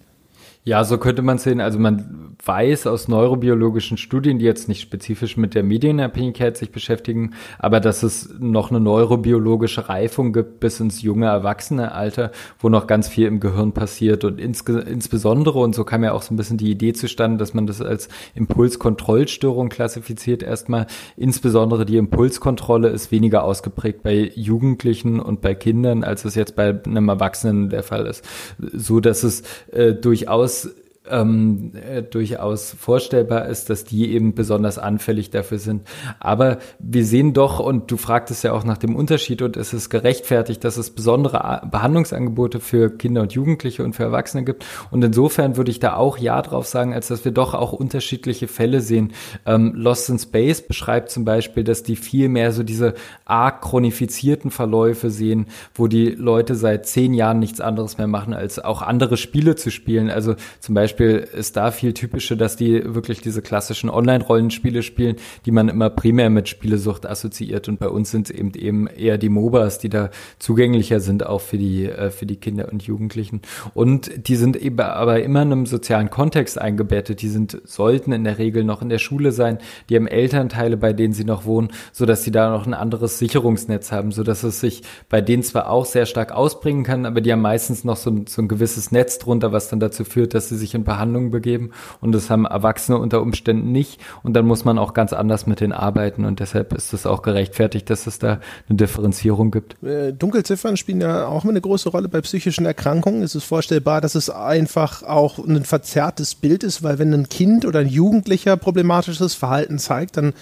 Ja, so könnte man sehen. Also man weiß aus neurobiologischen Studien, die jetzt nicht spezifisch mit der Medienabhängigkeit sich beschäftigen, aber dass es noch eine neurobiologische Reifung gibt bis ins junge Erwachsenealter, wo noch ganz viel im Gehirn passiert und ins, insbesondere, und so kam ja auch so ein bisschen die Idee zustande, dass man das als Impulskontrollstörung klassifiziert erstmal. Insbesondere die Impulskontrolle ist weniger ausgeprägt bei Jugendlichen und bei Kindern, als es jetzt bei einem Erwachsenen der Fall ist. So dass es äh, durchaus durchaus ähm, äh, durchaus vorstellbar ist, dass die eben besonders anfällig dafür sind. Aber wir sehen doch, und du fragtest ja auch nach dem Unterschied, und es ist gerechtfertigt, dass es besondere Behandlungsangebote für Kinder und Jugendliche und für Erwachsene gibt. Und insofern würde ich da auch Ja drauf sagen, als dass wir doch auch unterschiedliche Fälle sehen. Ähm, Lost in Space beschreibt zum Beispiel, dass die viel mehr so diese arg chronifizierten Verläufe sehen, wo die Leute seit zehn Jahren nichts anderes mehr machen, als auch andere Spiele zu spielen. Also zum Beispiel Beispiel ist da viel typischer, dass die wirklich diese klassischen Online-Rollenspiele spielen, die man immer primär mit Spielesucht assoziiert. Und bei uns sind es eben eben eher die MOBAs, die da zugänglicher sind, auch für die, äh, für die Kinder und Jugendlichen. Und die sind eben aber immer in einem sozialen Kontext eingebettet. Die sind, sollten in der Regel noch in der Schule sein. Die haben Elternteile, bei denen sie noch wohnen, so dass sie da noch ein anderes Sicherungsnetz haben, so dass es sich bei denen zwar auch sehr stark ausbringen kann, aber die haben meistens noch so ein, so ein gewisses Netz drunter, was dann dazu führt, dass sie sich in in Behandlung begeben und das haben Erwachsene unter Umständen nicht und dann muss man auch ganz anders mit denen arbeiten und deshalb ist es auch gerechtfertigt, dass es da eine Differenzierung gibt. Äh, Dunkelziffern spielen ja auch eine große Rolle bei psychischen Erkrankungen. Es ist vorstellbar, dass es einfach auch ein verzerrtes Bild ist, weil wenn ein Kind oder ein Jugendlicher problematisches Verhalten zeigt, dann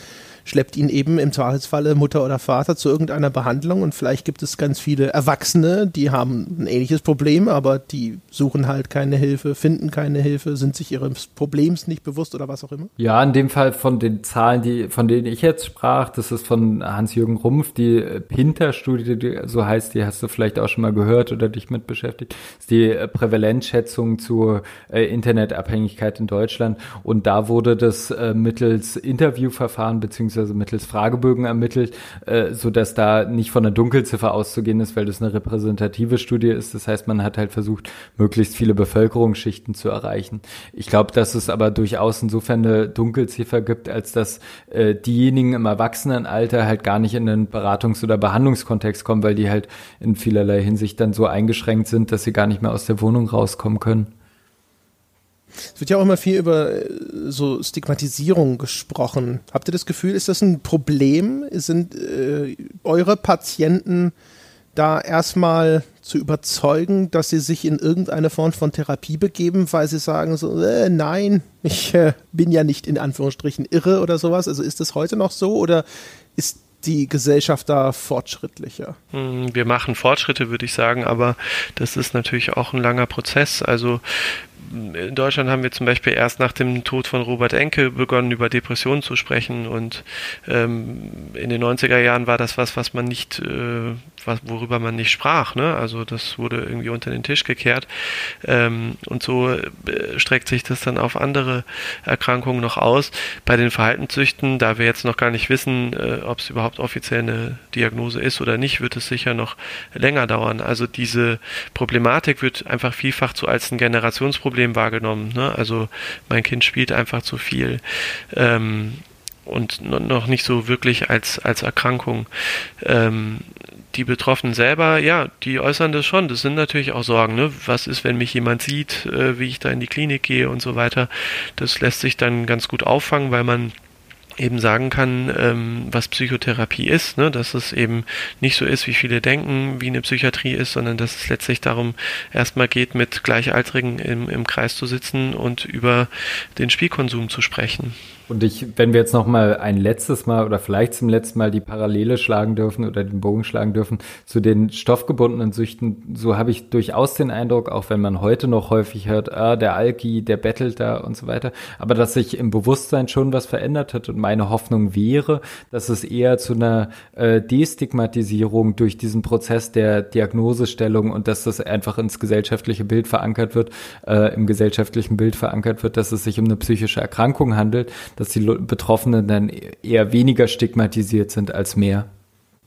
schleppt ihn eben im Zweifelsfalle Mutter oder Vater zu irgendeiner Behandlung und vielleicht gibt es ganz viele Erwachsene, die haben ein ähnliches Problem, aber die suchen halt keine Hilfe, finden keine Hilfe, sind sich ihres Problems nicht bewusst oder was auch immer? Ja, in dem Fall von den Zahlen, die, von denen ich jetzt sprach, das ist von Hans-Jürgen Rumpf, die Pinter-Studie, die so heißt, die hast du vielleicht auch schon mal gehört oder dich mit beschäftigt, ist die Prävalenzschätzung zur äh, Internetabhängigkeit in Deutschland und da wurde das äh, mittels Interviewverfahren beziehungsweise beziehungsweise mittels Fragebögen ermittelt, äh, so dass da nicht von einer Dunkelziffer auszugehen ist, weil das eine repräsentative Studie ist. Das heißt, man hat halt versucht, möglichst viele Bevölkerungsschichten zu erreichen. Ich glaube, dass es aber durchaus insofern eine Dunkelziffer gibt, als dass äh, diejenigen im Erwachsenenalter halt gar nicht in den Beratungs- oder Behandlungskontext kommen, weil die halt in vielerlei Hinsicht dann so eingeschränkt sind, dass sie gar nicht mehr aus der Wohnung rauskommen können. Es wird ja auch immer viel über äh, so Stigmatisierung gesprochen. Habt ihr das Gefühl, ist das ein Problem? Sind äh, eure Patienten da erstmal zu überzeugen, dass sie sich in irgendeine Form von Therapie begeben, weil sie sagen so, äh, nein, ich äh, bin ja nicht in Anführungsstrichen irre oder sowas. Also ist das heute noch so oder ist die Gesellschaft da fortschrittlicher? Hm, wir machen Fortschritte, würde ich sagen, aber das ist natürlich auch ein langer Prozess. Also in Deutschland haben wir zum Beispiel erst nach dem Tod von Robert Enke begonnen, über Depressionen zu sprechen. Und ähm, in den 90er Jahren war das was, was man nicht, äh, was, worüber man nicht sprach. Ne? Also das wurde irgendwie unter den Tisch gekehrt. Ähm, und so äh, streckt sich das dann auf andere Erkrankungen noch aus. Bei den Verhaltenszüchten, da wir jetzt noch gar nicht wissen, äh, ob es überhaupt offiziell eine Diagnose ist oder nicht, wird es sicher noch länger dauern. Also diese Problematik wird einfach vielfach zu als ein Generationsproblem Problem wahrgenommen. Ne? Also mein Kind spielt einfach zu viel. Ähm, und noch nicht so wirklich als, als Erkrankung. Ähm, die Betroffenen selber, ja, die äußern das schon. Das sind natürlich auch Sorgen. Ne? Was ist, wenn mich jemand sieht, äh, wie ich da in die Klinik gehe und so weiter. Das lässt sich dann ganz gut auffangen, weil man eben sagen kann, ähm, was Psychotherapie ist, ne? dass es eben nicht so ist, wie viele denken, wie eine Psychiatrie ist, sondern dass es letztlich darum erstmal geht, mit Gleichaltrigen im, im Kreis zu sitzen und über den Spielkonsum zu sprechen. Und ich, wenn wir jetzt noch mal ein letztes Mal oder vielleicht zum letzten Mal die Parallele schlagen dürfen oder den Bogen schlagen dürfen zu den stoffgebundenen Süchten, so habe ich durchaus den Eindruck, auch wenn man heute noch häufig hört, ah, der Alki, der bettelt da und so weiter, aber dass sich im Bewusstsein schon was verändert hat. Und meine Hoffnung wäre, dass es eher zu einer äh, Destigmatisierung durch diesen Prozess der Diagnosestellung und dass das einfach ins gesellschaftliche Bild verankert wird, äh, im gesellschaftlichen Bild verankert wird, dass es sich um eine psychische Erkrankung handelt, dass die Betroffenen dann eher weniger stigmatisiert sind als mehr.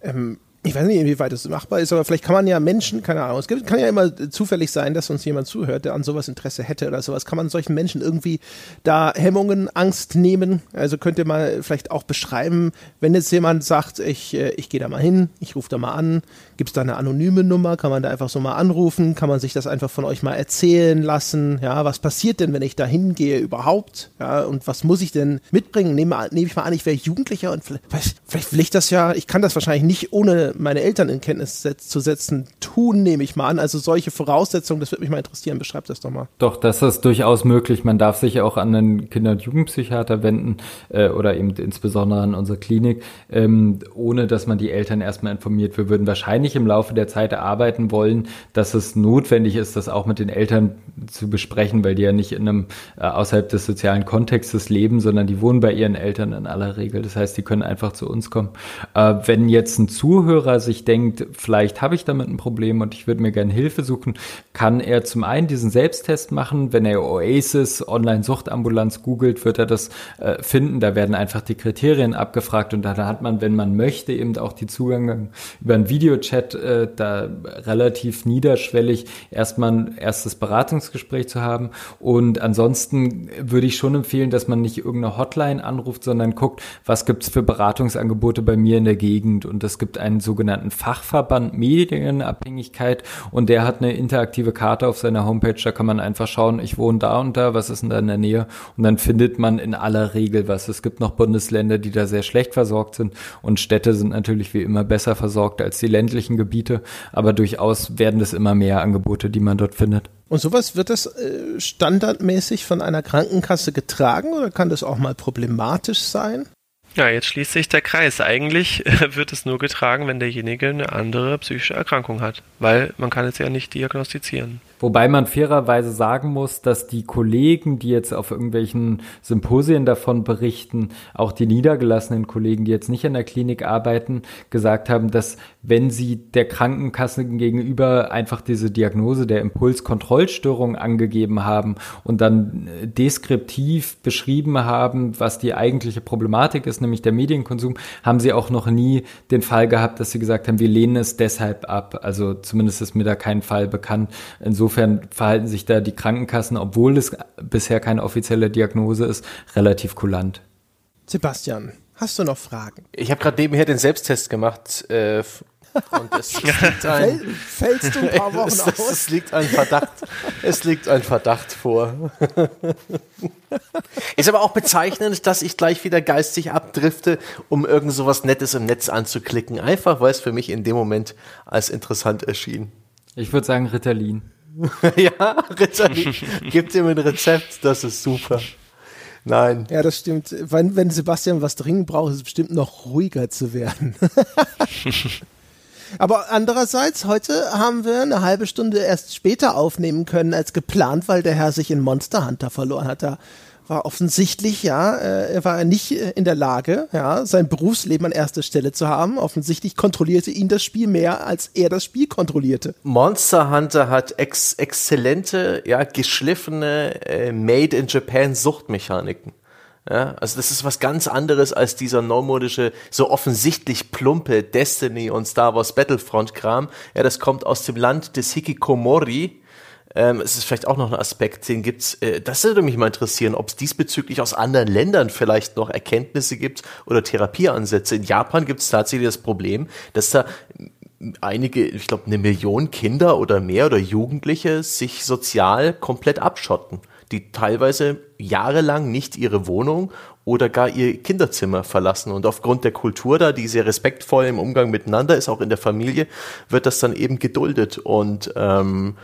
Ähm, ich weiß nicht, inwieweit das machbar ist, aber vielleicht kann man ja Menschen, keine Ahnung, es gibt, kann ja immer zufällig sein, dass uns jemand zuhört, der an sowas Interesse hätte oder sowas. Kann man solchen Menschen irgendwie da Hemmungen, Angst nehmen? Also könnt ihr mal vielleicht auch beschreiben, wenn jetzt jemand sagt, ich, äh, ich gehe da mal hin, ich rufe da mal an, gibt es da eine anonyme Nummer? Kann man da einfach so mal anrufen? Kann man sich das einfach von euch mal erzählen lassen? Ja, was passiert denn, wenn ich da hingehe überhaupt? Ja, und was muss ich denn mitbringen? Nehme, nehme ich mal an, ich wäre Jugendlicher und vielleicht, vielleicht will ich das ja, ich kann das wahrscheinlich nicht ohne meine Eltern in Kenntnis zu setzen, tun, nehme ich mal an. Also solche Voraussetzungen, das würde mich mal interessieren. Beschreib das doch mal. Doch, das ist durchaus möglich. Man darf sich auch an einen Kinder- und Jugendpsychiater wenden äh, oder eben insbesondere an unsere Klinik, ähm, ohne dass man die Eltern erstmal informiert. Wir würden wahrscheinlich im Laufe der Zeit erarbeiten wollen, dass es notwendig ist, das auch mit den Eltern zu besprechen, weil die ja nicht in einem äh, außerhalb des sozialen Kontextes leben, sondern die wohnen bei ihren Eltern in aller Regel. Das heißt, die können einfach zu uns kommen. Äh, wenn jetzt ein Zuhörer sich denkt, vielleicht habe ich damit ein Problem und ich würde mir gerne Hilfe suchen, kann er zum einen diesen Selbsttest machen. Wenn er Oasis Online-Suchtambulanz googelt, wird er das äh, finden. Da werden einfach die Kriterien abgefragt und da hat man, wenn man möchte, eben auch die Zugang über einen Videochat, äh, da relativ niederschwellig erstmal ein erstes Beratungsgespräch zu haben. Und ansonsten würde ich schon empfehlen, dass man nicht irgendeine Hotline anruft, sondern guckt, was gibt es für Beratungsangebote bei mir in der Gegend. Und es gibt einen so sogenannten Fachverband Medienabhängigkeit und der hat eine interaktive Karte auf seiner Homepage, da kann man einfach schauen, ich wohne da und da, was ist denn da in der Nähe und dann findet man in aller Regel was. Es gibt noch Bundesländer, die da sehr schlecht versorgt sind und Städte sind natürlich wie immer besser versorgt als die ländlichen Gebiete, aber durchaus werden es immer mehr Angebote, die man dort findet. Und sowas wird das äh, standardmäßig von einer Krankenkasse getragen oder kann das auch mal problematisch sein? Ja, jetzt schließt sich der Kreis. Eigentlich wird es nur getragen, wenn derjenige eine andere psychische Erkrankung hat, weil man kann es ja nicht diagnostizieren. Wobei man fairerweise sagen muss, dass die Kollegen, die jetzt auf irgendwelchen Symposien davon berichten, auch die niedergelassenen Kollegen, die jetzt nicht in der Klinik arbeiten, gesagt haben, dass wenn sie der Krankenkasse gegenüber einfach diese Diagnose der Impulskontrollstörung angegeben haben und dann deskriptiv beschrieben haben, was die eigentliche Problematik ist, nämlich der Medienkonsum, haben sie auch noch nie den Fall gehabt, dass sie gesagt haben, wir lehnen es deshalb ab. Also zumindest ist mir da kein Fall bekannt. Insofern Insofern verhalten sich da die Krankenkassen, obwohl es bisher keine offizielle Diagnose ist, relativ kulant. Sebastian, hast du noch Fragen? Ich habe gerade nebenher den Selbsttest gemacht. Äh, und es, liegt ein, Fällst du ein paar Wochen es, aus? Es liegt ein Verdacht. Es liegt ein Verdacht vor. Ist aber auch bezeichnend, dass ich gleich wieder geistig abdrifte, um irgend so was Nettes im Netz anzuklicken. Einfach, weil es für mich in dem Moment als interessant erschien. Ich würde sagen Ritalin. ja, Ritalin. Gib dir ein Rezept, das ist super. Nein. Ja, das stimmt. Wenn, wenn Sebastian was dringend braucht, ist es bestimmt noch ruhiger zu werden. Aber andererseits, heute haben wir eine halbe Stunde erst später aufnehmen können als geplant, weil der Herr sich in Monster Hunter verloren hat. Da war offensichtlich, ja, äh, er war nicht äh, in der Lage, ja, sein Berufsleben an erster Stelle zu haben. Offensichtlich kontrollierte ihn das Spiel mehr, als er das Spiel kontrollierte. Monster Hunter hat ex exzellente, ja, geschliffene, äh, made in Japan Suchtmechaniken. Ja, also das ist was ganz anderes als dieser neumodische, so offensichtlich plumpe Destiny und Star Wars Battlefront Kram. Ja, das kommt aus dem Land des Hikikomori, ähm, es ist vielleicht auch noch ein Aspekt, den gibt's. Äh, das würde mich mal interessieren, ob es diesbezüglich aus anderen Ländern vielleicht noch Erkenntnisse gibt oder Therapieansätze. In Japan gibt es tatsächlich das Problem, dass da einige, ich glaube, eine Million Kinder oder mehr oder Jugendliche sich sozial komplett abschotten, die teilweise jahrelang nicht ihre Wohnung oder gar ihr Kinderzimmer verlassen. Und aufgrund der Kultur da, die sehr respektvoll im Umgang miteinander ist, auch in der Familie, wird das dann eben geduldet. Und ähm,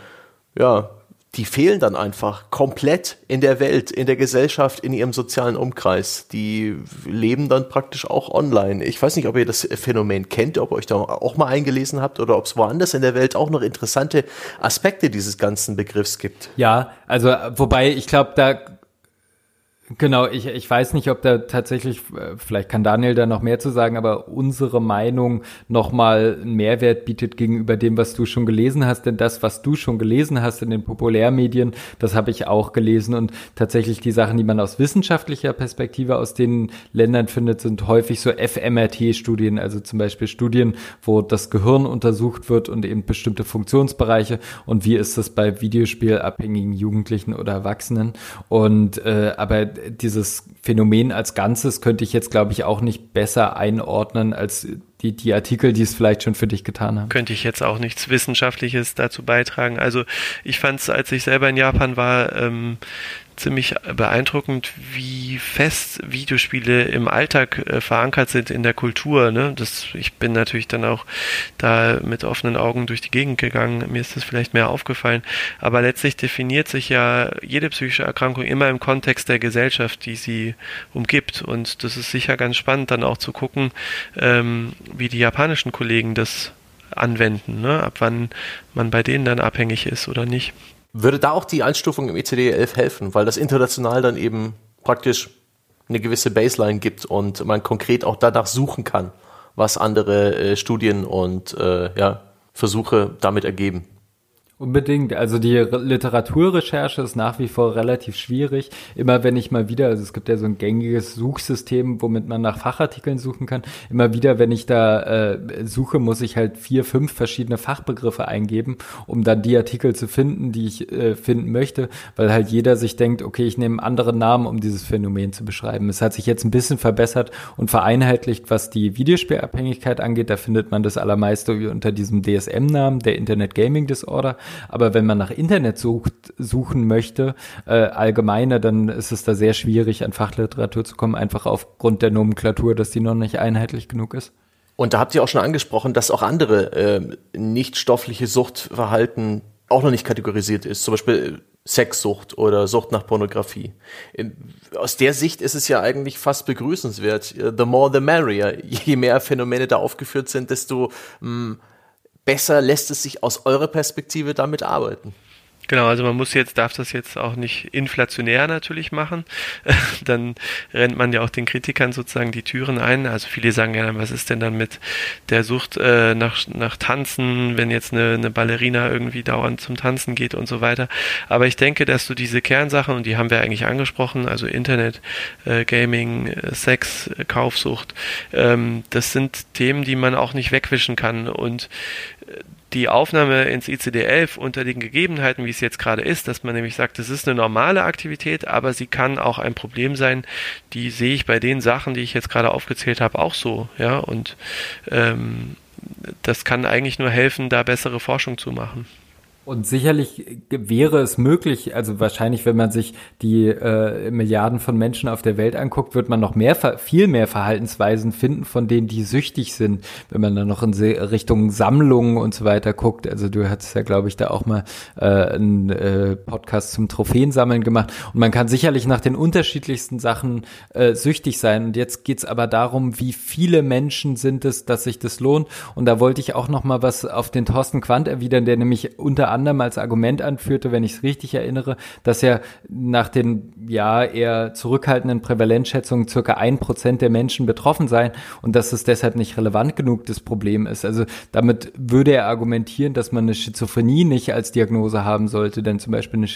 ja, die fehlen dann einfach komplett in der Welt, in der Gesellschaft, in ihrem sozialen Umkreis. Die leben dann praktisch auch online. Ich weiß nicht, ob ihr das Phänomen kennt, ob ihr euch da auch mal eingelesen habt oder ob es woanders in der Welt auch noch interessante Aspekte dieses ganzen Begriffs gibt. Ja, also wobei ich glaube, da Genau, ich, ich weiß nicht, ob da tatsächlich, äh, vielleicht kann Daniel da noch mehr zu sagen, aber unsere Meinung nochmal einen Mehrwert bietet gegenüber dem, was du schon gelesen hast. Denn das, was du schon gelesen hast in den Populärmedien, das habe ich auch gelesen. Und tatsächlich die Sachen, die man aus wissenschaftlicher Perspektive aus den Ländern findet, sind häufig so FMRT-Studien, also zum Beispiel Studien, wo das Gehirn untersucht wird und eben bestimmte Funktionsbereiche. Und wie ist das bei videospielabhängigen Jugendlichen oder Erwachsenen? Und äh, aber dieses Phänomen als Ganzes könnte ich jetzt, glaube ich, auch nicht besser einordnen als die, die Artikel, die es vielleicht schon für dich getan haben. Könnte ich jetzt auch nichts Wissenschaftliches dazu beitragen. Also ich fand es, als ich selber in Japan war, ähm, ziemlich beeindruckend, wie fest Videospiele im Alltag äh, verankert sind in der Kultur. Ne? Das, ich bin natürlich dann auch da mit offenen Augen durch die Gegend gegangen. Mir ist das vielleicht mehr aufgefallen. Aber letztlich definiert sich ja jede psychische Erkrankung immer im Kontext der Gesellschaft, die sie umgibt. Und das ist sicher ganz spannend, dann auch zu gucken, ähm, wie die japanischen Kollegen das anwenden, ne? ab wann man bei denen dann abhängig ist oder nicht. Würde da auch die Einstufung im ECD-11 helfen, weil das international dann eben praktisch eine gewisse Baseline gibt und man konkret auch danach suchen kann, was andere äh, Studien und äh, ja, Versuche damit ergeben. Unbedingt. Also die Literaturrecherche ist nach wie vor relativ schwierig. Immer wenn ich mal wieder, also es gibt ja so ein gängiges Suchsystem, womit man nach Fachartikeln suchen kann. Immer wieder, wenn ich da äh, suche, muss ich halt vier, fünf verschiedene Fachbegriffe eingeben, um dann die Artikel zu finden, die ich äh, finden möchte, weil halt jeder sich denkt, okay, ich nehme einen anderen Namen, um dieses Phänomen zu beschreiben. Es hat sich jetzt ein bisschen verbessert und vereinheitlicht, was die Videospielabhängigkeit angeht. Da findet man das allermeiste unter diesem DSM-Namen, der Internet Gaming Disorder. Aber wenn man nach Internet sucht, suchen möchte, äh, allgemeine, dann ist es da sehr schwierig, an Fachliteratur zu kommen, einfach aufgrund der Nomenklatur, dass die noch nicht einheitlich genug ist. Und da habt ihr auch schon angesprochen, dass auch andere äh, nicht stoffliche Suchtverhalten auch noch nicht kategorisiert ist. Zum Beispiel Sexsucht oder Sucht nach Pornografie. In, aus der Sicht ist es ja eigentlich fast begrüßenswert. The more the merrier. Je mehr Phänomene da aufgeführt sind, desto mh, mm, besser lässt es sich aus eurer Perspektive damit arbeiten? Genau, also man muss jetzt, darf das jetzt auch nicht inflationär natürlich machen. dann rennt man ja auch den Kritikern sozusagen die Türen ein. Also viele sagen ja, was ist denn dann mit der Sucht äh, nach, nach Tanzen, wenn jetzt eine, eine Ballerina irgendwie dauernd zum Tanzen geht und so weiter. Aber ich denke, dass du diese Kernsachen, und die haben wir eigentlich angesprochen, also Internet, äh, Gaming, äh, Sex, äh, Kaufsucht, ähm, das sind Themen, die man auch nicht wegwischen kann. Und die Aufnahme ins ICD-11 unter den Gegebenheiten, wie es jetzt gerade ist, dass man nämlich sagt, es ist eine normale Aktivität, aber sie kann auch ein Problem sein, die sehe ich bei den Sachen, die ich jetzt gerade aufgezählt habe, auch so, ja, und ähm, das kann eigentlich nur helfen, da bessere Forschung zu machen. Und sicherlich wäre es möglich, also wahrscheinlich, wenn man sich die äh, Milliarden von Menschen auf der Welt anguckt, wird man noch mehr, viel mehr Verhaltensweisen finden, von denen die süchtig sind, wenn man dann noch in Richtung Sammlungen und so weiter guckt. Also du hattest ja, glaube ich, da auch mal äh, einen äh, Podcast zum Trophäensammeln gemacht. Und man kann sicherlich nach den unterschiedlichsten Sachen äh, süchtig sein. Und jetzt geht's aber darum, wie viele Menschen sind es, dass sich das lohnt. Und da wollte ich auch noch mal was auf den Thorsten Quandt erwidern, der nämlich unter anderem anderem als Argument anführte, wenn ich es richtig erinnere, dass ja nach den ja eher zurückhaltenden Prävalenzschätzungen circa ein Prozent der Menschen betroffen seien und dass es deshalb nicht relevant genug das Problem ist. Also damit würde er argumentieren, dass man eine Schizophrenie nicht als Diagnose haben sollte, denn zum Beispiel eine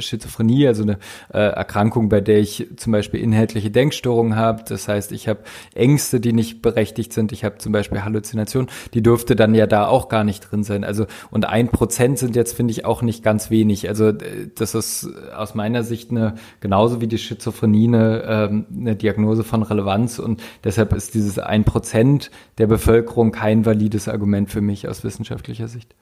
Schizophrenie, also eine äh, Erkrankung, bei der ich zum Beispiel inhaltliche Denkstörungen habe, das heißt, ich habe Ängste, die nicht berechtigt sind, ich habe zum Beispiel Halluzinationen, die dürfte dann ja da auch gar nicht drin sein. Also und ein Prozent sind jetzt, finde ich, auch nicht ganz wenig. Also das ist aus meiner Sicht eine, genauso wie die Schizophrenie eine, ähm, eine Diagnose von Relevanz und deshalb ist dieses ein Prozent der Bevölkerung kein valides Argument für mich aus wissenschaftlicher Sicht.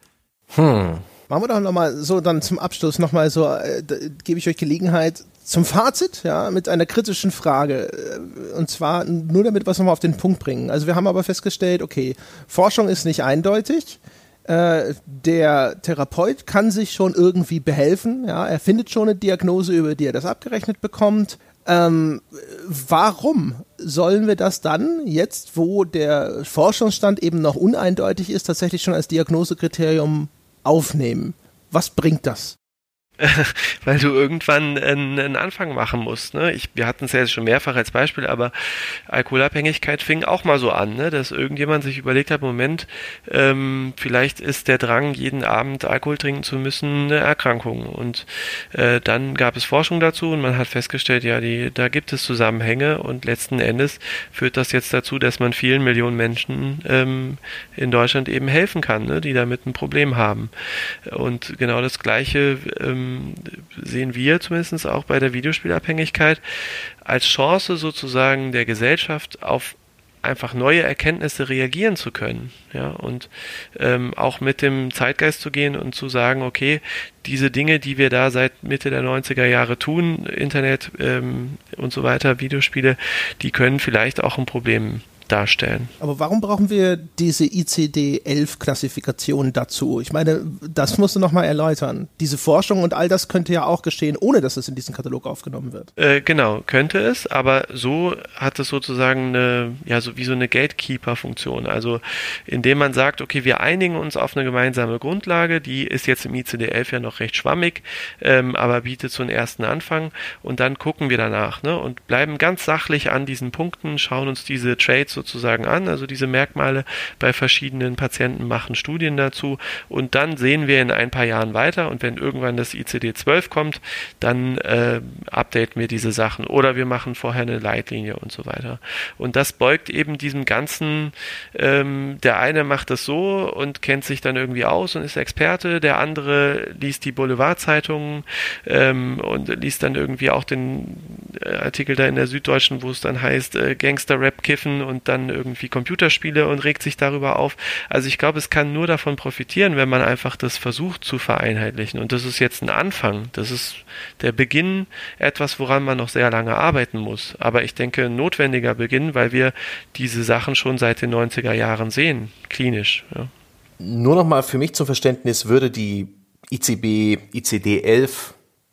Hm. Machen wir doch nochmal so dann zum Abschluss nochmal so, äh, gebe ich euch Gelegenheit zum Fazit, ja, mit einer kritischen Frage. Äh, und zwar nur damit wir es nochmal auf den Punkt bringen. Also wir haben aber festgestellt, okay, Forschung ist nicht eindeutig. Äh, der Therapeut kann sich schon irgendwie behelfen. Ja, er findet schon eine Diagnose, über die er das abgerechnet bekommt. Ähm, warum sollen wir das dann jetzt, wo der Forschungsstand eben noch uneindeutig ist, tatsächlich schon als Diagnosekriterium aufnehmen? Was bringt das? weil du irgendwann einen, einen Anfang machen musst. Ne? Ich, wir hatten es ja jetzt schon mehrfach als Beispiel, aber Alkoholabhängigkeit fing auch mal so an, ne? dass irgendjemand sich überlegt hat, Moment, ähm, vielleicht ist der Drang, jeden Abend Alkohol trinken zu müssen, eine Erkrankung. Und äh, dann gab es Forschung dazu und man hat festgestellt, ja, die, da gibt es Zusammenhänge und letzten Endes führt das jetzt dazu, dass man vielen Millionen Menschen ähm, in Deutschland eben helfen kann, ne? die damit ein Problem haben. Und genau das Gleiche ähm, ähm, sehen wir zumindest auch bei der Videospielabhängigkeit als Chance sozusagen der Gesellschaft auf einfach neue Erkenntnisse reagieren zu können, ja, und ähm, auch mit dem Zeitgeist zu gehen und zu sagen, okay, diese Dinge, die wir da seit Mitte der 90er Jahre tun, Internet ähm, und so weiter, Videospiele, die können vielleicht auch ein Problem darstellen. Aber warum brauchen wir diese ICD-11-Klassifikation dazu? Ich meine, das musst du nochmal erläutern. Diese Forschung und all das könnte ja auch geschehen, ohne dass es in diesen Katalog aufgenommen wird. Äh, genau, könnte es, aber so hat es sozusagen eine, ja, so wie so eine Gatekeeper-Funktion. Also, indem man sagt, okay, wir einigen uns auf eine gemeinsame Grundlage, die ist jetzt im ICD-11 ja noch recht schwammig, ähm, aber bietet so einen ersten Anfang und dann gucken wir danach ne, und bleiben ganz sachlich an diesen Punkten, schauen uns diese Trades sozusagen an, also diese Merkmale bei verschiedenen Patienten machen Studien dazu. Und dann sehen wir in ein paar Jahren weiter. Und wenn irgendwann das ICD-12 kommt, dann äh, updaten wir diese Sachen. Oder wir machen vorher eine Leitlinie und so weiter. Und das beugt eben diesem ganzen, ähm, der eine macht das so und kennt sich dann irgendwie aus und ist Experte, der andere liest die Boulevardzeitungen ähm, und liest dann irgendwie auch den äh, Artikel da in der Süddeutschen, wo es dann heißt, äh, Gangster-Rap kiffen und dann irgendwie Computerspiele und regt sich darüber auf. Also ich glaube, es kann nur davon profitieren, wenn man einfach das versucht zu vereinheitlichen. Und das ist jetzt ein Anfang. Das ist der Beginn etwas, woran man noch sehr lange arbeiten muss. Aber ich denke, ein notwendiger Beginn, weil wir diese Sachen schon seit den 90er Jahren sehen, klinisch. Ja. Nur nochmal für mich zum Verständnis, würde die ICB, ICD-11 äh,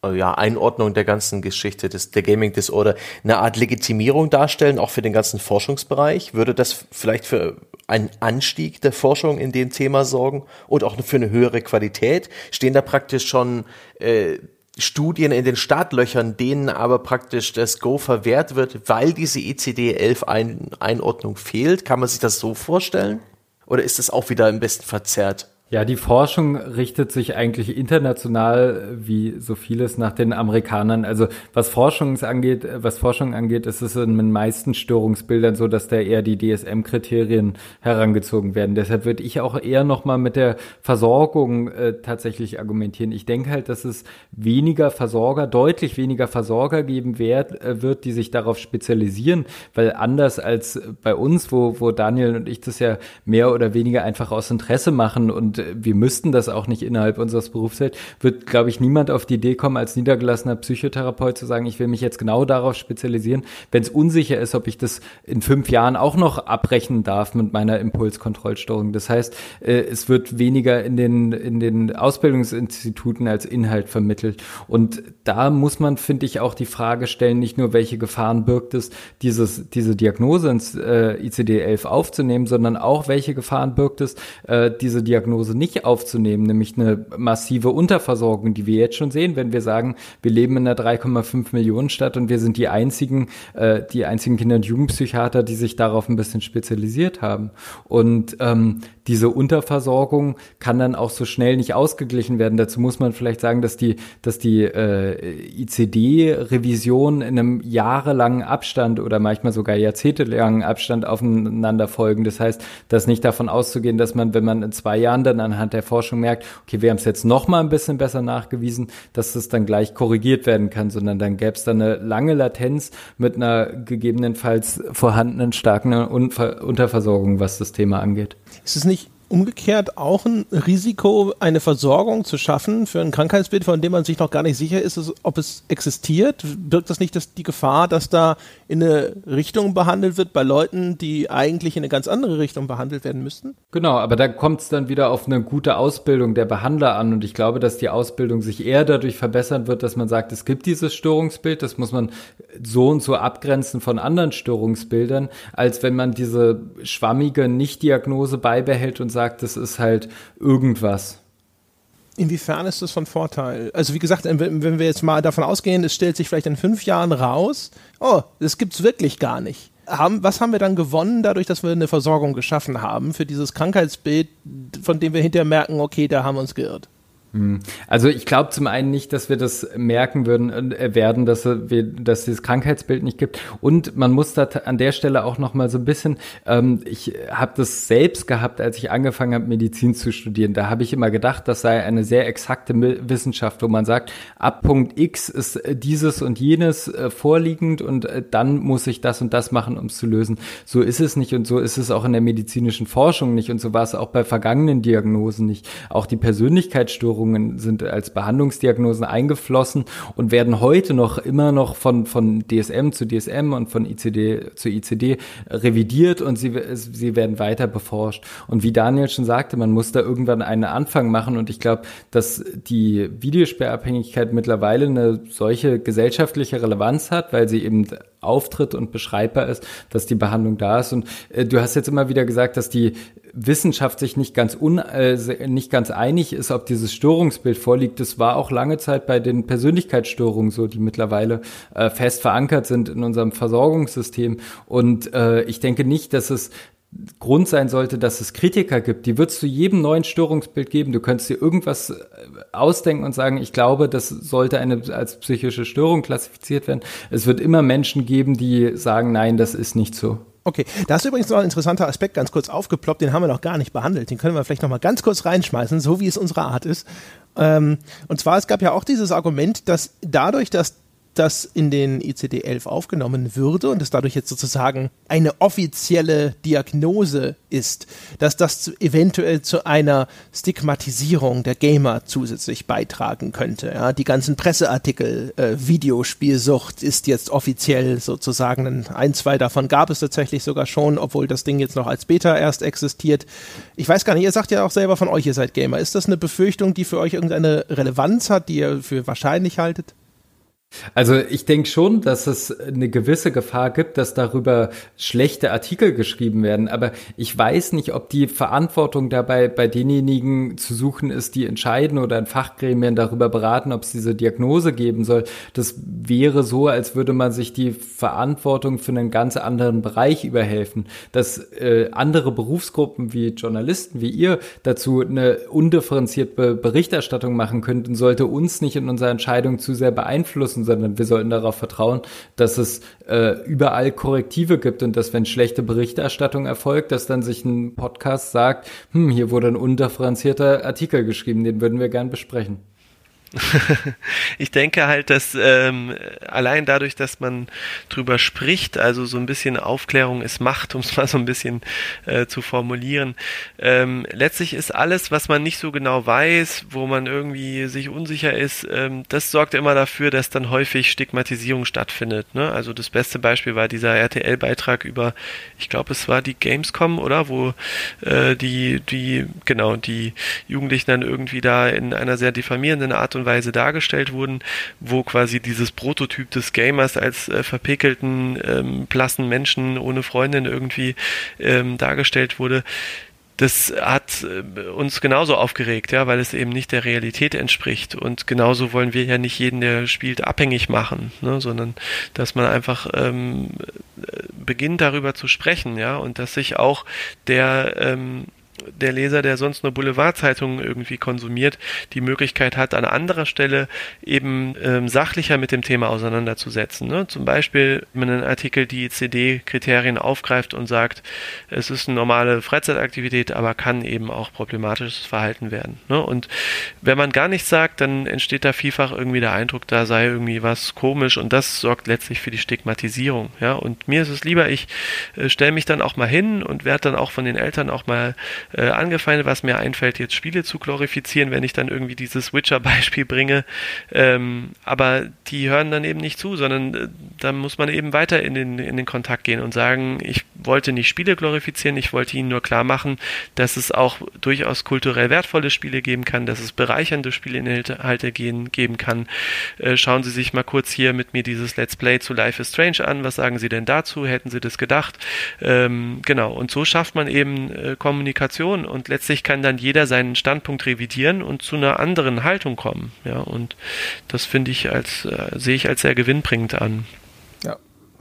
ja, Einordnung der ganzen Geschichte des, der Gaming Disorder eine Art Legitimierung darstellen, auch für den ganzen Forschungsbereich? Würde das vielleicht für einen Anstieg der Forschung in dem Thema sorgen und auch für eine höhere Qualität? Stehen da praktisch schon äh, Studien in den Startlöchern, denen aber praktisch das Go verwehrt wird, weil diese ICD-11-Einordnung fehlt? Kann man sich das so vorstellen? Oder ist das auch wieder im besten verzerrt? Ja, die Forschung richtet sich eigentlich international wie so vieles nach den Amerikanern. Also was Forschung angeht, was Forschung angeht, ist es in den meisten Störungsbildern so, dass da eher die DSM-Kriterien herangezogen werden. Deshalb würde ich auch eher nochmal mit der Versorgung äh, tatsächlich argumentieren. Ich denke halt, dass es weniger Versorger, deutlich weniger Versorger geben wird, äh, wird, die sich darauf spezialisieren, weil anders als bei uns, wo, wo Daniel und ich das ja mehr oder weniger einfach aus Interesse machen und wir müssten das auch nicht innerhalb unseres Berufsfelds, wird, glaube ich, niemand auf die Idee kommen, als niedergelassener Psychotherapeut zu sagen, ich will mich jetzt genau darauf spezialisieren, wenn es unsicher ist, ob ich das in fünf Jahren auch noch abbrechen darf mit meiner Impulskontrollstörung. Das heißt, äh, es wird weniger in den, in den Ausbildungsinstituten als Inhalt vermittelt. Und da muss man, finde ich, auch die Frage stellen, nicht nur, welche Gefahren birgt es, dieses, diese Diagnose ins äh, ICD-11 aufzunehmen, sondern auch, welche Gefahren birgt es, äh, diese Diagnose nicht aufzunehmen, nämlich eine massive Unterversorgung, die wir jetzt schon sehen, wenn wir sagen, wir leben in einer 3,5 Millionen Stadt und wir sind die einzigen, äh, die einzigen Kinder- und Jugendpsychiater, die sich darauf ein bisschen spezialisiert haben. Und ähm, diese Unterversorgung kann dann auch so schnell nicht ausgeglichen werden. Dazu muss man vielleicht sagen, dass die, dass die äh, ICD-Revision in einem jahrelangen Abstand oder manchmal sogar jahrzehntelangen Abstand aufeinander folgen. Das heißt, dass nicht davon auszugehen, dass man, wenn man in zwei Jahren dann anhand der Forschung merkt, okay, wir haben es jetzt noch mal ein bisschen besser nachgewiesen, dass das dann gleich korrigiert werden kann, sondern dann gäbe es dann eine lange Latenz mit einer gegebenenfalls vorhandenen starken Unver Unterversorgung, was das Thema angeht. Ist es nicht umgekehrt auch ein Risiko, eine Versorgung zu schaffen für ein Krankheitsbild, von dem man sich noch gar nicht sicher ist, ob es existiert? Birgt das nicht das, die Gefahr, dass da in eine Richtung behandelt wird bei Leuten, die eigentlich in eine ganz andere Richtung behandelt werden müssten? Genau, aber da kommt es dann wieder auf eine gute Ausbildung der Behandler an und ich glaube, dass die Ausbildung sich eher dadurch verbessern wird, dass man sagt, es gibt dieses Störungsbild, das muss man so und so abgrenzen von anderen Störungsbildern, als wenn man diese schwammige Nichtdiagnose beibehält und sagt, sagt, das ist halt irgendwas. Inwiefern ist das von Vorteil? Also wie gesagt, wenn wir jetzt mal davon ausgehen, es stellt sich vielleicht in fünf Jahren raus, oh, das gibt es wirklich gar nicht. Haben, was haben wir dann gewonnen dadurch, dass wir eine Versorgung geschaffen haben für dieses Krankheitsbild, von dem wir hinterher merken, okay, da haben wir uns geirrt? Hm. Also ich glaube zum einen nicht, dass wir das merken würden äh, werden, dass wir, dass dieses Krankheitsbild nicht gibt. Und man muss da an der Stelle auch noch mal so ein bisschen. Ähm, ich habe das selbst gehabt, als ich angefangen habe, Medizin zu studieren. Da habe ich immer gedacht, das sei eine sehr exakte Wissenschaft, wo man sagt, ab Punkt X ist äh, dieses und jenes äh, vorliegend und dann muss ich das und das machen, um es zu lösen. So ist es nicht und so ist es auch in der medizinischen Forschung nicht und so war es auch bei vergangenen Diagnosen nicht. Auch die Persönlichkeitsstörung Essstörungen sind als Behandlungsdiagnosen eingeflossen und werden heute noch immer noch von, von DSM zu DSM und von ICD zu ICD revidiert und sie, sie werden weiter beforscht. Und wie Daniel schon sagte, man muss da irgendwann einen Anfang machen und ich glaube, dass die Videosperrabhängigkeit mittlerweile eine solche gesellschaftliche Relevanz hat, weil sie eben auftritt und beschreibbar ist, dass die Behandlung da ist. Und äh, du hast jetzt immer wieder gesagt, dass die Wissenschaft sich nicht ganz un, äh, nicht ganz einig ist, ob dieses Störungsbild vorliegt. Das war auch lange Zeit bei den Persönlichkeitsstörungen so, die mittlerweile äh, fest verankert sind in unserem Versorgungssystem. Und äh, ich denke nicht, dass es Grund sein sollte, dass es Kritiker gibt. Die wird es zu jedem neuen Störungsbild geben. Du könntest dir irgendwas äh, ausdenken und sagen, ich glaube, das sollte eine als psychische Störung klassifiziert werden. Es wird immer Menschen geben, die sagen, nein, das ist nicht so. Okay, da ist übrigens noch ein interessanter Aspekt ganz kurz aufgeploppt, den haben wir noch gar nicht behandelt. Den können wir vielleicht noch mal ganz kurz reinschmeißen, so wie es unsere Art ist. Ähm, und zwar, es gab ja auch dieses Argument, dass dadurch, dass das in den ICD-11 aufgenommen würde und es dadurch jetzt sozusagen eine offizielle Diagnose ist, dass das eventuell zu einer Stigmatisierung der Gamer zusätzlich beitragen könnte. Ja, die ganzen Presseartikel, äh, Videospielsucht ist jetzt offiziell sozusagen, ein, zwei davon gab es tatsächlich sogar schon, obwohl das Ding jetzt noch als Beta erst existiert. Ich weiß gar nicht, ihr sagt ja auch selber von euch, ihr seid Gamer. Ist das eine Befürchtung, die für euch irgendeine Relevanz hat, die ihr für wahrscheinlich haltet? Also ich denke schon, dass es eine gewisse Gefahr gibt, dass darüber schlechte Artikel geschrieben werden. Aber ich weiß nicht, ob die Verantwortung dabei bei denjenigen zu suchen ist, die entscheiden oder in Fachgremien darüber beraten, ob es diese Diagnose geben soll. Das wäre so, als würde man sich die Verantwortung für einen ganz anderen Bereich überhelfen. Dass äh, andere Berufsgruppen wie Journalisten, wie ihr, dazu eine undifferenzierte Berichterstattung machen könnten, sollte uns nicht in unserer Entscheidung zu sehr beeinflussen müssen, sondern wir sollten darauf vertrauen, dass es äh, überall Korrektive gibt und dass wenn schlechte Berichterstattung erfolgt, dass dann sich ein Podcast sagt, hm, hier wurde ein undifferenzierter Artikel geschrieben, den würden wir gern besprechen. ich denke halt, dass ähm, allein dadurch, dass man drüber spricht, also so ein bisschen Aufklärung ist Macht, um es mal so ein bisschen äh, zu formulieren. Ähm, letztlich ist alles, was man nicht so genau weiß, wo man irgendwie sich unsicher ist, ähm, das sorgt immer dafür, dass dann häufig Stigmatisierung stattfindet. Ne? Also das beste Beispiel war dieser RTL-Beitrag über, ich glaube, es war die Gamescom, oder? Wo äh, die, die, genau, die Jugendlichen dann irgendwie da in einer sehr diffamierenden Art und und Weise dargestellt wurden, wo quasi dieses Prototyp des Gamers als äh, verpickelten, ähm, blassen Menschen ohne Freundin irgendwie ähm, dargestellt wurde das hat äh, uns genauso aufgeregt, ja, weil es eben nicht der Realität entspricht. Und genauso wollen wir ja nicht jeden, der spielt, abhängig machen, ne, sondern dass man einfach ähm, beginnt, darüber zu sprechen, ja, und dass sich auch der ähm, der Leser, der sonst nur Boulevardzeitungen irgendwie konsumiert, die Möglichkeit hat, an anderer Stelle eben ähm, sachlicher mit dem Thema auseinanderzusetzen. Ne? Zum Beispiel, wenn einen Artikel die CD-Kriterien aufgreift und sagt, es ist eine normale Freizeitaktivität, aber kann eben auch problematisches Verhalten werden. Ne? Und wenn man gar nichts sagt, dann entsteht da vielfach irgendwie der Eindruck, da sei irgendwie was komisch und das sorgt letztlich für die Stigmatisierung. Ja? Und mir ist es lieber, ich äh, stelle mich dann auch mal hin und werde dann auch von den Eltern auch mal äh, angefeindet, was mir einfällt, jetzt Spiele zu glorifizieren, wenn ich dann irgendwie dieses Witcher-Beispiel bringe. Ähm, aber die hören dann eben nicht zu, sondern äh, da muss man eben weiter in den, in den Kontakt gehen und sagen, ich wollte nicht Spiele glorifizieren, ich wollte ihnen nur klar machen, dass es auch durchaus kulturell wertvolle Spiele geben kann, dass es bereichernde Spielinhalte gehen, geben kann. Äh, schauen Sie sich mal kurz hier mit mir dieses Let's Play zu Life is Strange an. Was sagen Sie denn dazu? Hätten Sie das gedacht? Ähm, genau. Und so schafft man eben äh, Kommunikation Diskussion und letztlich kann dann jeder seinen Standpunkt revidieren und zu einer anderen Haltung kommen. Ja, und das finde ich als, äh, sehe ich als sehr gewinnbringend an. Ja.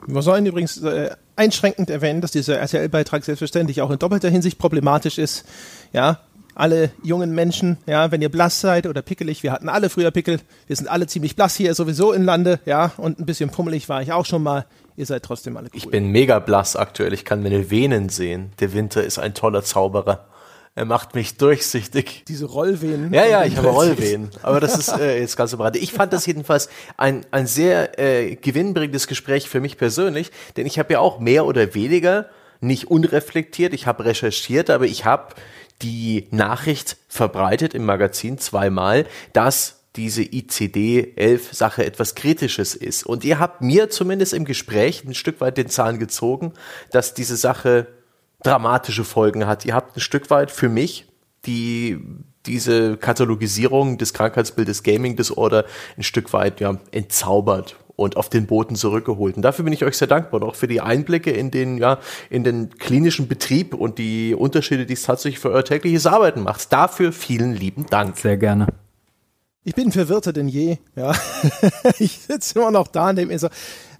Wir sollen übrigens äh, einschränkend erwähnen, dass dieser RTL-Beitrag selbstverständlich auch in doppelter Hinsicht problematisch ist. Ja, alle jungen Menschen, ja, wenn ihr blass seid oder pickelig, wir hatten alle früher Pickel, wir sind alle ziemlich blass hier sowieso in Lande, ja, und ein bisschen pummelig war ich auch schon mal. Ihr seid trotzdem alle cool. Ich bin mega blass aktuell, ich kann meine Venen sehen. Der Winter ist ein toller Zauberer. Er macht mich durchsichtig. Diese Rollwehen. Ja, ja, ich habe Rollwehen. Aber das ist äh, jetzt ganz überraschend. Ich fand das jedenfalls ein, ein sehr äh, gewinnbringendes Gespräch für mich persönlich, denn ich habe ja auch mehr oder weniger nicht unreflektiert, ich habe recherchiert, aber ich habe die Nachricht verbreitet im Magazin zweimal, dass diese ICD-11-Sache etwas Kritisches ist. Und ihr habt mir zumindest im Gespräch ein Stück weit den Zahn gezogen, dass diese Sache dramatische Folgen hat. Ihr habt ein Stück weit für mich die diese Katalogisierung des Krankheitsbildes Gaming Disorder ein Stück weit ja, entzaubert und auf den Boden zurückgeholt. Und dafür bin ich euch sehr dankbar, auch für die Einblicke in den, ja, in den klinischen Betrieb und die Unterschiede, die es tatsächlich für euer tägliches Arbeiten macht. Dafür vielen lieben Dank. Sehr gerne. Ich bin verwirrter denn je, ja. ich sitze immer noch da und denke mir so,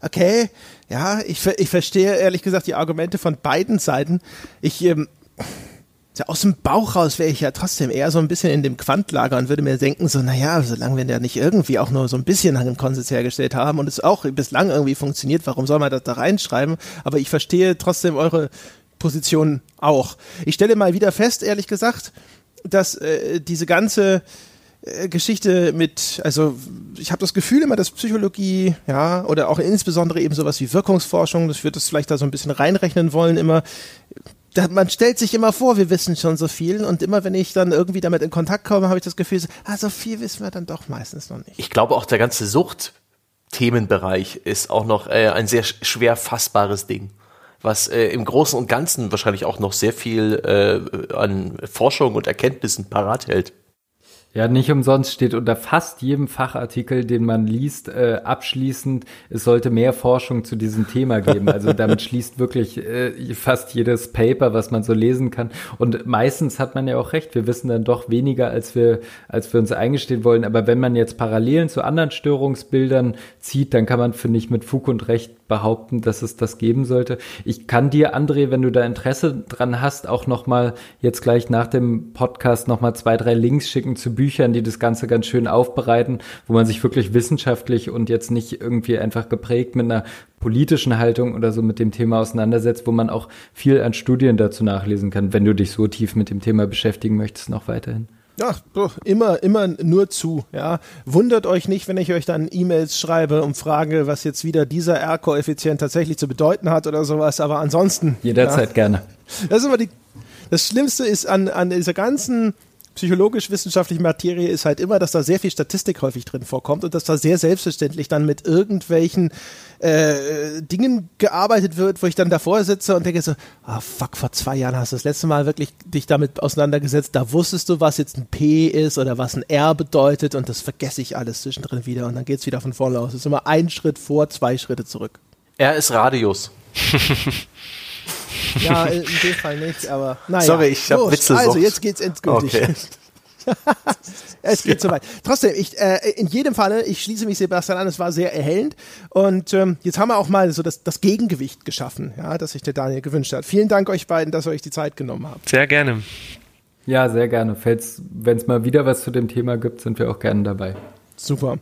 okay, ja, ich, ich verstehe ehrlich gesagt die Argumente von beiden Seiten. Ich, ähm, aus dem Bauch raus wäre ich ja trotzdem eher so ein bisschen in dem Quantlager und würde mir denken, so, naja, solange wir da nicht irgendwie auch nur so ein bisschen einen Konsens hergestellt haben und es auch bislang irgendwie funktioniert, warum soll man das da reinschreiben? Aber ich verstehe trotzdem eure Position auch. Ich stelle mal wieder fest, ehrlich gesagt, dass äh, diese ganze Geschichte mit, also ich habe das Gefühl immer, dass Psychologie, ja, oder auch insbesondere eben sowas wie Wirkungsforschung, das wird das vielleicht da so ein bisschen reinrechnen wollen, immer, da, man stellt sich immer vor, wir wissen schon so viel und immer wenn ich dann irgendwie damit in Kontakt komme, habe ich das Gefühl, ah, so viel wissen wir dann doch meistens noch nicht. Ich glaube auch der ganze Sucht-Themenbereich ist auch noch äh, ein sehr schwer fassbares Ding was äh, im Großen und Ganzen wahrscheinlich auch noch sehr viel äh, an Forschung und Erkenntnissen parat hält. Ja, nicht umsonst steht unter fast jedem Fachartikel, den man liest, äh, abschließend, es sollte mehr Forschung zu diesem Thema geben. Also damit schließt wirklich äh, fast jedes Paper, was man so lesen kann. Und meistens hat man ja auch recht, wir wissen dann doch weniger, als wir, als wir uns eingestehen wollen. Aber wenn man jetzt Parallelen zu anderen Störungsbildern zieht, dann kann man, finde ich, mit Fug und Recht behaupten, dass es das geben sollte. Ich kann dir, André, wenn du da Interesse dran hast, auch nochmal jetzt gleich nach dem Podcast nochmal zwei, drei Links schicken zu Büchern, die das Ganze ganz schön aufbereiten, wo man sich wirklich wissenschaftlich und jetzt nicht irgendwie einfach geprägt mit einer politischen Haltung oder so mit dem Thema auseinandersetzt, wo man auch viel an Studien dazu nachlesen kann, wenn du dich so tief mit dem Thema beschäftigen möchtest, noch weiterhin. Ja, immer, immer nur zu. Ja, wundert euch nicht, wenn ich euch dann E-Mails schreibe und frage, was jetzt wieder dieser R-Koeffizient tatsächlich zu bedeuten hat oder sowas. Aber ansonsten jederzeit ja, gerne. Das ist immer die. Das Schlimmste ist an, an dieser ganzen psychologisch-wissenschaftliche Materie ist halt immer, dass da sehr viel Statistik häufig drin vorkommt und dass da sehr selbstverständlich dann mit irgendwelchen äh, Dingen gearbeitet wird, wo ich dann davor sitze und denke so, ah fuck, vor zwei Jahren hast du das letzte Mal wirklich dich damit auseinandergesetzt, da wusstest du, was jetzt ein P ist oder was ein R bedeutet und das vergesse ich alles zwischendrin wieder und dann geht es wieder von vorne aus. Es ist immer ein Schritt vor, zwei Schritte zurück. R ist Radius. Ja, in dem Fall nicht, aber naja. Sorry, ich habe Witze. Also, jetzt geht's endgültig. Okay. es geht soweit. Trotzdem, ich, äh, in jedem Falle, ich schließe mich Sebastian an, es war sehr erhellend. Und ähm, jetzt haben wir auch mal so das, das Gegengewicht geschaffen, ja, das sich der Daniel gewünscht hat. Vielen Dank euch beiden, dass ihr euch die Zeit genommen habt. Sehr gerne. Ja, sehr gerne. Wenn es mal wieder was zu dem Thema gibt, sind wir auch gerne dabei. Super.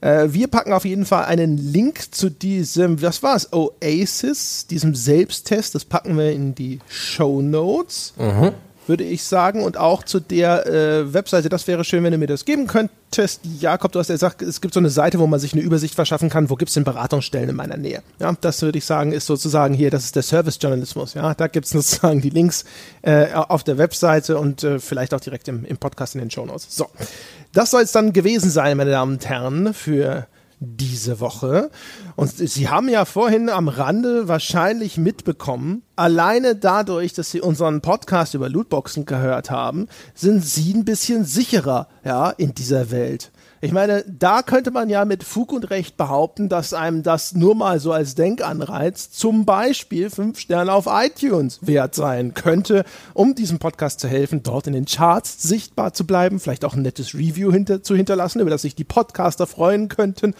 Äh, wir packen auf jeden Fall einen Link zu diesem, was war es, Oasis, diesem Selbsttest. Das packen wir in die Show Notes. Mhm würde ich sagen. Und auch zu der äh, Webseite, das wäre schön, wenn du mir das geben könntest. Jakob, du hast ja gesagt, es gibt so eine Seite, wo man sich eine Übersicht verschaffen kann, wo gibt es denn Beratungsstellen in meiner Nähe. Ja, das würde ich sagen, ist sozusagen hier, das ist der Service-Journalismus. Ja, da gibt es sozusagen die Links äh, auf der Webseite und äh, vielleicht auch direkt im, im Podcast in den Show Notes. So, das soll es dann gewesen sein, meine Damen und Herren, für diese Woche. Und Sie haben ja vorhin am Rande wahrscheinlich mitbekommen, alleine dadurch, dass Sie unseren Podcast über Lootboxen gehört haben, sind Sie ein bisschen sicherer, ja, in dieser Welt. Ich meine, da könnte man ja mit Fug und Recht behaupten, dass einem das nur mal so als Denkanreiz zum Beispiel fünf Sterne auf iTunes wert sein könnte, um diesem Podcast zu helfen, dort in den Charts sichtbar zu bleiben, vielleicht auch ein nettes Review hinter, zu hinterlassen, über das sich die Podcaster freuen könnten.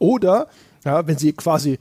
Oder, ja, wenn sie quasi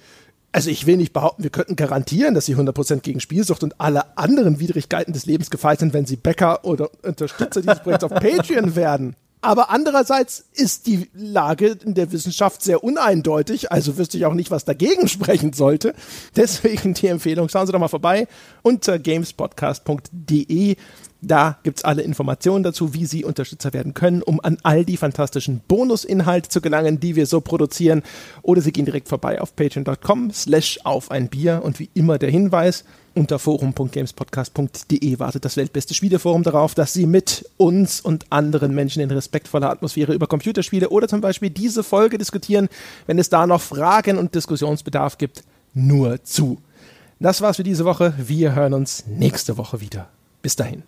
also ich will nicht behaupten, wir könnten garantieren, dass sie 100% gegen Spielsucht und alle anderen Widrigkeiten des Lebens gefeit sind, wenn sie Bäcker oder Unterstützer dieses Projekts auf Patreon werden. Aber andererseits ist die Lage in der Wissenschaft sehr uneindeutig, also wüsste ich auch nicht, was dagegen sprechen sollte. Deswegen die Empfehlung, schauen Sie doch mal vorbei unter gamespodcast.de. Da gibt's alle Informationen dazu, wie Sie Unterstützer werden können, um an all die fantastischen Bonusinhalte zu gelangen, die wir so produzieren. Oder Sie gehen direkt vorbei auf patreon.com slash auf ein Bier. Und wie immer der Hinweis, unter forum.gamespodcast.de wartet das weltbeste Spieleforum darauf, dass Sie mit uns und anderen Menschen in respektvoller Atmosphäre über Computerspiele oder zum Beispiel diese Folge diskutieren, wenn es da noch Fragen und Diskussionsbedarf gibt, nur zu. Das war's für diese Woche. Wir hören uns nächste Woche wieder. Bis dahin.